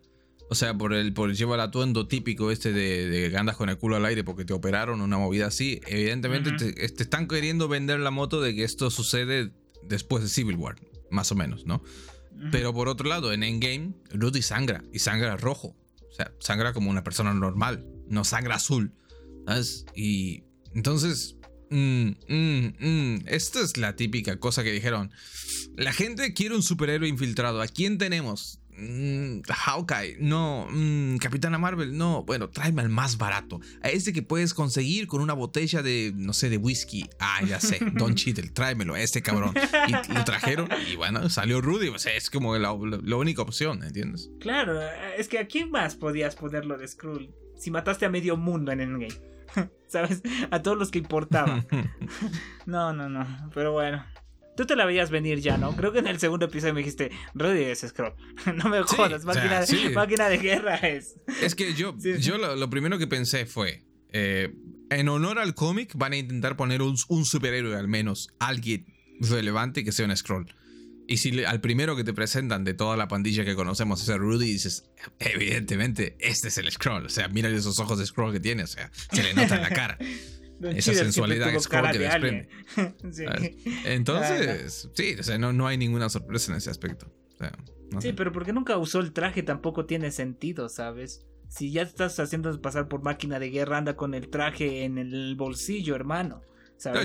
o sea, por el, por lleva el atuendo típico este de, de, que andas con el culo al aire porque te operaron, una movida así. Evidentemente te, están queriendo vender la moto de que esto sucede después de Civil War, más o menos, ¿no? Pero por otro lado, en Endgame, Rudy sangra y sangra rojo. O sea, sangra como una persona normal, no sangra azul. ¿Sabes? Y entonces Mm, mm, mm. Esta es la típica cosa que dijeron. La gente quiere un superhéroe infiltrado. ¿A quién tenemos? Hawkeye, no. Capitana Marvel, no. Bueno, tráeme al más barato. A ese que puedes conseguir con una botella de, no sé, de whisky. Ah, ya sé. Don Cheadle, tráemelo a este cabrón. Y lo trajeron y bueno, salió Rudy. O sea, es como la, única opción, ¿entiendes? Claro, es que a quién más podías ponerlo de Skrull si mataste a medio mundo en Endgame. ¿sabes? A todos los que importaban. no, no, no, pero bueno. Tú te la veías venir ya, ¿no? Creo que en el segundo episodio me dijiste, Rudy es Scroll. no me jodas, máquina, de guerra es. Es que yo, yo lo, primero que pensé fue, eh, en honor al cómic van a intentar poner un, un superhéroe al menos, alguien relevante que sea un Scroll. Y si al primero que te presentan de toda la pandilla que conocemos es el Rudy, dices, evidentemente, este es el Scroll. O sea, mira esos ojos de Scroll que tiene, o sea, se le nota en la cara. Esa sensualidad Scroll que desprende. Entonces, sí, o sea, no, no hay ninguna sorpresa en ese aspecto. sí, pero porque nunca usó el traje tampoco tiene sentido, ¿sabes? Si ya estás haciendo pasar por máquina de guerra, anda con el traje en el bolsillo, hermano.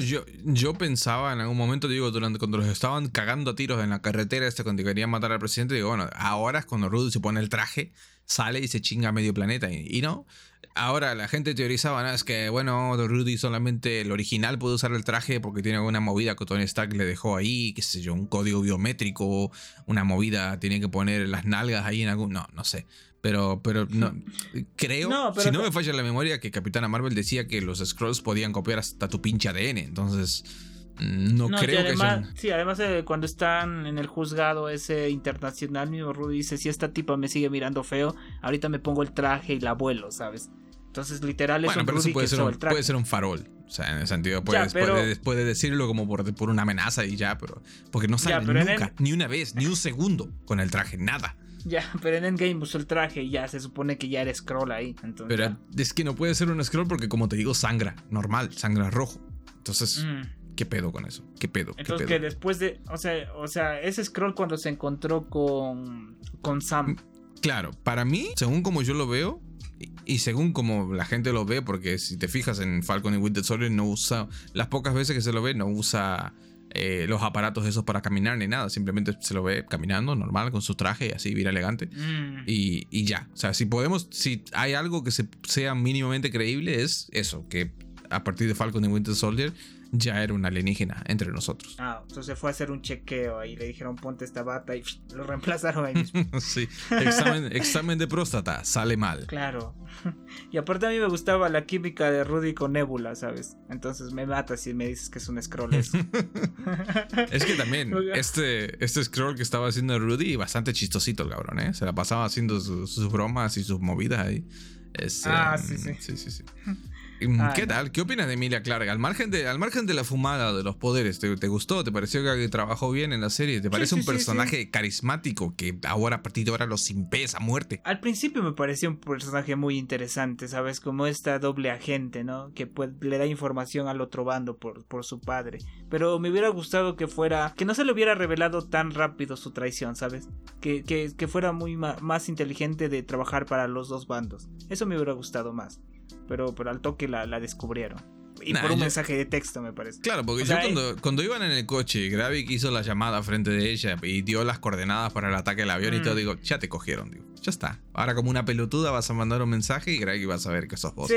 Yo, yo pensaba en algún momento, digo, durante cuando los estaban cagando a tiros en la carretera, este, cuando querían matar al presidente, digo, bueno, ahora es cuando Rudy se pone el traje, sale y se chinga a medio planeta. Y, no, ahora la gente teorizaba, ¿no? Es que, bueno, Rudy solamente el original puede usar el traje porque tiene alguna movida que Tony Stark le dejó ahí, qué sé yo, un código biométrico, una movida, tiene que poner las nalgas ahí en algún. No, no sé. Pero, pero no, creo, si no me falla la memoria, que Capitana Marvel decía que los Scrolls podían copiar hasta tu pinche ADN. Entonces, mm, no, creo que sean... Sí, además eh, cuando están en el juzgado ese internacional, mi Rudy dice, si esta tipa me sigue mirando feo, ahorita me pongo el traje y la vuelo, ¿sabes? Entonces, literal, es un pero Rudy puede, ser un, puede ser un farol. O sea, en el sentido, puedes, puede, decirlo como por, por, una amenaza y ya, pero. Porque no sale nunca, ni una vez, ni un segundo con el traje, nada. Ya, pero en Endgame usó el traje y ya se supone que ya era scroll ahí. pero es que no puede ser un scroll porque, como te digo, sangra, normal, sangra rojo. Entonces, mm. ¿qué pedo con eso? ¿Qué pedo? Entonces, que después de. O sea, o sea, ese scroll cuando se encontró con. con Sam. Mm, claro, para mí, según como yo lo veo, y según como la gente lo ve, porque si te fijas en Falcon y Winter Soldier, no usa. Las pocas veces que se lo ve, no usa eh, los aparatos esos para caminar ni nada. Simplemente se lo ve caminando normal con su traje así, bien elegante. Mm. Y, ya. O sea, si podemos, si hay algo que sea mínimamente creíble, es eso, que a partir de Falcon y Winter Soldier ya era un alienígena entre nosotros. Ah, entonces fue a hacer un chequeo ahí, le dijeron ponte esta bata y lo reemplazaron ahí mismo. sí, examen, examen de próstata, sale mal. Claro. Y aparte a mí me gustaba la química de Rudy con Nebula, ¿sabes? Entonces me mata si me dices que es un scroll eso. es que también, este, este scroll que estaba haciendo Rudy, bastante chistosito el cabrón, ¿eh? Se la pasaba haciendo sus, bromas y sus movidas ahí. ah, sí, sí. Sí, sí, sí. Mm, ¿Qué tal? ¿Qué opinas de Emilia Clarke? Al margen de, al margen de la fumada de los poderes, ¿te, gustó? ¿Te pareció que trabajó bien en la serie? ¿Te parece un personaje carismático que ahora a partir de ahora lo simpes a muerte? Al principio me pareció un personaje muy interesante, ¿sabes? Como esta doble agente, ¿no? Que le da información al otro bando por, por su padre. Pero me hubiera gustado que fuera. que no se le hubiera revelado tan rápido su traición, ¿sabes? Que, que, fuera muy más inteligente de trabajar para los dos bandos. Eso me hubiera gustado más pero, pero al toque la, la descubrieron. Y por un mensaje de texto, me parece. Claro, porque yo cuando, cuando, iban en el coche, Gravik hizo la llamada frente de ella y dio las coordenadas para el ataque del avión y todo, mm. digo, ya te cogieron, digo, ya está. Ahora como una pelotuda vas a mandar un mensaje y Gravik va a saber que sos vos. Sí.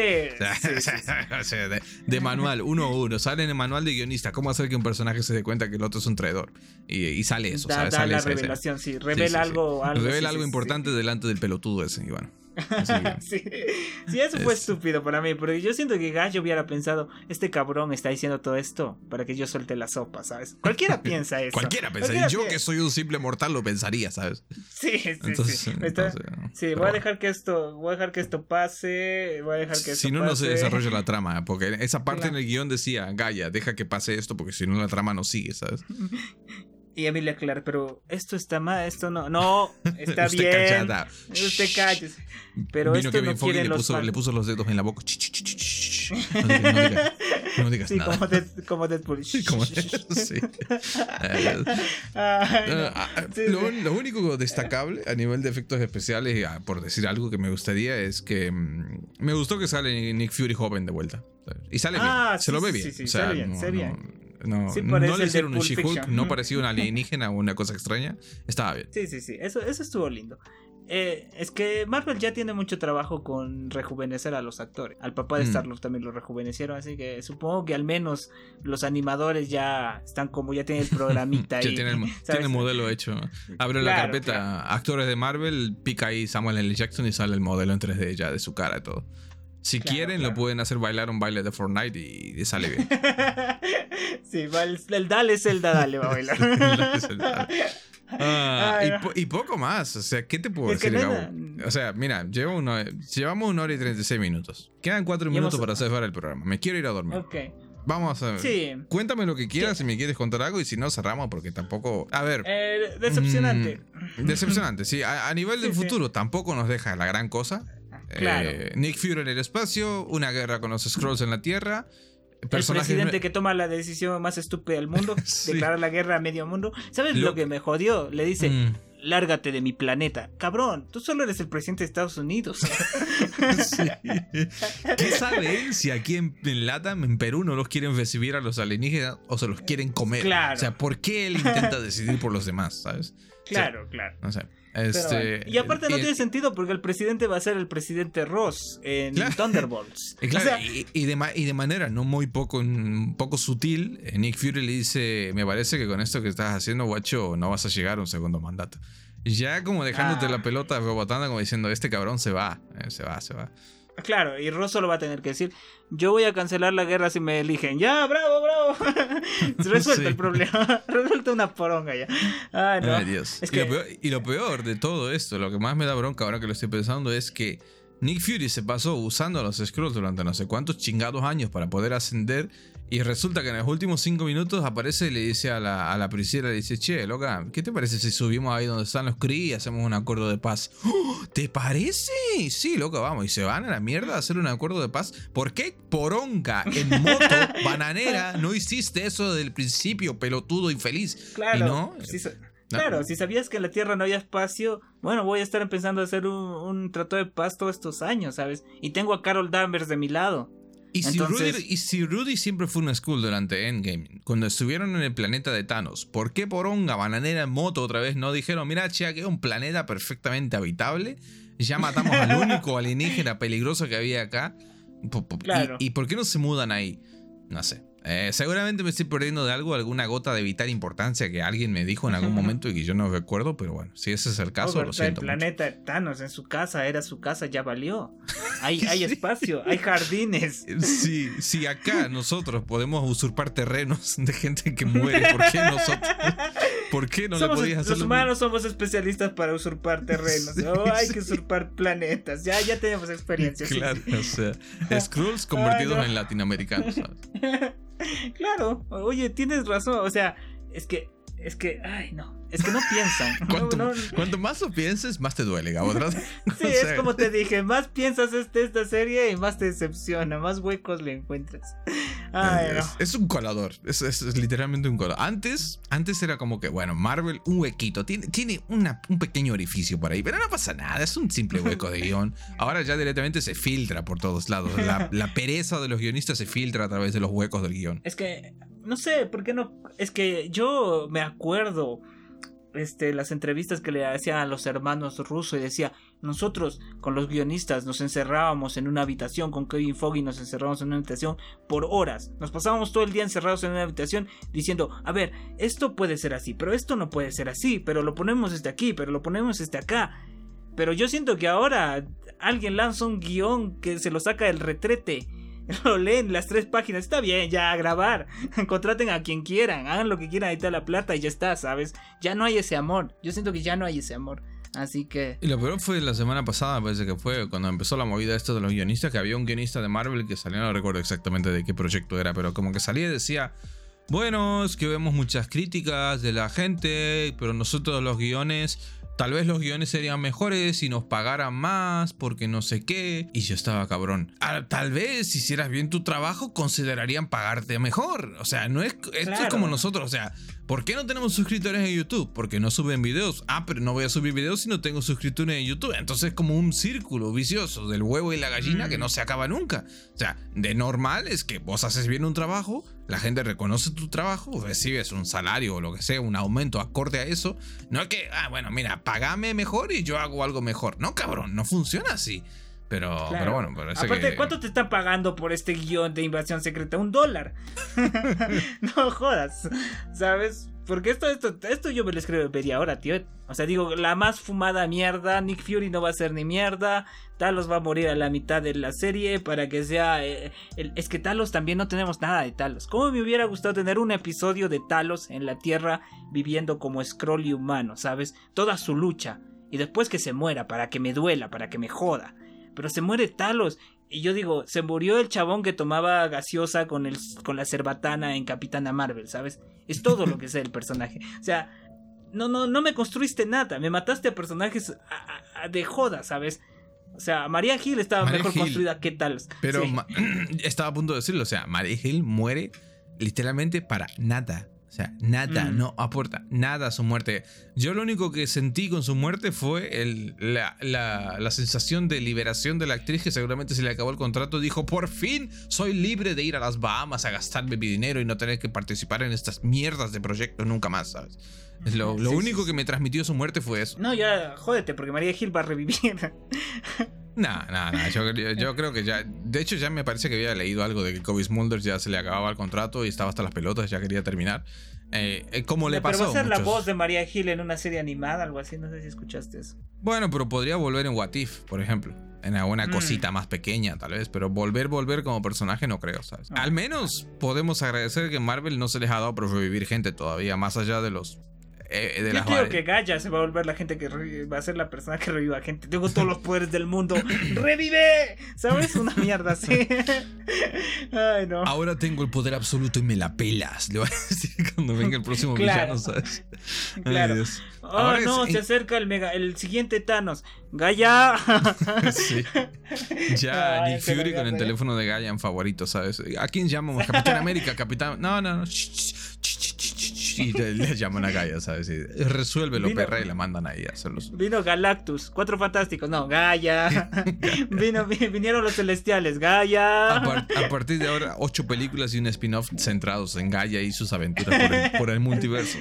de, manual, uno a uno. Sale en el manual de guionista, cómo hacer que un personaje se dé cuenta que el otro es un traidor. Y, sale eso. Da, sale la revelación, sí. Revela algo, algo. Revela algo importante delante del pelotudo ese, bueno. sí. sí, eso fue estúpido para mí, porque yo siento que Gallo hubiera pensado, este cabrón está diciendo todo esto para que yo suelte la sopa, ¿sabes? Cualquiera piensa eso. Cualquiera pensaría, yo que soy un simple mortal lo pensaría, ¿sabes? Sí, sí, sí. sí, voy a dejar que esto, voy a dejar que esto pase, voy a dejar que Si no, no se desarrolla la trama, porque esa parte en el guion decía, Gaia, deja que pase esto, porque si no la trama no sigue, ¿sabes? Y Emilia Clark, pero esto está mal, esto no. No, está bien. Callada. Usted cállese. Pero Vino esto no quiere le, los puso, le puso los dedos en la boca. No digas, sí, nada. Como, Dead, como Deadpool. Sí, como sí. Lo, único destacable a nivel de efectos especiales, ah, por decir algo que me gustaría, es que mm, me gustó que sale Nick Fury joven de vuelta. Y sale bien. Ah, se lo ve bien. O sea, bien, no, bien. No, no le hicieron un She-Hulk, no parecía una alienígena o una cosa extraña. Estaba bien. Sí, sí, sí. Eso, eso estuvo lindo. Eh, es que Marvel ya tiene mucho trabajo con rejuvenecer a los actores. Al papá de mm. Star-Lord también lo rejuvenecieron, así que supongo que al menos los animadores ya están como ya tienen el programita ahí. tiene, el, modelo hecho. Abre la carpeta actores de Marvel, pica ahí Samuel L. Jackson y sale el modelo en 3D ya de su cara y todo. Si quieren, lo pueden hacer bailar un baile de Fortnite y, y sale bien. sí, el, el Dale es el Dale, va a bailar. Ah, y, poco más. O sea, ¿qué te puedo decir, Gabo? O sea, mira, llevo llevamos una hora y 36 minutos. Quedan 4 minutos para cerrar el programa. Me quiero ir a dormir. Ok. Vamos a ver. Sí. Cuéntame lo que quieras si me quieres contar algo y si no, cerramos porque tampoco. A ver. Eh, decepcionante. Mm, decepcionante, sí. A, nivel del futuro tampoco nos deja la gran cosa. Claro. Eh, Nick Fury en el espacio, una guerra con los Scrolls en la Tierra. El presidente que toma la decisión más estúpida del mundo, declarar la guerra a medio mundo. ¿Sabes lo, que me jodió? Le dice, mm. lárgate de mi planeta. Cabrón, tú solo eres el presidente de Estados Unidos. ¿Qué sabe si aquí en, Latam, en Perú, no los quieren recibir a los alienígenas o se los quieren comer? O sea, ¿por qué él intenta decidir por los demás, sabes? Claro, claro. No sé. Este, y aparte no tiene sentido porque el presidente va a ser el presidente Ross en Thunderbolts. y, de, y, de, manera no muy poco, poco sutil, eh, Nick Fury le dice, me parece que con esto que estás haciendo, guacho, no vas a llegar a un segundo mandato. Ya como dejándote ah. la pelota rebotando, como diciendo, este cabrón se va, eh, se va, se va. Claro, y Ross solo va a tener que decir, yo voy a cancelar la guerra si me eligen. Ya, bravo, bravo. Resuelta el problema. Resuelta una poronga ya. Ay, no. Dios. y, lo peor, de todo esto, lo que más me da bronca ahora que lo estoy pensando es que Nick Fury se pasó usando los Scrolls durante no sé cuántos chingados años para poder ascender y resulta que en los últimos cinco minutos aparece y le dice a la, a la le dice, che, loca, ¿qué te parece si subimos ahí donde están los Kree y hacemos un acuerdo de paz? ¡Oh! ¿Te parece? Sí, loca, vamos. Y se van a la mierda a hacer un acuerdo de paz. ¿Por qué poronga en moto bananera no hiciste eso del principio, pelotudo infeliz? Claro. no? Claro, si sabías que en la Tierra no había espacio, bueno, voy a estar empezando a hacer un, un, trato de paz todos estos años, ¿sabes? Y tengo a Carol Danvers de mi lado. Y si, Rudy, siempre fue una school durante Endgame, cuando estuvieron en el planeta de Thanos, ¿por qué Poronga, Bananera en moto otra vez no dijeron, mira, che, que es un planeta perfectamente habitable? Ya matamos al único alienígena peligroso que había acá. ¿Y por qué no se mudan ahí? No sé. Eh, seguramente me estoy perdiendo de algo, alguna gota de vital importancia que alguien me dijo en algún momento y que yo no recuerdo, pero bueno, si ese es el caso, lo siento. El planeta Thanos en su casa, era su casa, ya valió. Hay, hay espacio, hay jardines. Sí, sí, acá nosotros podemos usurpar terrenos de gente que muere, ¿por qué nosotros? ¿Por qué no le podías hacer Los humanos somos especialistas para usurpar terrenos. oh, hay que usurpar planetas. Ya, ya tenemos experiencia. Claro, o sea, Skrulls convertidos en latinoamericanos, ¿sabes? Claro, oye, tienes razón, o sea, es que, es que, ay, no, es que no piensan. Cuanto, más lo pienses, más te duele, Gabo. sí, es como te dije, más piensas este, esta serie y más te decepciona, más huecos le encuentras. es, un colador, es, es, literalmente un colador. Antes, antes era como que, bueno, Marvel, un huequito, tiene, tiene una, un pequeño orificio por ahí, pero no pasa nada, es un simple hueco de guion. Ahora ya directamente se filtra por todos lados. La, la pereza de los guionistas se filtra a través de los huecos del guion. Es que, no sé, ¿por qué no? Es que yo me acuerdo este, las entrevistas que le hacían a los hermanos rusos y decía, nosotros con los guionistas nos encerrábamos en una habitación, con Kevin Foggy nos encerrábamos en una habitación por horas, nos pasábamos todo el día encerrados en una habitación diciendo, a ver, esto puede ser así, pero esto no puede ser así, pero lo ponemos desde aquí, pero lo ponemos desde acá. Pero yo siento que ahora alguien lanza un guion que se lo saca del retrete lo leen las tres páginas, está bien, ya grabar, contraten a quien quieran, hagan lo que quieran, ahí la plata y ya está, ¿sabes? Ya no hay ese amor, yo siento que ya no hay ese amor. Así que. Y lo peor fue la semana pasada, parece que fue cuando empezó la movida esto de los guionistas, que había un guionista de Marvel que salía, no recuerdo exactamente de qué proyecto era, pero como que salía y decía. Bueno, es que vemos muchas críticas de la gente, pero nosotros los guiones Tal vez los guiones serían mejores si nos pagaran más, porque no sé qué. Y yo estaba cabrón. Ah, tal vez si hicieras bien tu trabajo, considerarían pagarte mejor. O sea, no es. Esto es como nosotros. O sea, ¿por qué no tenemos suscriptores en YouTube? Porque no suben videos. Ah, pero no voy a subir videos si no tengo suscriptores en YouTube. Entonces es como un círculo vicioso del huevo y la gallina que no mm. se acaba nunca. O sea, de normal es que vos haces bien un trabajo, la gente reconoce tu trabajo, recibes un salario o lo que sea, un aumento acorde a eso. No es que, ah, bueno, mira, pagame mejor y yo hago algo mejor. No, cabrón, no funciona así. Pero, pero bueno, parece Aparte, ¿cuánto te están pagando por este guion de invasión secreta? Un dólar. no jodas, ¿sabes? Porque esto, esto, esto yo me lo escribo en media hora, tío. O sea, digo, la más fumada mierda. Nick Fury no va a ser ni mierda. Talos va a morir a la mitad de la serie para que sea. Eh, es que Talos también no tenemos nada de Talos. ¿Cómo me hubiera gustado tener un episodio de Talos en la Tierra viviendo como scroll y humano, ¿sabes? Toda su lucha. Y después que se muera, para que me duela, para que me joda. Pero se muere Talos y yo digo, se murió el chabón que tomaba gaseosa con, el, con la cerbatana en Capitana Marvel, ¿sabes? Es todo lo que sé el personaje. O sea, no, no, no me construiste nada. Me mataste a personajes de joda, ¿sabes? O sea, María Gil estaba mejor construida que tal. Pero estaba a punto de decirlo. O sea, María Gil muere literalmente para nada. O sea, nada, mm. no aporta nada a su muerte. Yo lo único que sentí con su muerte fue el, la, la, sensación de liberación de la actriz que seguramente se le acabó el contrato. Dijo, por fin soy libre de ir a las Bahamas a gastarme mi dinero y no tener que participar en estas mierdas de proyectos nunca más, ¿sabes? Lo, lo único que me transmitió su muerte fue eso. No, ya, jódete, porque María Gil va a revivir. No, no, no. Yo, yo, creo que ya. De hecho, ya me parece que había leído algo de que Kobe Smulders ya se le acababa el contrato y estaba hasta las pelotas, ya quería terminar. Eh, eh ¿Cómo le pasó? Pero va a ser la voz de María Gil en una serie animada, algo así. No sé si escuchaste eso. Bueno, pero podría volver en What If, por ejemplo. En alguna mm. cosita más pequeña, tal vez. Pero volver, volver como personaje, no creo, ¿sabes? Ah. Al menos podemos agradecer que Marvel no se les ha dado por revivir gente todavía, más allá de los eh, de Yo creo que Gaia se va a volver la gente que va a ser la persona que reviva gente. Tengo todos los poderes del mundo. ¡Revive! ¿Sabes? Una mierda así. Ay, no. Ahora tengo el poder absoluto y me la pelas. Le voy a decir cuando venga el próximo villano, ¿sabes? Claro. oh, no, se acerca el mega, el siguiente Thanos. Gaia. sí. Ya, Nick Fury con el teléfono de Gaia en favorito, ¿sabes? ¿A quién llamamos? Capitán América, Capitán. No, no, no y le, llaman a Gaia, ¿sabes? Y resuélvelo, perra, y la mandan ahí a hacerlos. Vino Galactus, cuatro fantásticos, no, Gaia. Vino, vinieron los celestiales, Gaia. A, partir de ahora, ocho películas y un spin-off centrados en Gaia y sus aventuras por el, multiverso.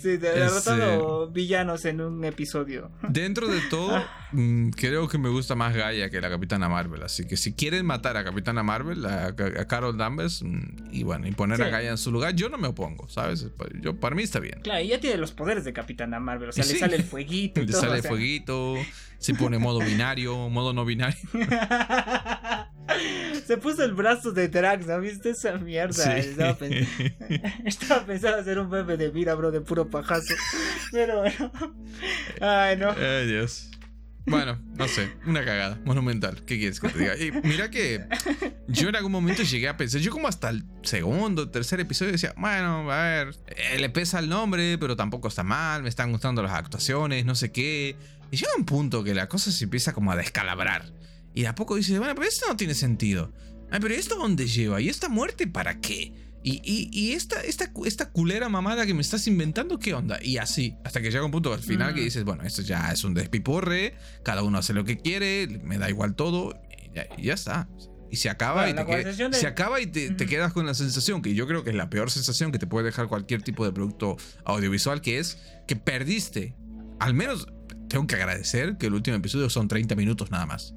Sí, derrotando villanos en un episodio. Dentro de todo, ah. mm, creo que me gusta más Gaia que la Capitana Marvel. Así que si quieren matar a Capitana Marvel, a, Carol Danvers, mm, y bueno, y poner a Gaia en su lugar, yo no me opongo, ¿sabes? Yo para mí está bien. Claro, y ya tiene los poderes de Capitana Marvel. O sea, le sale el fueguito. le sale el fueguito. Se pone modo binario, modo no binario. se puso el brazo de Drax, ¿no viste esa mierda? Estaba, pensando hacer un bebé de mira, bro, de puro pajazo. Pero bueno. Ay, no. Ay, Dios. Bueno, no sé, una cagada monumental. ¿Qué quieres que te diga? Y mira que yo en algún momento llegué a pensar, yo como hasta el segundo, tercer episodio decía, bueno, a ver, eh, le pesa el nombre, pero tampoco está mal, me están gustando las actuaciones, no sé qué. Y llega un punto que la cosa se empieza como a descalabrar. Y de a poco dices, bueno, pero esto no tiene sentido. Ay, pero ¿esto dónde lleva? ¿Y esta muerte para qué? Y, esta, esta, esta, culera mamada que me estás inventando, ¿qué onda? Y así, hasta que llega un punto al final que mm. dices, bueno, esto ya es un despiporre, cada uno hace lo que quiere, me da igual todo, y ya, está. Y se acaba y, te, se acaba y te, quedas con la sensación, que yo creo que es la peor sensación que te puede dejar cualquier tipo de producto audiovisual, que es que perdiste. Al menos tengo que agradecer que el último episodio son 30 minutos nada más.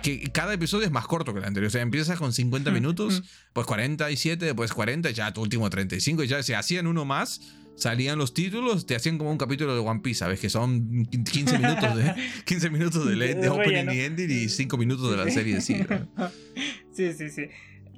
Que cada episodio es más corto que el anterior. O sea, empiezas con 50 mm, minutos, pues 47, después 40, ya tu último 35, y ya se hacían uno más, salían los títulos, te hacían como un capítulo de One Piece, ¿sabes? Que son 15 minutos de, 15 minutos de, de, opening y ending y 5 minutos de la serie sí. Sí, sí, sí.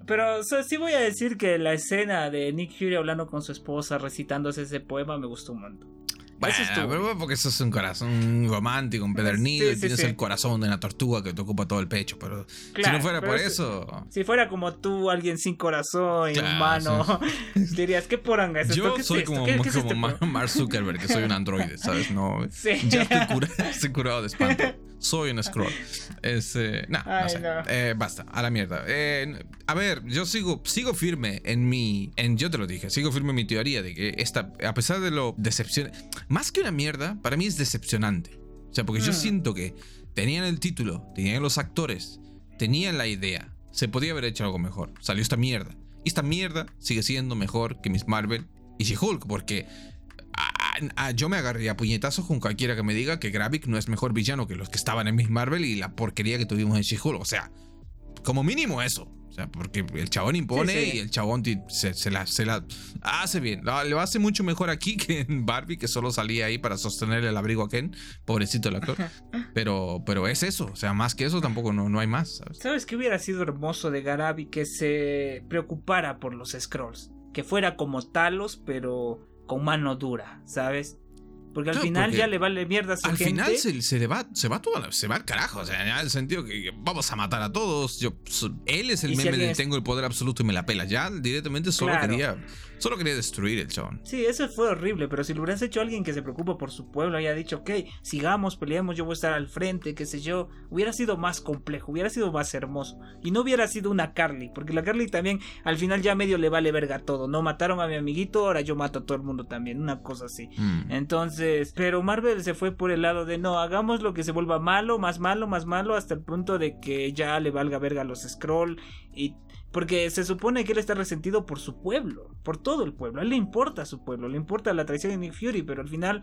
Pero sí voy a decir que la escena de Nick Fury hablando con su esposa, recitándose ese poema, me gustó un montón. Bueno, pero porque sos un corazón romántico, un pedernido y tienes el corazón de una tortuga que te ocupa todo el pecho. Pero si no fuera por eso. Si fuera como tú, alguien sin corazón y humano, dirías, ¿qué poranga es Yo soy como, como Mark Zuckerberg, que soy un androide, ¿sabes? No, ya estoy, estoy curado de espanto soy un scroll. Este, no, no sé. Eh, basta, a la mierda. Eh, a ver, yo sigo, sigo firme en mi. En, yo te lo dije, sigo firme en mi teoría de que esta, a pesar de lo decepcionante. Más que una mierda, para mí es decepcionante. O sea, porque yo mm. siento que tenían el título, tenían los actores, tenían la idea. Se podía haber hecho algo mejor. Salió esta mierda. Y esta mierda sigue siendo mejor que Miss Marvel y She-Hulk, porque yo me agarraría a puñetazos con cualquiera que me diga que Gravik no es mejor villano que los que estaban en Miss Marvel y la porquería que tuvimos en She-Hulk. O sea, como mínimo eso. O sea, porque el chabón impone y el chabón se, la, se, la, hace bien. Lo, hace mucho mejor aquí que en Barbie, que solo salía ahí para sostener el abrigo a Ken. Pobrecito el actor. pero, pero es eso. O sea, más que eso tampoco no, no hay más. ¿sabes? ¿Sabes qué hubiera sido hermoso de Garabi? Que se preocupara por los scrolls. Que fuera como Talos, pero con mano dura, ¿sabes? Porque al final ya le vale mierda a su Al final se, se, le va, se va todo, se va al carajo. O sea, en el sentido que vamos a matar a todos. Yo, él es el meme de tengo el poder absoluto y me la pela. Ya directamente solo quería Solo quería destruir el chabón. Sí, eso fue horrible, pero si lo hubieras hecho alguien que se preocupa por su pueblo, haya dicho, ok, sigamos, peleemos, yo voy a estar al frente, qué sé yo, hubiera sido más complejo, hubiera sido más hermoso. Y no hubiera sido una Carly, porque la Carly también al final ya medio le vale verga todo. No mataron a mi amiguito, ahora yo mato a todo el mundo también, una cosa así. Mm. Entonces, pero Marvel se fue por el lado de no, hagamos lo que se vuelva malo, más malo, más malo, hasta el punto de que ya le valga verga a los scroll y porque se supone que él está resentido por su pueblo, por todo el pueblo. A él le importa a su pueblo, le importa la traición de Nick Fury, pero al final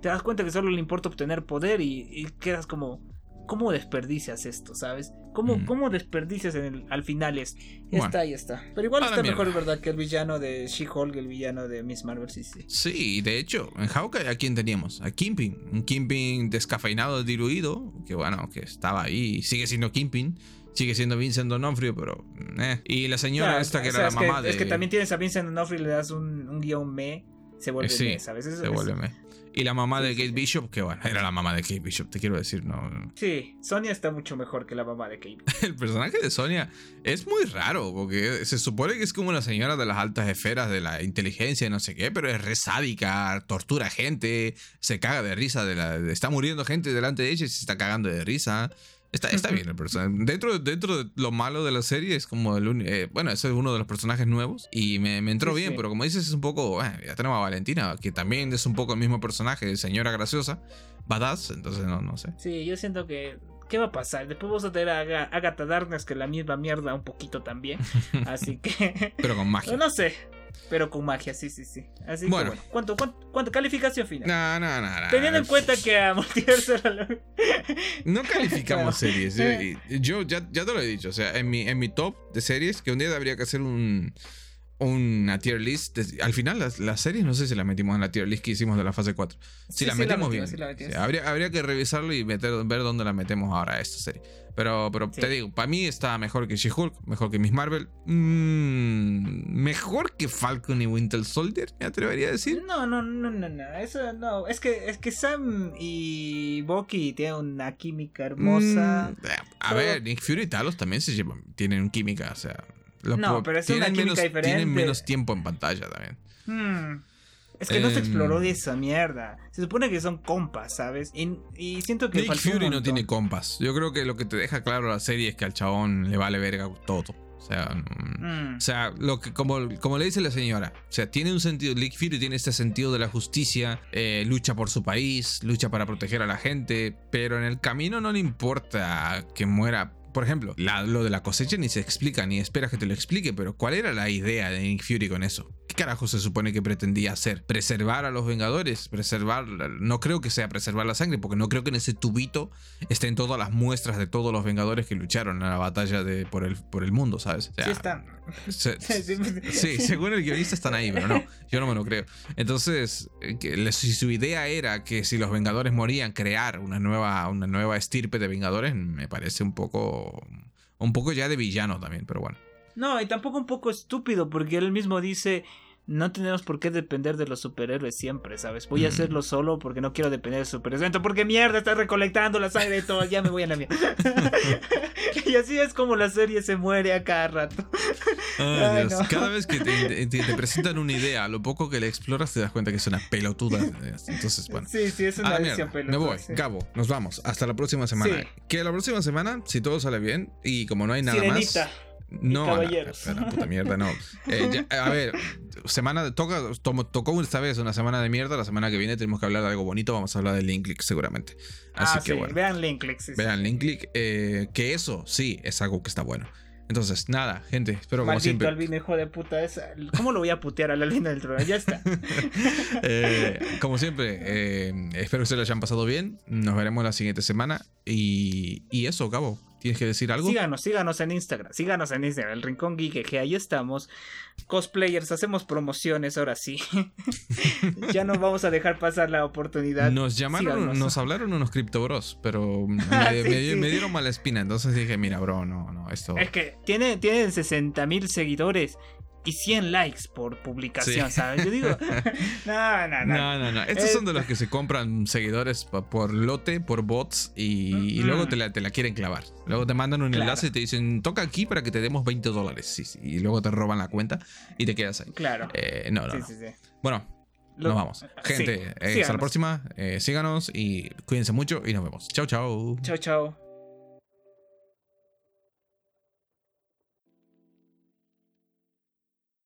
te das cuenta que solo le importa obtener poder y, quedas como, ¿cómo desperdicias esto, sabes? ¿Cómo, mm. ¿cómo desperdicias al final esto? Ya está, ya está. Pero igual está mejor, ¿verdad? Que el villano de She-Hulk, el villano de Miss Marvel, sí, sí. Sí, de hecho, en Hawkeye, ¿a quién teníamos? A Kimping. Un Kimping descafeinado, diluido, que bueno, que estaba ahí y sigue siendo Kimping Sigue siendo Vincent D'Onofrio, pero. Eh. Y la señora esta que era la mamá de. Es que también tienes a Vincent D'Onofrio y le das un, un guion me. Se vuelve sí, me, ¿sabes? se vuelve me. Y la mamá de Kate Bishop, que bueno, era la mamá de Kate Bishop, te quiero decir, no. Sí, Sonia está mucho mejor que la mamá de Kate. el personaje de Sonia es muy raro, porque se supone que es como una señora de las altas esferas de la inteligencia y no sé qué, pero es re sádica, tortura gente, se caga de risa, de la, está muriendo gente delante de ella y se está cagando de risa. Está, está bien el personaje. Dentro, dentro de lo malo de la serie es como el eh, bueno, ese es uno de los personajes nuevos y me, me entró bien, pero como dices es un poco, eh, ya tenemos a Valentina, que también es un poco el mismo personaje, señora graciosa, badass, entonces no, no sé. Sí, yo siento que ¿qué va a pasar? Después vamos a tener a Agatha Darkness, que la misma mierda un poquito también. Así que. Pero con magia. No sé. Pero con magia, sí, sí, sí. Así bueno. que bueno. ¿Cuánto, cuánto, calificación final? No, no, no, no. Teniendo en cuenta que a Multiverso No calificamos series. Yo, ya, ya te lo he dicho. O sea, en mi, en mi top de series, que un día habría que hacer un una tier list. Al final, las, series no sé si las metimos en la tier list que hicimos de la fase 4. Si las metemos bien. habría, habría, que revisarlo y meter, ver dónde la metemos ahora esta serie. Pero, pero te digo, para mí está mejor que She-Hulk, mejor que Miss Marvel, mm, mejor que Falcon y Winter Soldier, me atrevería a decir. No, no, no, no, no, eso no. Es que, es que Sam y Bucky tienen una química hermosa. Mm, a ver, Nick Fury y Talos también se llevan, tienen química, o sea no, pero es una química menos, diferente. Tienen menos tiempo en pantalla también. Hmm. Es que no se exploró de em, esa mierda. Se supone que son compas, ¿sabes? Y, siento que. Nick Fury no tiene compas. Yo creo que lo que te deja claro la serie es que al chabón le vale verga todo. O sea, mm. o sea lo que, como, como le dice la señora, o sea, tiene un sentido, Nick Fury tiene este sentido de la justicia, eh, lucha por su país, lucha para proteger a la gente, pero en el camino no le importa que muera por ejemplo, lo de la cosecha ni se explica, ni espera que te lo explique, pero ¿cuál era la idea de Nick Fury con eso? ¿Qué carajo se supone que pretendía hacer? ¿Preservar a los Vengadores? ¿Preservar? No creo que sea preservar la sangre, porque no creo que en ese tubito estén todas las muestras de todos los Vengadores que lucharon en la batalla de, por, el, por el mundo, ¿sabes? sí están. sí, según el guionista están ahí, pero no, yo no me lo creo. Entonces, si su idea era que si los Vengadores morían, crear una nueva, una nueva estirpe de Vengadores, me parece un poco, un poco ya de villano también, pero bueno. No, y tampoco un poco estúpido, porque él mismo dice, no tenemos por qué depender de los superhéroes siempre, ¿sabes? Voy a hacerlo solo porque no quiero depender de superhéroes. Porque mierda, estás recolectando la sangre de todos, ya me voy a la mierda. y así es como la serie se muere a cada rato. Cada vez que te, presentan una idea, lo poco que le exploras te das cuenta que es una pelotuda. Entonces, bueno. Sí, sí, es una visión pelotuda. Me voy, Cabo, nos vamos. Hasta la próxima semana. Que la próxima semana, si todo sale bien y como no hay nada más no, la, puta mierda, no. Eh, a ver, semana toca, tocó esta vez una semana de mierda. La semana que viene tenemos que hablar de algo bonito. Vamos a hablar de Linklick seguramente. Así ah, que bueno. Vean Linklick. vean Linklick. Eh, que eso sí es algo que está bueno. Entonces, nada, gente, espero como siempre. Alvin, hijo de puta. ¿Cómo lo voy a putear a la línea del trono? Ya está. Eh, como siempre, espero que se lo hayan pasado bien. Nos veremos la siguiente semana. Y, y eso, cabo. ¿Tienes que decir algo? Síganos, síganos en Instagram, síganos en Instagram, el Rincón Geek, que ahí estamos. Cosplayers, hacemos promociones ahora sí. ya no vamos a dejar pasar la oportunidad. Nos llamaron, nos hablaron unos Crypto Bros, pero me, me, dieron mala espina, entonces dije, mira, bro, no, no, esto... Es que tienen, tienen 60 mil seguidores y 100 likes por publicación, ¿sabes? Yo digo, no, no, no. No, no, no. Estos son de los que se compran seguidores por lote, por bots y, luego te la, te la, quieren clavar. Luego te mandan un enlace y te dicen, toca aquí para que te demos 20 dólares. Sí, sí. Y luego te roban la cuenta y te quedas ahí. Claro. Eh, no, no. Sí, sí, bueno, nos vamos. Gente, eh, hasta la próxima. Eh, síganos y cuídense mucho y nos vemos. Chao, chao. Chao, chao.